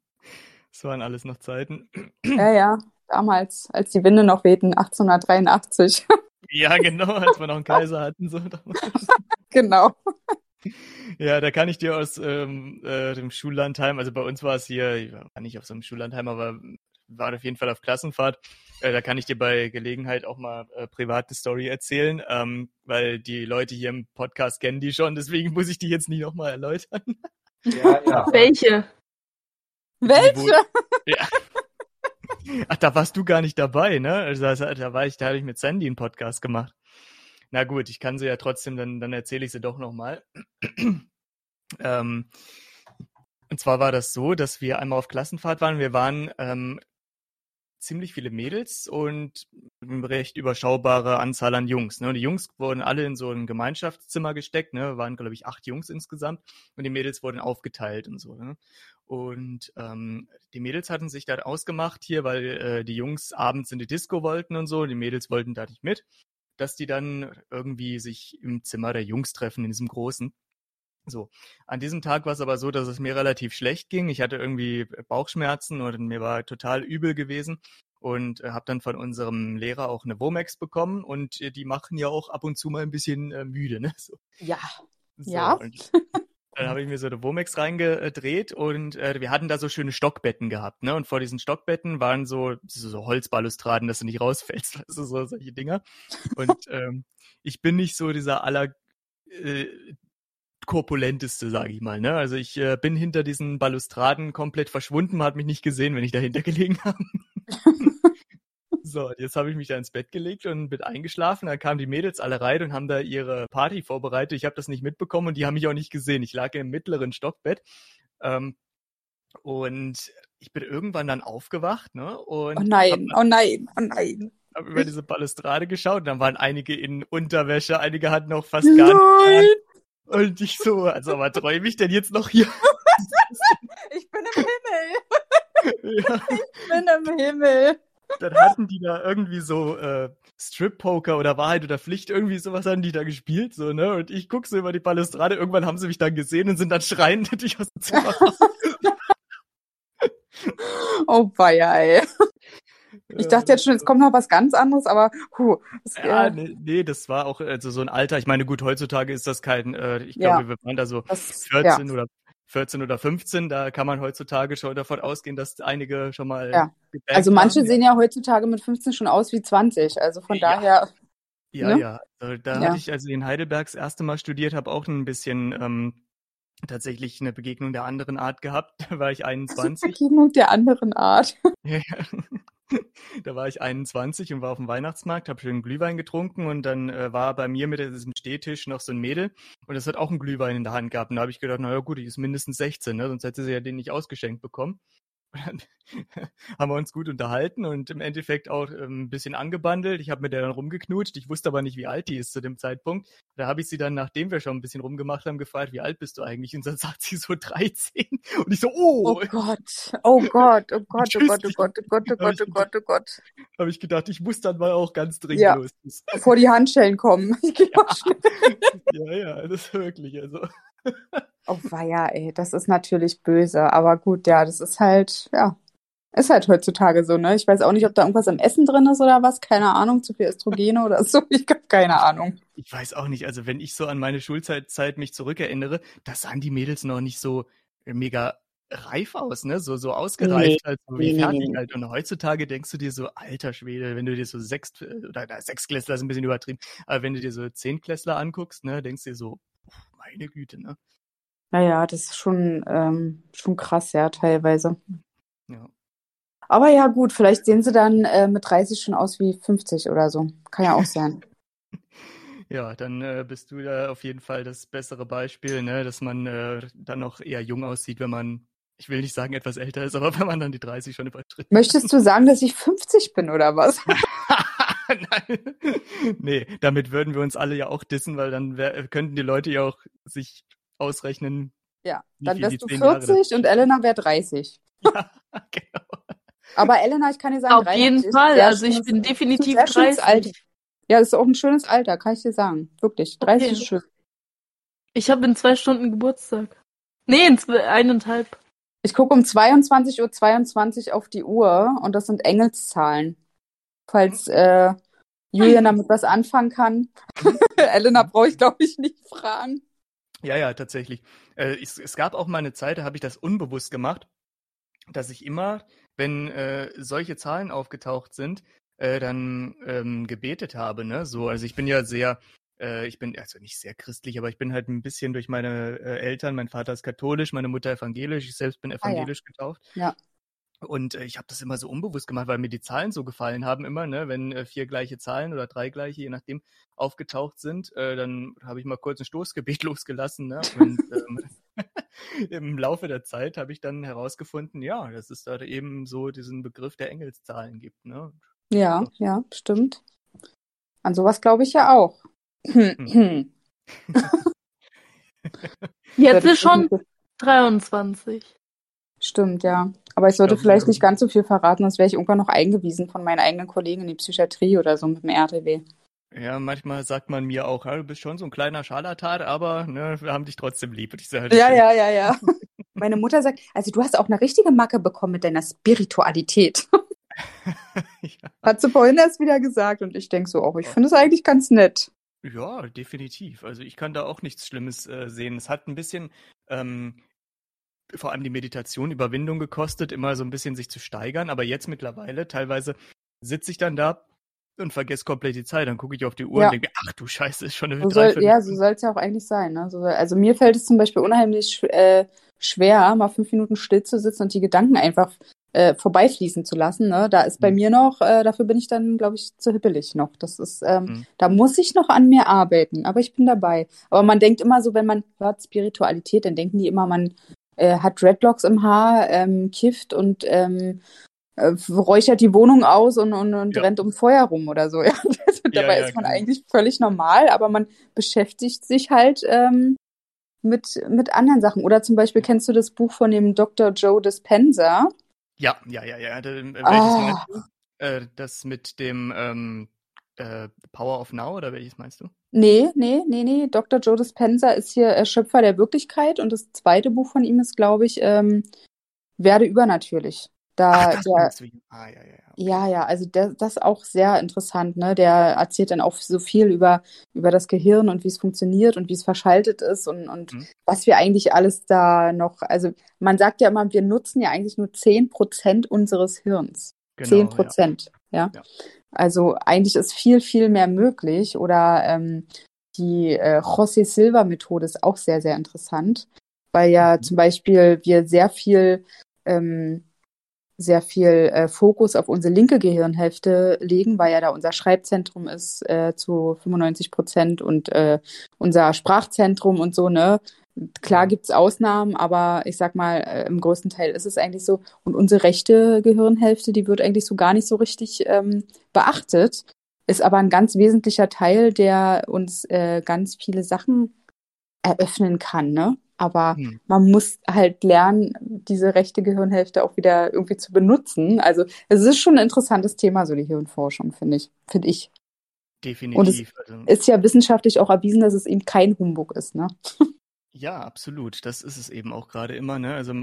Das waren alles noch Zeiten. Ja, ja. Damals, als die Winde noch wehten, 1883. Ja, genau, als wir noch einen Kaiser hatten. So. genau. Ja, da kann ich dir aus ähm, äh, dem Schullandheim, also bei uns war es hier, ich war nicht auf so einem Schullandheim, aber war auf jeden Fall auf Klassenfahrt. Äh, da kann ich dir bei Gelegenheit auch mal äh, private Story erzählen, ähm, weil die Leute hier im Podcast kennen die schon, deswegen muss ich die jetzt nicht nochmal erläutern. Ja, ja. Welche? Welche? Ja. Ach, da warst du gar nicht dabei, ne? Also, da war ich, da hatte ich mit Sandy einen Podcast gemacht. Na gut, ich kann sie ja trotzdem, dann, dann erzähle ich sie doch nochmal. ähm, und zwar war das so, dass wir einmal auf Klassenfahrt waren. Wir waren ähm, ziemlich viele Mädels und eine recht überschaubare Anzahl an Jungs. Ne? Und die Jungs wurden alle in so ein Gemeinschaftszimmer gesteckt, ne? waren, glaube ich, acht Jungs insgesamt. Und die Mädels wurden aufgeteilt und so. Ne? Und ähm, die Mädels hatten sich da ausgemacht hier, weil äh, die Jungs abends in die Disco wollten und so, die Mädels wollten da nicht mit, dass die dann irgendwie sich im Zimmer der Jungs treffen, in diesem großen. So, an diesem Tag war es aber so, dass es mir relativ schlecht ging. Ich hatte irgendwie Bauchschmerzen und mir war total übel gewesen und äh, habe dann von unserem Lehrer auch eine Womex bekommen und äh, die machen ja auch ab und zu mal ein bisschen äh, müde, ne? So. Ja. So, Ja. Und, Dann habe ich mir so eine Womex reingedreht und äh, wir hatten da so schöne Stockbetten gehabt, ne? Und vor diesen Stockbetten waren so, so Holzbalustraden, dass du nicht rausfällst, weißt du, so solche Dinger. Und ähm, ich bin nicht so dieser aller äh, korpulenteste, sage ich mal. Ne? Also ich äh, bin hinter diesen Balustraden komplett verschwunden, man hat mich nicht gesehen, wenn ich dahinter gelegen habe. so, jetzt habe ich mich da ins Bett gelegt und bin eingeschlafen. Dann kamen die Mädels alle rein und haben da ihre Party vorbereitet. Ich habe das nicht mitbekommen und die haben mich auch nicht gesehen. Ich lag im mittleren Stockbett. Ähm, und ich bin irgendwann dann aufgewacht, ne? Und oh nein, hab, oh nein, oh nein. Hab über diese Balustrade geschaut und dann waren einige in Unterwäsche, einige hatten noch fast gar nichts. Und ich so, also was träume ich denn jetzt noch hier? ich bin im Himmel. Ja. Ich bin im Himmel. Dann hatten die da irgendwie so äh, Strip-Poker oder Wahrheit oder Pflicht, irgendwie sowas haben die da gespielt, so, ne? Und ich gucke so über die Balustrade, irgendwann haben sie mich dann gesehen und sind dann schreiend durch aus dem Zimmer Oh weia, ey. Ich dachte jetzt schon, jetzt kommt noch was ganz anderes, aber huh, das, ja, nee, nee, das war auch also so ein Alter. Ich meine, gut, heutzutage ist das kein, äh, ich glaube, ja, wir waren da so das, 14 ja. oder 14 oder 15, da kann man heutzutage schon davon ausgehen, dass einige schon mal. Ja. Also manche haben. sehen ja heutzutage mit 15 schon aus wie 20. Also von ja. daher. Ja, ne? ja. Also, da hatte ich, als ich in Heidelberg das erste Mal studiert habe, auch ein bisschen ähm, tatsächlich eine Begegnung der anderen Art gehabt. Da war ich 21. Begegnung der anderen Art. ja, ja da war ich 21 und war auf dem Weihnachtsmarkt, habe schön Glühwein getrunken und dann äh, war bei mir mit diesem Stehtisch noch so ein Mädel und das hat auch einen Glühwein in der Hand gehabt. Und da habe ich gedacht, naja gut, die ist mindestens 16, ne? sonst hätte sie ja den nicht ausgeschenkt bekommen. Haben wir uns gut unterhalten und im Endeffekt auch ähm, ein bisschen angebandelt. Ich habe mit der dann rumgeknutscht. Ich wusste aber nicht, wie alt die ist zu dem Zeitpunkt. Da habe ich sie dann, nachdem wir schon ein bisschen rumgemacht haben, gefragt, wie alt bist du eigentlich? Und dann sagt sie so 13. Und ich so, oh! Oh Gott, oh Gott, oh Gott, oh Gott, oh Gott, oh Gott, oh Gott, oh Gott, oh Gott. Habe ich gedacht, ich muss dann mal auch ganz dringend ja, los. Bevor die Handschellen kommen. ja, ja, ja, das ist wirklich, also. Oh weia, ey, das ist natürlich böse. Aber gut, ja, das ist halt, ja, ist halt heutzutage so, ne? Ich weiß auch nicht, ob da irgendwas im Essen drin ist oder was. Keine Ahnung, zu viel Östrogene oder so. Ich habe keine Ahnung. Ich weiß auch nicht. Also wenn ich so an meine Schulzeit Zeit mich zurückerinnere, da sahen die Mädels noch nicht so mega reif aus, ne? So, so ausgereift, nee, halt, so wie nee, fertig nee. halt. Und heutzutage denkst du dir so, alter Schwede, wenn du dir so sechs, oder na, Sechsklässler ist ein bisschen übertrieben, aber wenn du dir so Zehnklässler anguckst, ne, denkst du dir so, meine Güte, ne? Naja, das ist schon, ähm, schon krass, ja, teilweise. Ja. Aber ja, gut, vielleicht sehen sie dann äh, mit 30 schon aus wie 50 oder so. Kann ja auch sein. ja, dann äh, bist du da auf jeden Fall das bessere Beispiel, ne? dass man äh, dann noch eher jung aussieht, wenn man, ich will nicht sagen etwas älter ist, aber wenn man dann die 30 schon übertritt. Möchtest du sagen, dass ich 50 bin oder was? Nein. Nee, damit würden wir uns alle ja auch dissen, weil dann wär, könnten die Leute ja auch sich ausrechnen. Ja, dann wärst du 40 und Elena wäre 30. Ja, genau. Aber Elena, ich kann dir sagen, auf jeden Fall. Also ich bin definitiv 30. Ja, das ist auch ein schönes Alter, kann ich dir sagen. Wirklich. 30 okay. ist schön. Ich habe in zwei Stunden Geburtstag. Nee, in zwei, eineinhalb. Ich gucke um 22.22 Uhr 22 auf die Uhr und das sind Engelszahlen. Falls äh, Julian damit was anfangen kann. Elena brauche ich, glaube ich, nicht fragen. Ja, ja, tatsächlich. Äh, es, es, gab auch mal eine Zeit, da habe ich das unbewusst gemacht, dass ich immer, wenn äh, solche Zahlen aufgetaucht sind, äh, dann ähm, gebetet habe. Ne? So, also ich bin ja sehr, äh, ich bin also nicht sehr christlich, aber ich bin halt ein bisschen durch meine äh, Eltern. Mein Vater ist katholisch, meine Mutter evangelisch. Ich selbst bin evangelisch ah, ja. getauft. Ja. Und äh, ich habe das immer so unbewusst gemacht, weil mir die Zahlen so gefallen haben immer, ne? Wenn äh, vier gleiche Zahlen oder drei gleiche, je nachdem, aufgetaucht sind, äh, dann habe ich mal kurz ein Stoßgebet losgelassen. Ne? Und ähm, im Laufe der Zeit habe ich dann herausgefunden, ja, dass es da eben so diesen Begriff der Engelszahlen gibt. Ne? Ja, ja, stimmt. An sowas glaube ich ja auch. Hm. Jetzt ist schon 23. Stimmt, ja. Aber ich sollte vielleicht nicht ganz so viel verraten, sonst wäre ich irgendwann noch eingewiesen von meinen eigenen Kollegen in die Psychiatrie oder so mit dem RTW. Ja, manchmal sagt man mir auch, ja, du bist schon so ein kleiner Scharlatan, aber ne, wir haben dich trotzdem lieb. Ich sage, ja, ja, ja, ja. Meine Mutter sagt, also du hast auch eine richtige Macke bekommen mit deiner Spiritualität. ja. Hat sie vorhin erst wieder gesagt und ich denke so, auch, ich finde es eigentlich ganz nett. Ja, definitiv. Also ich kann da auch nichts Schlimmes äh, sehen. Es hat ein bisschen ähm, vor allem die Meditation Überwindung gekostet, immer so ein bisschen sich zu steigern, aber jetzt mittlerweile teilweise sitze ich dann da und vergesse komplett die Zeit. Dann gucke ich auf die Uhr Ja. und denke, ach du Scheiße, ist schon eine So soll, ja, so soll es ja auch eigentlich sein. Ne? So, also mir fällt es zum Beispiel unheimlich äh, schwer, mal fünf Minuten still zu sitzen und die Gedanken einfach äh, vorbeifließen zu lassen. Ne? Da ist bei Mhm. mir noch, äh, dafür bin ich dann, glaube ich, zu hippelig noch. Das ist, ähm, Mhm. da muss ich noch an mir arbeiten, aber ich bin dabei. Aber man denkt immer so, wenn man hört Spiritualität, dann denken die immer, man äh, hat Dreadlocks im Haar, ähm, kifft und ähm, äh, räuchert die Wohnung aus und, und, und Ja. rennt um Feuer rum oder so. Ja. Also, dabei ist man genau. eigentlich völlig normal, aber man beschäftigt sich halt ähm, mit, mit anderen Sachen. Oder zum Beispiel kennst du das Buch von dem Dr. Joe Dispenza? Ja, ja, ja, ja. Welches Ah. Äh, das mit dem ähm, äh, Power of Now oder welches meinst du? Nee, nee, nee, nee. Dr. Joe Dispenza ist hier äh, Schöpfer der Wirklichkeit und das zweite Buch von ihm ist, glaube ich, ähm, Werde übernatürlich. Da, Ach, der. Ah, ja, ja, ja. Ja, ja, also der, das ist auch sehr interessant, ne? Der erzählt dann auch so viel über, über das Gehirn und wie es funktioniert und wie es verschaltet ist und, und Mhm. was wir eigentlich alles da noch, also man sagt ja immer, wir nutzen ja eigentlich nur zehn Prozent unseres Hirns. Genau, Zehn ja. Prozent, ja. Ja. Also eigentlich ist viel, viel mehr möglich. Oder ähm, die äh, José Silva Methode ist auch sehr, sehr interessant, weil ja Mhm. zum Beispiel wir sehr viel ähm, sehr viel äh, Fokus auf unsere linke Gehirnhälfte legen, weil ja da unser Schreibzentrum ist äh, zu 95 Prozent und äh, unser Sprachzentrum und so, ne? Klar gibt's Ausnahmen, aber ich sag mal, äh, im größten Teil ist es eigentlich so. Und unsere rechte Gehirnhälfte, die wird eigentlich so gar nicht so richtig ähm, beachtet, ist aber ein ganz wesentlicher Teil, der uns äh, ganz viele Sachen eröffnen kann, ne? Aber Hm. man muss halt lernen, diese rechte Gehirnhälfte auch wieder irgendwie zu benutzen. Also es ist schon ein interessantes Thema, so die Hirnforschung, finde ich. Finde ich. Definitiv. also, Ist ja wissenschaftlich auch erwiesen, dass es eben kein Humbug ist, ne? ja, absolut. Das ist es eben auch gerade immer, ne? Also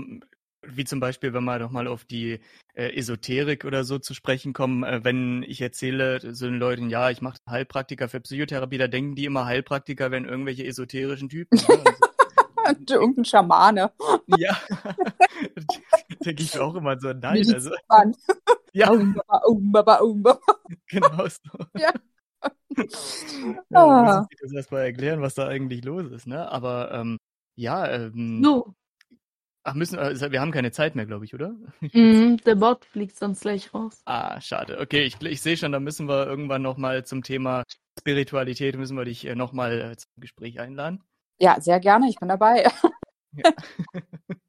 wie zum Beispiel, wenn wir doch mal auf die äh, Esoterik oder so zu sprechen kommen, äh, wenn ich erzähle so den Leuten, ja, ich mache Heilpraktiker für Psychotherapie, da denken die immer, Heilpraktiker wären irgendwelche esoterischen Typen. Ne? Also, Irgendein Schamane. ja, denke ich auch immer so, nein, also, ja, genau so. Ja. Ja, Ah. muss ich das erstmal erklären, was da eigentlich los ist, ne? Aber ähm, ja, ähm, So, ach, müssen, äh, wir haben keine Zeit mehr, glaube ich, oder? mhm, der Bot fliegt sonst gleich raus. Ah, schade. Okay, ich, ich sehe schon, da müssen wir irgendwann nochmal zum Thema Spiritualität, müssen wir dich äh, nochmal äh, zum Gespräch einladen. Ja, sehr gerne, ich bin dabei. Ja,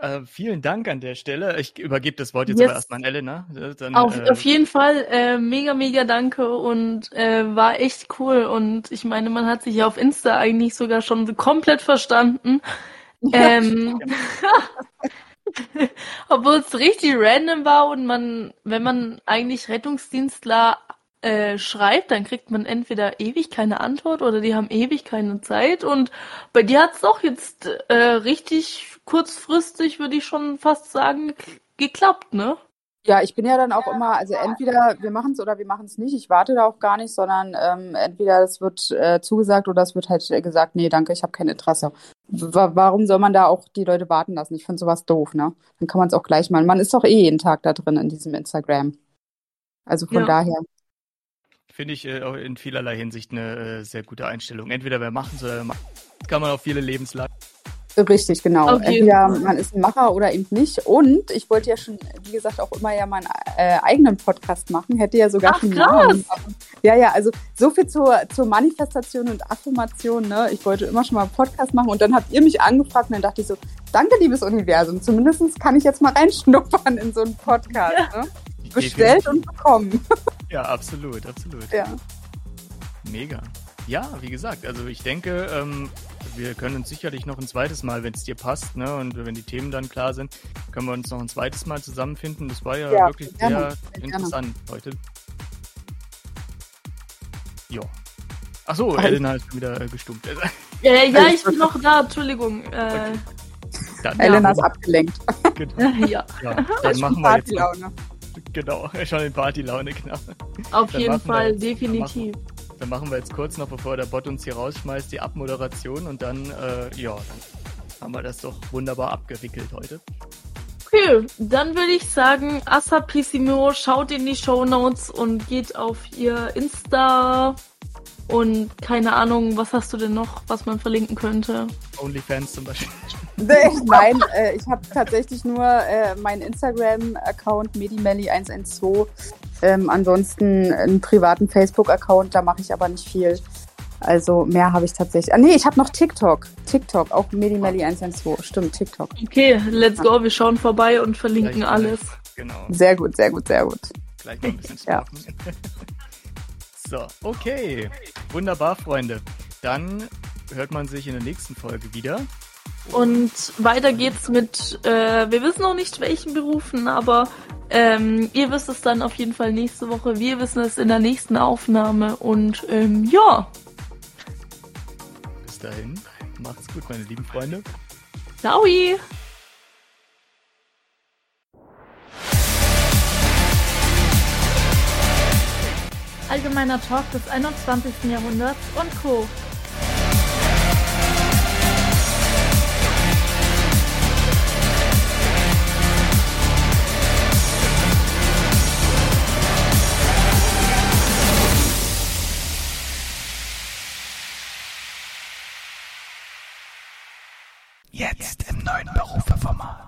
äh, vielen Dank an der Stelle. Ich übergebe das Wort jetzt Yes. aber erstmal an Elena. Äh, Dann, Auf, äh, auf jeden Fall äh, mega, mega danke und äh, war echt cool. Und ich meine, man hat sich ja auf Insta eigentlich sogar schon komplett verstanden. Ähm, obwohl es richtig random war und man, wenn man eigentlich Rettungsdienstler äh, schreibt, dann kriegt man entweder ewig keine Antwort oder die haben ewig keine Zeit. Und bei dir hat's doch jetzt äh, richtig kurzfristig, würde ich schon fast sagen, geklappt, ne? Ja, ich bin ja dann auch immer, also entweder wir machen es oder wir machen es nicht. Ich warte da auch gar nicht, sondern ähm, entweder es wird äh, zugesagt oder es wird halt gesagt, nee, danke, ich habe kein Interesse. Wa warum soll man da auch die Leute warten lassen? Ich finde sowas doof, ne? Dann kann man es auch gleich machen. Man ist doch eh jeden Tag da drin in diesem Instagram. Also von Ja. daher. Finde ich äh, auch in vielerlei Hinsicht eine äh, sehr gute Einstellung. Entweder wir machen es oder wir machen Das kann man auf viele Lebenslang. Richtig, genau. Entweder Fall. man ist ein Macher oder eben nicht. Und ich wollte ja schon, wie gesagt, auch immer ja meinen äh, eigenen Podcast machen. Hätte ja sogar Ach, schon krass. Namen. Ja, ja, also so viel zur, zur Manifestation und Affirmation. Ne? Ich wollte immer schon mal einen Podcast machen und dann habt ihr mich angefragt und dann dachte ich so, danke, liebes Universum. Zumindest kann ich jetzt mal reinschnuppern in so einen Podcast. Ne? Bestellt und bekommen. Ja, absolut, absolut. Ja. Mega. Ja, wie gesagt, also ich denke, ähm, wir können uns sicherlich noch ein zweites Mal, wenn es dir passt, ne, und wenn die Themen dann klar sind, können wir uns noch ein zweites Mal zusammenfinden. Das war ja, Ja, wirklich gerne, sehr, gerne. interessant heute. Ja. Ach so, Also- Elena ist wieder äh, gestummt. Äh, ja, Alles ich bin noch da, Entschuldigung. Äh, Dann, Elena ist abgelenkt. genau, ja, ja, dann machen wir jetzt genau, schon in Partylaune, genau. auf Dann jeden Fall, jetzt- dann definitiv. Dann machen wir jetzt kurz noch, bevor der Bot uns hier rausschmeißt, die Abmoderation und dann, äh, ja, dann haben wir das doch wunderbar abgewickelt heute. Okay, dann würde ich sagen, Assapissimo, schaut in die Show Notes und geht auf ihr Insta und keine Ahnung, was hast du denn noch, was man verlinken könnte? OnlyFans zum Beispiel. Nein, äh, ich habe tatsächlich nur äh, meinen Instagram-Account medimelli112. Ähm, ansonsten einen privaten Facebook-Account, da mache ich aber nicht viel. Also mehr habe ich tatsächlich. Ah nee, ich habe noch TikTok. TikTok, auch Medimelli112. Stimmt, TikTok. Okay, let's go. Wir schauen vorbei und verlinken Gleich, alles. Genau. Sehr gut, sehr gut, sehr gut. Gleich mal ein bisschen Ja. stalken. so, okay. Wunderbar, Freunde. Dann hört man sich in der nächsten Folge wieder. Und weiter geht's mit, äh, wir wissen noch nicht welchen Berufen, aber ähm, ihr wisst es dann auf jeden Fall nächste Woche. Wir wissen es in der nächsten Aufnahme. Und ähm, ja, Bis dahin. Macht's gut, meine lieben Freunde. ciao! Allgemeiner Talk des 21. Jahrhunderts und Co. Jetzt im neuen Berufe-Format.